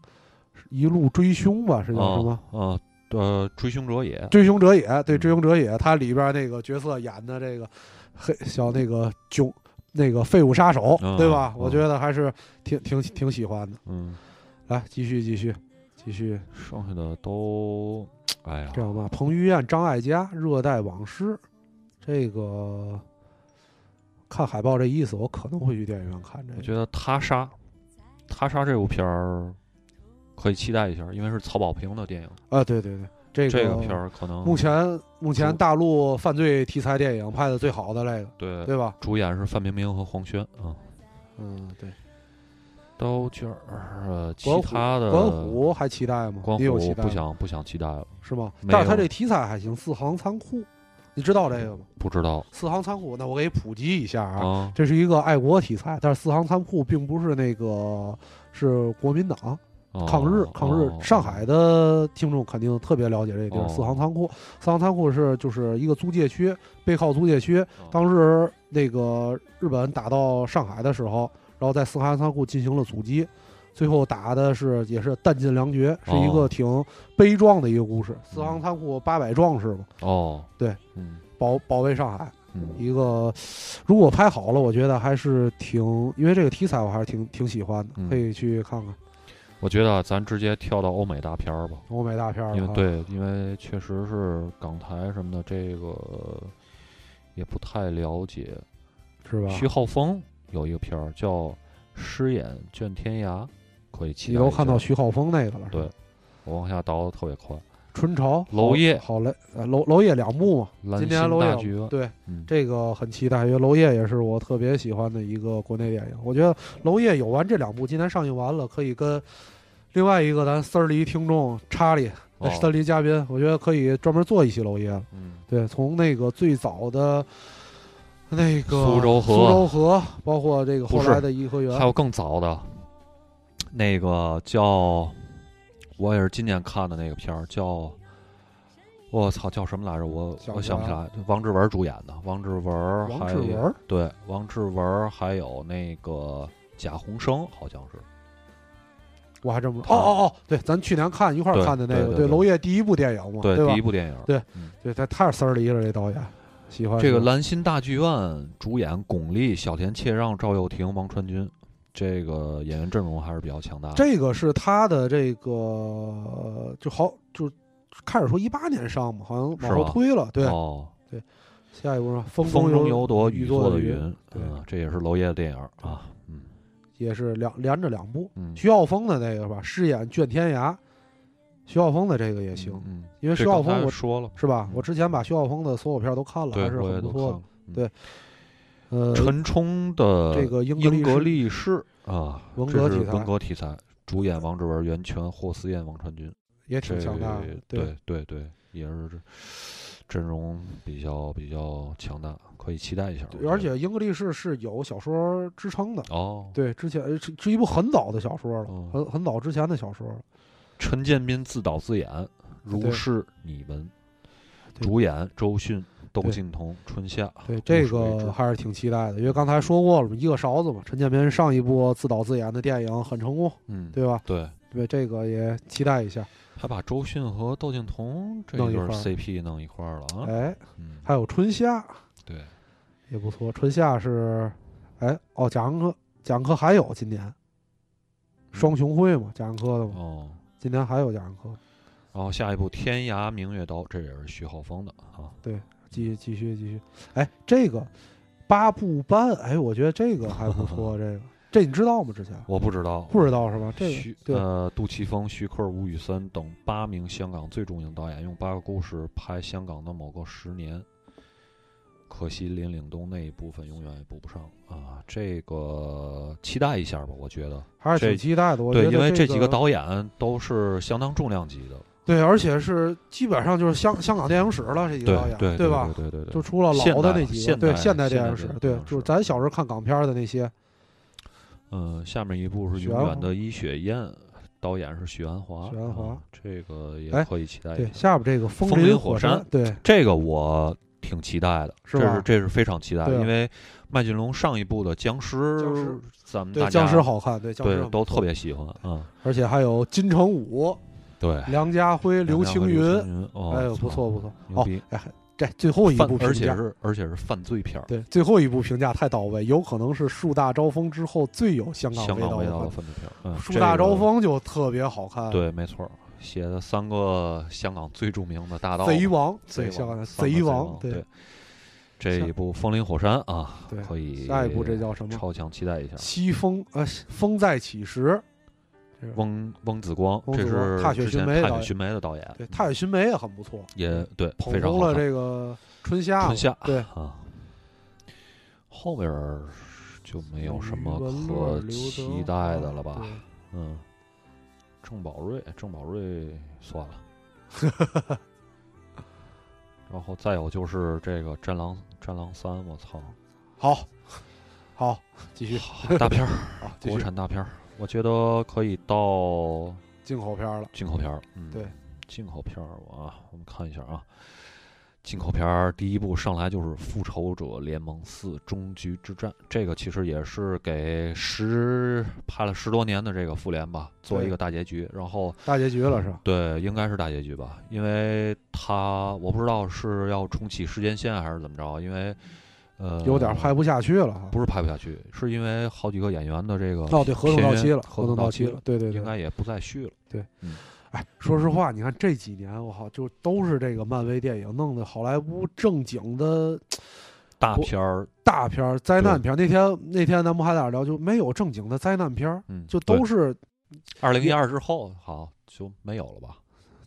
一路追凶》吧，是叫什么？啊，呃，追凶者也，追凶者也，对，追凶者也，他里边那个角色演的这个黑小那个囧那个废物杀手，对吧？我觉得还是挺挺挺喜欢的。嗯，来继续继续继续，剩下的都。哎呀，这样吧，彭于晏、张艾嘉，《热带往事》，这个看海报这意思，我可能会去电影院看。这个我觉得《他杀》，《他杀》这部片儿可以期待一下，因为是曹保平的电影。啊，对对对，这个这个片儿可能目前目前大陆犯罪题材电影拍的最好的那个，对对吧？主演是范冰冰和黄轩啊。嗯，对。刀卷儿，呃，其他的关虎还期待吗？关虎不想不想期待了，是吗？但是他这题材还行，四行仓库，你知道这个吗？不知道。四行仓库，那我给你普及一下啊，这是一个爱国题材，但是四行仓库并不是那个是国民党抗日抗日。上海的听众肯定特别了解这地儿，四行仓库。四行仓库是就是一个租界区，背靠租界区。当时那个日本打到上海的时候。然后在四行仓库进行了阻击，最后打的是也是弹尽粮绝，是一个挺悲壮的一个故事。四行仓库八百壮士嘛。哦，对，嗯，保保卫上海，一个如果拍好了，我觉得还是挺，因为这个题材我还是挺挺喜欢的，可以去看看。我觉得咱直接跳到欧美大片儿吧。欧美大片儿，因为对，因为确实是港台什么的，这个也不太了解，是吧？徐浩峰。有一个片儿叫《诗眼卷天涯》，可以期待。你都看到徐浩峰那个了？对，我往下倒的特别快。春潮、娄烨，好嘞，娄娄烨两部嘛。今年娄烨对，这个很期待，因为娄烨也是我特别喜欢的一个国内电影。我觉得娄烨有完这两部，今年上映完了，可以跟另外一个咱丝儿梨听众查理，丝儿梨嘉宾，我觉得可以专门做一期娄烨。嗯，对，从那个最早的。那个苏州河，苏州河，包括这个后来的颐和园，还有更早的，那个叫，我也是今年看的那个片儿，叫，我操，叫什么来着？我我想不起来。王志文主演的，王志文，王志文，对，王志文还有那个贾宏声，好像是。我还真不哦哦哦，对，咱去年看一块儿看的那个，对娄烨第一部电影嘛，对，第一部电影，对，对，他太丝儿离了，这导演。喜欢这个兰心大剧院主演巩俐、小田切让、赵又廷、王传君，这个演员阵容还是比较强大的。这个是他的这个就好就开始说一八年上嘛，好像往后推了。对，对。下一部是风风中有朵雨做的云，对，这也是娄烨的电影啊。嗯，也是两连着两部。徐浩峰的那个是吧？饰演卷天涯。徐浩峰的这个也行，嗯，因为徐浩峰我说了是吧？我之前把徐浩峰的所有片都看了，还是很不错的。对，呃，陈冲的这个英格力士啊，文革题材，文革题材，主演王志文、袁泉、霍思燕、王传君，也挺强大的。对对对，也是阵容比较比较强大，可以期待一下。而且英格力士是有小说支撑的哦。对，之前是是一部很早的小说了，很很早之前的小说。陈建斌自导自演，如是你们，主演周迅、窦靖童《春夏》。对这个还是挺期待的，因为刚才说过了嘛，一个勺子嘛。陈建斌上一部自导自演的电影很成功，嗯，对吧？对对，这个也期待一下。还把周迅和窦靖童这弄对 CP 弄一块儿了啊！哎，嗯，还有春夏，对，也不错。春夏是，哎哦，贾樟柯，贾樟柯还有今年双雄会嘛，贾樟柯的嘛，哦，今天还有贾樟柯。然后下一部《天涯明月刀》，这也是徐浩峰的啊。对，继续继续继续。哎，这个八部半，哎，我觉得这个还不错。这个，这你知道吗？之前我不知道，不知道是吧？这徐个呃，杜琪峰、徐克、吴宇森等八名香港最著名导演用八个故事拍香港的某个十年。可惜林岭东那一部分永远也补不上啊！这个期待一下吧，我觉得还是挺期待的。我对，因为这几个导演都是相当重量级的。对，而且是基本上就是香香港电影史了，这几个导演，对吧？对对对，就除了老的那几个，对现代电影史，对，就是咱小时候看港片的那些。嗯，下面一部是《永远的伊雪燕》，导演是许鞍华。许鞍华，这个也可以期待一下。对，下边这个《风林火山》，对，这个我挺期待的，是这是这是非常期待的，因为麦浚龙上一部的僵尸，咱们对僵尸好看，对，对都特别喜欢啊。而且还有金城武。对，梁家辉、刘青云，哦哎呦，不错不错，牛逼！哎，这最后一部评价，而且是而且是犯罪片对，最后一部评价太到位，有可能是树大招风之后最有香港味道的犯罪片。树大招风就特别好看，对，没错，写的三个香港最著名的大盗，贼王，贼王，贼王，对。这一部《风林火山》啊，对，可以。下一部这叫什么？超强期待一下。西风呃，风再起时。翁翁子光，这是《踏雪寻梅》踏雪寻梅的导演，对《踏雪寻梅》也很不错，也对，捧红了这个春夏，春夏对啊。后边就没有什么可期待的了吧？嗯，郑宝瑞，郑宝瑞算了。然后再有就是这个《战狼》，《战狼三》，我操！好，好，继续大片儿 啊，国产大片儿。我觉得可以到进口片了。进口片儿，嗯，对，进口片儿啊，我们看一下啊。进口片儿第一部上来就是《复仇者联盟四：终局之战》，这个其实也是给十拍了十多年的这个复联吧做一个大结局。然后大结局了是吧？对，应该是大结局吧，因为他我不知道是要重启时间线还是怎么着，因为。呃，有点拍不下去了，不是拍不下去，是因为好几个演员的这个哦，对，合同到期了，合同到期了，对对对，应该也不再续了。对，嗯，哎，说实话，你看这几年，我靠，就都是这个漫威电影弄的好莱坞正经的大片儿、大片儿、灾难片儿。那天那天咱们还在那聊，就没有正经的灾难片儿，嗯，就都是二零一二之后，好就没有了吧？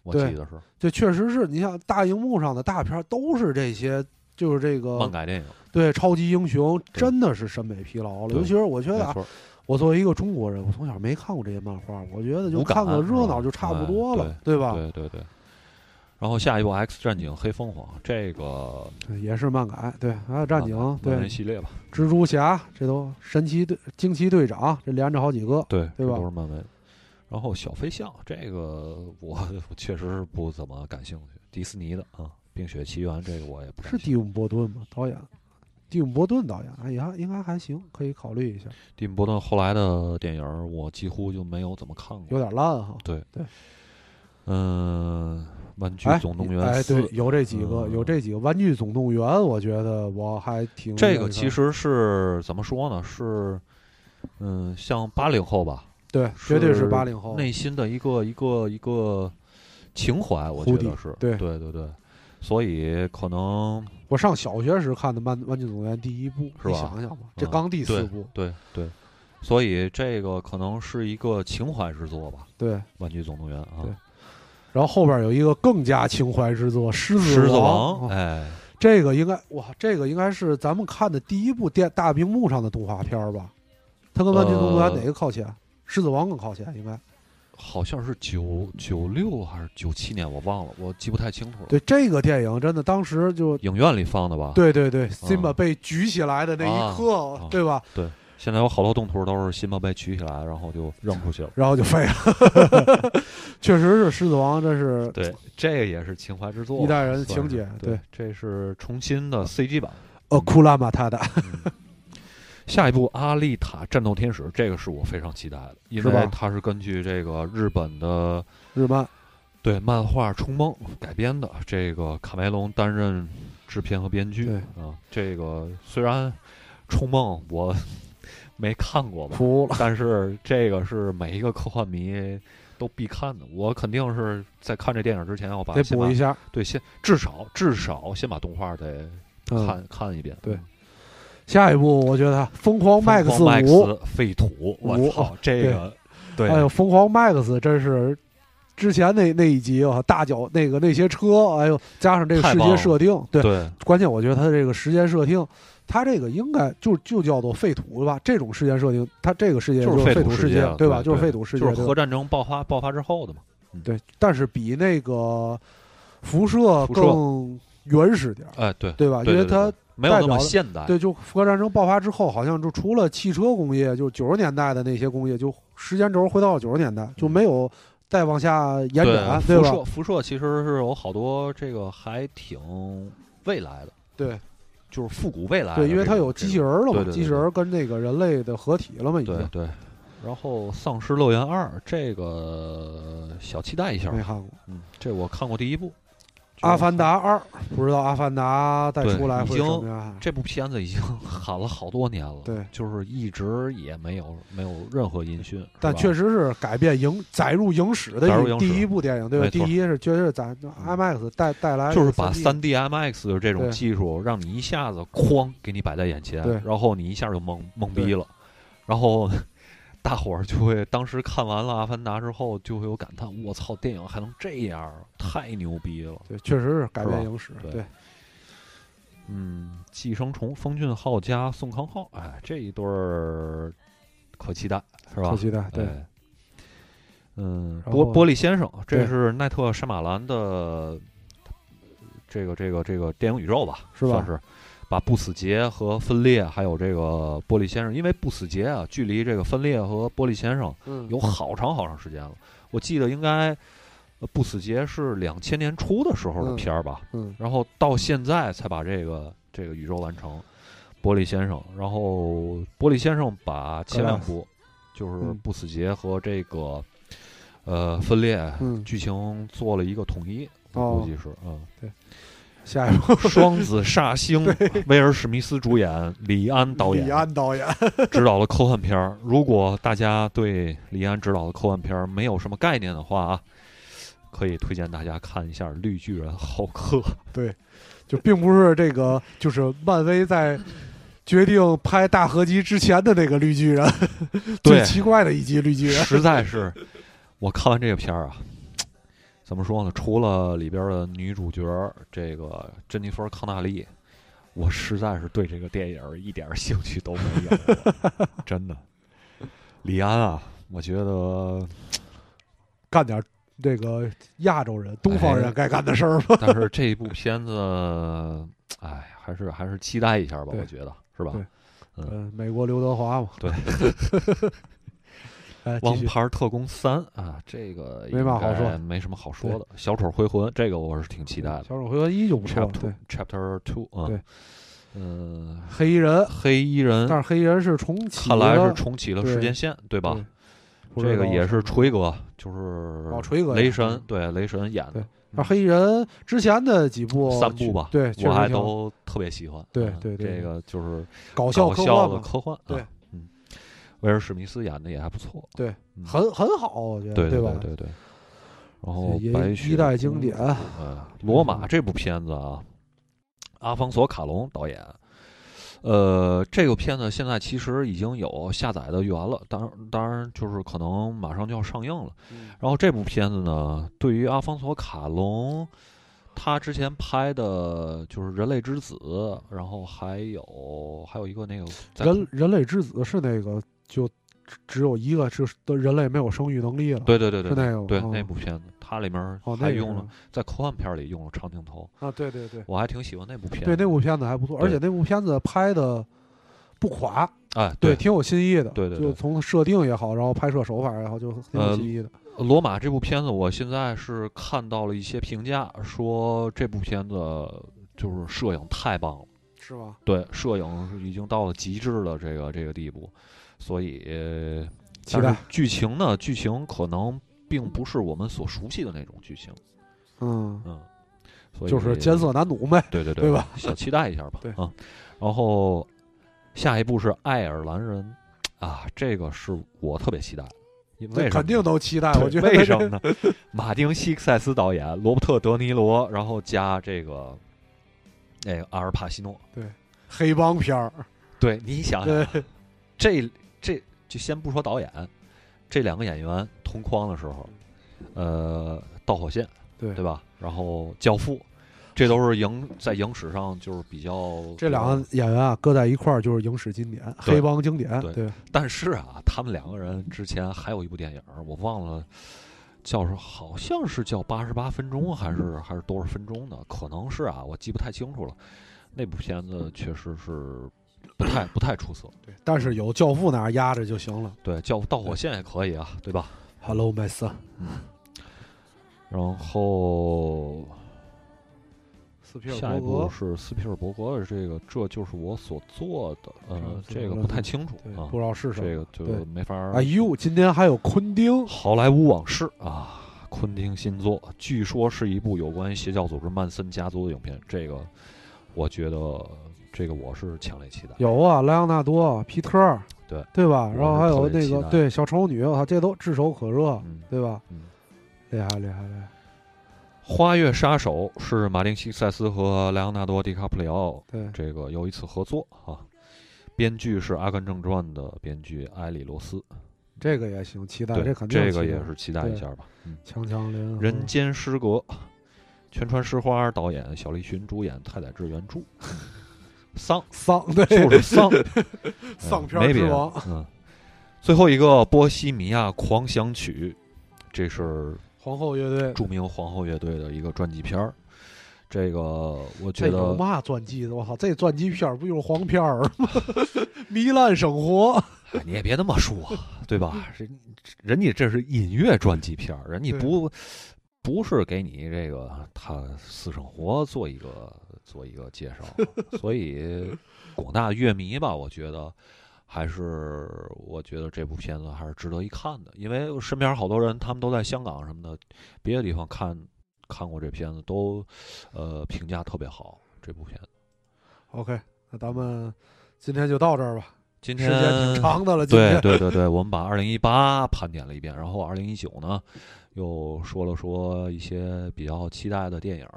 我记得是，这确实是你像大荧幕上的大片儿都是这些。就是这个漫改电影，对超级英雄真的是审美疲劳了。尤其是我觉得啊，我作为一个中国人，我从小没看过这些漫画，我觉得就看个热闹就差不多了，对吧？对对对。然后下一部《X 战警：黑凤凰》，这个也是漫改，对，还有战警，对系列吧，蜘蛛侠，这都神奇队、惊奇队长，这连着好几个，对对吧？都是漫威。然后小飞象，这个我确实是不怎么感兴趣，迪士尼的啊。《冰雪奇缘》这个我也不是蒂姆·波顿吗？导演，蒂姆·波顿导演，哎呀，应该还行，可以考虑一下。蒂姆·波顿后来的电影我几乎就没有怎么看过，有点烂哈。对对，嗯，《玩具总动员》哎，对，有这几个，有这几个《玩具总动员》，我觉得我还挺这个其实是怎么说呢？是嗯，像八零后吧？对，绝对是八零后内心的一个一个一个情怀，我觉得是对对对对。所以可能我上小学时看的《漫玩具总动员》第一部，是吧？想想吧，这刚第四部，对对。所以这个可能是一个情怀之作吧？对，《玩具总动员》啊。对。然后后边有一个更加情怀之作《狮子王》，哎，这个应该哇，这个应该是咱们看的第一部电大屏幕上的动画片吧？它跟《玩具总动员》哪个靠前？《狮子王》更靠前，应该。好像是九九六还是九七年，我忘了，我记不太清楚了。对这个电影，真的当时就影院里放的吧？对对对，辛巴被举起来的那一刻，对吧？对，现在有好多动图都是辛巴被举起来，然后就扔出去了，然后就废了。确实是《狮子王》，这是对，这个也是情怀之作，一代人的情节。对，这是重新的 CG 版。呃，库拉马塔达。下一部《阿丽塔：战斗天使》，这个是我非常期待的，因为它是根据这个日本的日漫对漫画《冲梦》改编的。这个卡梅隆担任制片和编剧。啊，这个虽然《冲梦》我没看过吧，但是这个是每一个科幻迷都必看的。我肯定是在看这电影之前要把得补一下，对，先至少至少先把动画得看看一遍。对。下一步，我觉得《疯狂 Max 五》废土，我操，这个，对，哎呦，《疯狂 Max》真是之前那那一集啊，大脚那个那些车，哎呦，加上这个世界设定，对，关键我觉得它这个时间设定，它这个应该就就叫做废土对吧？这种时间设定，它这个世界就是废土世界，对吧？就是废土世界，就是核战争爆发爆发之后的嘛。对，但是比那个辐射更原始点，哎，对，对吧？因为它。没有那么现代，对，就核战争爆发之后，好像就除了汽车工业，就九十年代的那些工业，就时间轴回到了九十年代，就没有再往下延展，对吧？辐射，辐射其实是有好多这个还挺未来的，对，就是复古未来，对，因为它有机器人了嘛，机器人跟那个人类的合体了嘛，已经。对。然后《丧尸乐园二》这个小期待一下，没看过，嗯，这我看过第一部。《阿凡达二》不知道《阿凡达》再出来会怎么样？这部片子已经 喊了好多年了，对，就是一直也没有没有任何音讯。但确实是改变影载入影史的第一部电影，对吧？第一是确实是咱 IMAX 带带来，就是把三 D IMAX 的这种技术，让你一下子哐给你摆在眼前，然后你一下就懵懵逼了，然后。大伙儿就会当时看完了《阿凡达》之后，就会有感叹：“我操，电影还能这样，太牛逼了！”对，确实是改变影史。对，嗯，寄生虫风俊浩加宋康昊，哎，这一对儿可期待，是吧？可期待。对，嗯，玻玻璃先生，这是奈特·沙马兰的这个这个这个电影宇宙吧？是吧？是。把不死劫和分裂，还有这个玻璃先生，因为不死劫啊，距离这个分裂和玻璃先生有好长好长时间了。我记得应该不死劫是两千年初的时候的片儿吧，嗯，然后到现在才把这个这个宇宙完成。玻璃先生，然后玻璃先生把前两部就是不死劫和这个呃分裂剧情做了一个统一，估计是嗯对。下一部双子 煞星，威尔史密斯主演，李安导演，李安导演 指导了科幻片儿。如果大家对李安指导的科幻片儿没有什么概念的话啊，可以推荐大家看一下《绿巨人浩克》。对，就并不是这个，就是漫威在决定拍大合集之前的那个绿巨人，最奇怪的一集绿巨人，实在是我看完这个片儿啊。怎么说呢？除了里边的女主角这个珍妮弗·康纳利，我实在是对这个电影一点兴趣都没有。真的，李安啊，我觉得干点这个亚洲人、东方人该干的事儿吧。但是这一部片子，哎，还是还是期待一下吧。我觉得是吧？嗯，美国刘德华嘛。对。王牌特工三啊，这个没嘛好说，没什么好说的。小丑回魂，这个我是挺期待的。小丑回魂一就不错。对，Chapter Two 啊，对，嗯，黑衣人，黑衣人，但是黑衣人是重启，看来是重启了时间线，对吧？这个也是锤哥，就是锤哥，雷神，对，雷神演的。那黑衣人之前的几部三部吧，对，我还都特别喜欢。对对对，这个就是搞笑的科幻，对。威尔史密斯演的也还不错，对，很很好，我觉得，对对吧？对对。然后白雪一代经典，呃，罗马这部片子啊，阿方索卡隆导演，呃，这个片子现在其实已经有下载的源了，当然当然就是可能马上就要上映了。然后这部片子呢，对于阿方索卡隆，他之前拍的就是《人类之子》，然后还有还有一个那个人人类之子是那个。就只有一个，就是人类没有生育能力了。对对对对，是那个对那部片子，它里面还用了在科幻片里用了长镜头啊。对对对，我还挺喜欢那部片子。对那部片子还不错，而且那部片子拍的不垮，哎，对，挺有新意的，对对，就从设定也好，然后拍摄手法也好，就挺有新意的。罗马这部片子，我现在是看到了一些评价，说这部片子就是摄影太棒了，是吧？对，摄影已经到了极致的这个这个地步，所以期待剧情呢，剧情可能并不是我们所熟悉的那种剧情，嗯嗯，所以就是艰涩难懂呗，对对对，对吧？小期待一下吧，对啊，然后下一步是爱尔兰人啊，这个是我特别期待。为肯定都期待，我觉得为什么呢？马丁·西克塞斯导演，罗伯特·德尼罗，然后加这个那个阿尔帕西诺，对，黑帮片儿，对，你想想，这这就先不说导演，这两个演员同框的时候，呃，导火线，对对吧？然后教父。这都是影在影史上就是比较这两个演员啊，搁在一块儿就是影史经典、黑帮经典。对，但是啊，他们两个人之前还有一部电影，我忘了叫是好像是叫八十八分钟还是还是多少分钟的，可能是啊，我记不太清楚了。那部片子确实是不太不太出色。对，但是有教父那压着就行了。对，教父导火线也可以啊，对吧？Hello, my son。嗯。然后。下一步是斯皮尔伯格的这个，这就是我所做的。呃，这个不太清楚啊，不知道是什么，这个就没法。哎呦，今天还有昆汀《好莱坞往事》啊，昆汀新作，据说是一部有关邪教组织曼森家族的影片。这个，我觉得这个我是强烈期待。有啊，莱昂纳多、皮特，对对吧？然后还有那个对小丑女，我操，这都炙手可热，对吧？嗯，厉害厉害厉害。《花月杀手》是马丁·西塞斯和莱昂纳多·迪卡普里奥对这个有一次合作啊。编剧是《阿甘正传》的编剧埃里罗斯，这个也行，期待这肯定这个也是期待一下吧。强强林，《人间失格》，全川石花导演，小栗旬主演，太宰治原著。丧丧对，就是丧 丧片之王。嗯，最后一个《波西米亚狂想曲》，这是。皇后乐队，著名皇后乐队的一个传记片儿，这个我觉得有嘛传记的？我操，这传记片儿不就是黄片儿吗？糜烂生活，你也别那么说，对吧？人人家这是音乐传记片儿，人家不不是给你这个他私生活做一个做一个介绍，所以广大乐迷吧，我觉得。还是我觉得这部片子还是值得一看的，因为身边好多人，他们都在香港什么的别的地方看看过这片子，都呃评价特别好。这部片子，OK，那咱们今天就到这儿吧。今天时间挺长的了，对对对对，我们把二零一八盘点了一遍，然后二零一九呢又说了说一些比较期待的电影。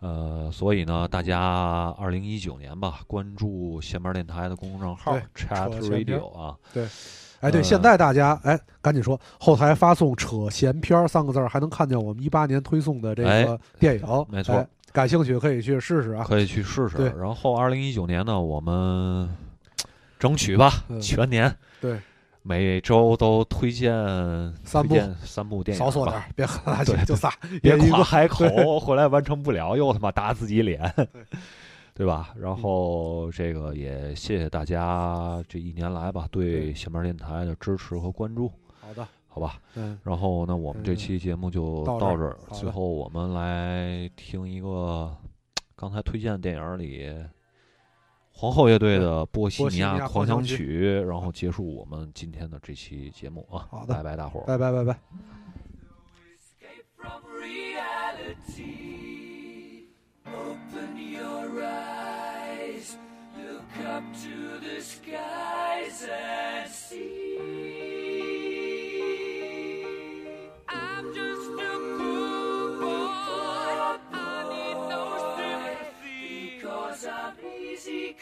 呃，所以呢，大家二零一九年吧，关注闲班电台的公众账号 Chat Radio 啊。对，哎，对，现在大家哎，赶紧说，后台发送“扯闲篇”三个字，还能看见我们一八年推送的这个电影。没错，感兴趣可以去试试啊。可以去试试。然后二零一九年呢，我们争取吧，全年。对。每周都推荐三部三部电影，少说点，别喝垃圾，就仨，别夸海口，回来完成不了又他妈打自己脸，对吧？然后这个也谢谢大家这一年来吧对小面电台的支持和关注。好的，好吧。嗯。然后那，我们这期节目就到这儿。最后我们来听一个刚才推荐的电影里。皇后乐队的《波西米亚狂想曲》，然后结束我们今天的这期节目啊！好的，拜拜，大伙儿，拜拜，拜拜。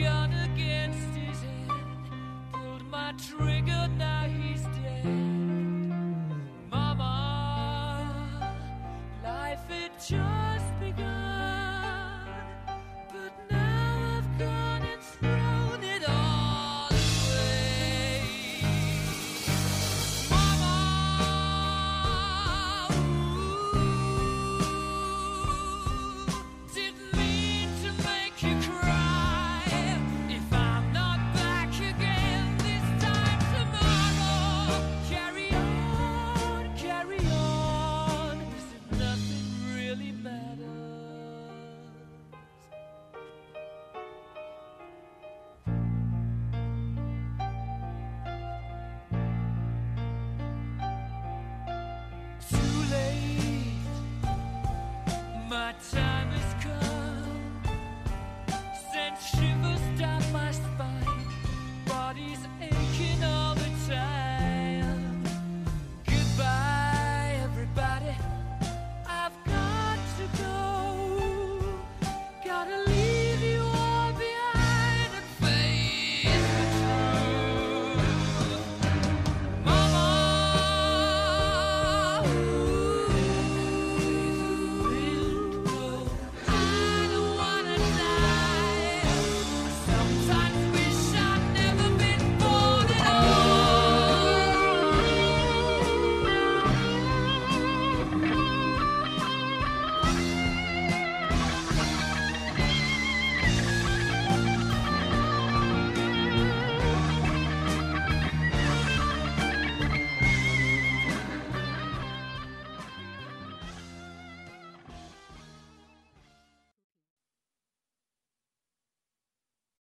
gun against his head, pulled my trigger now.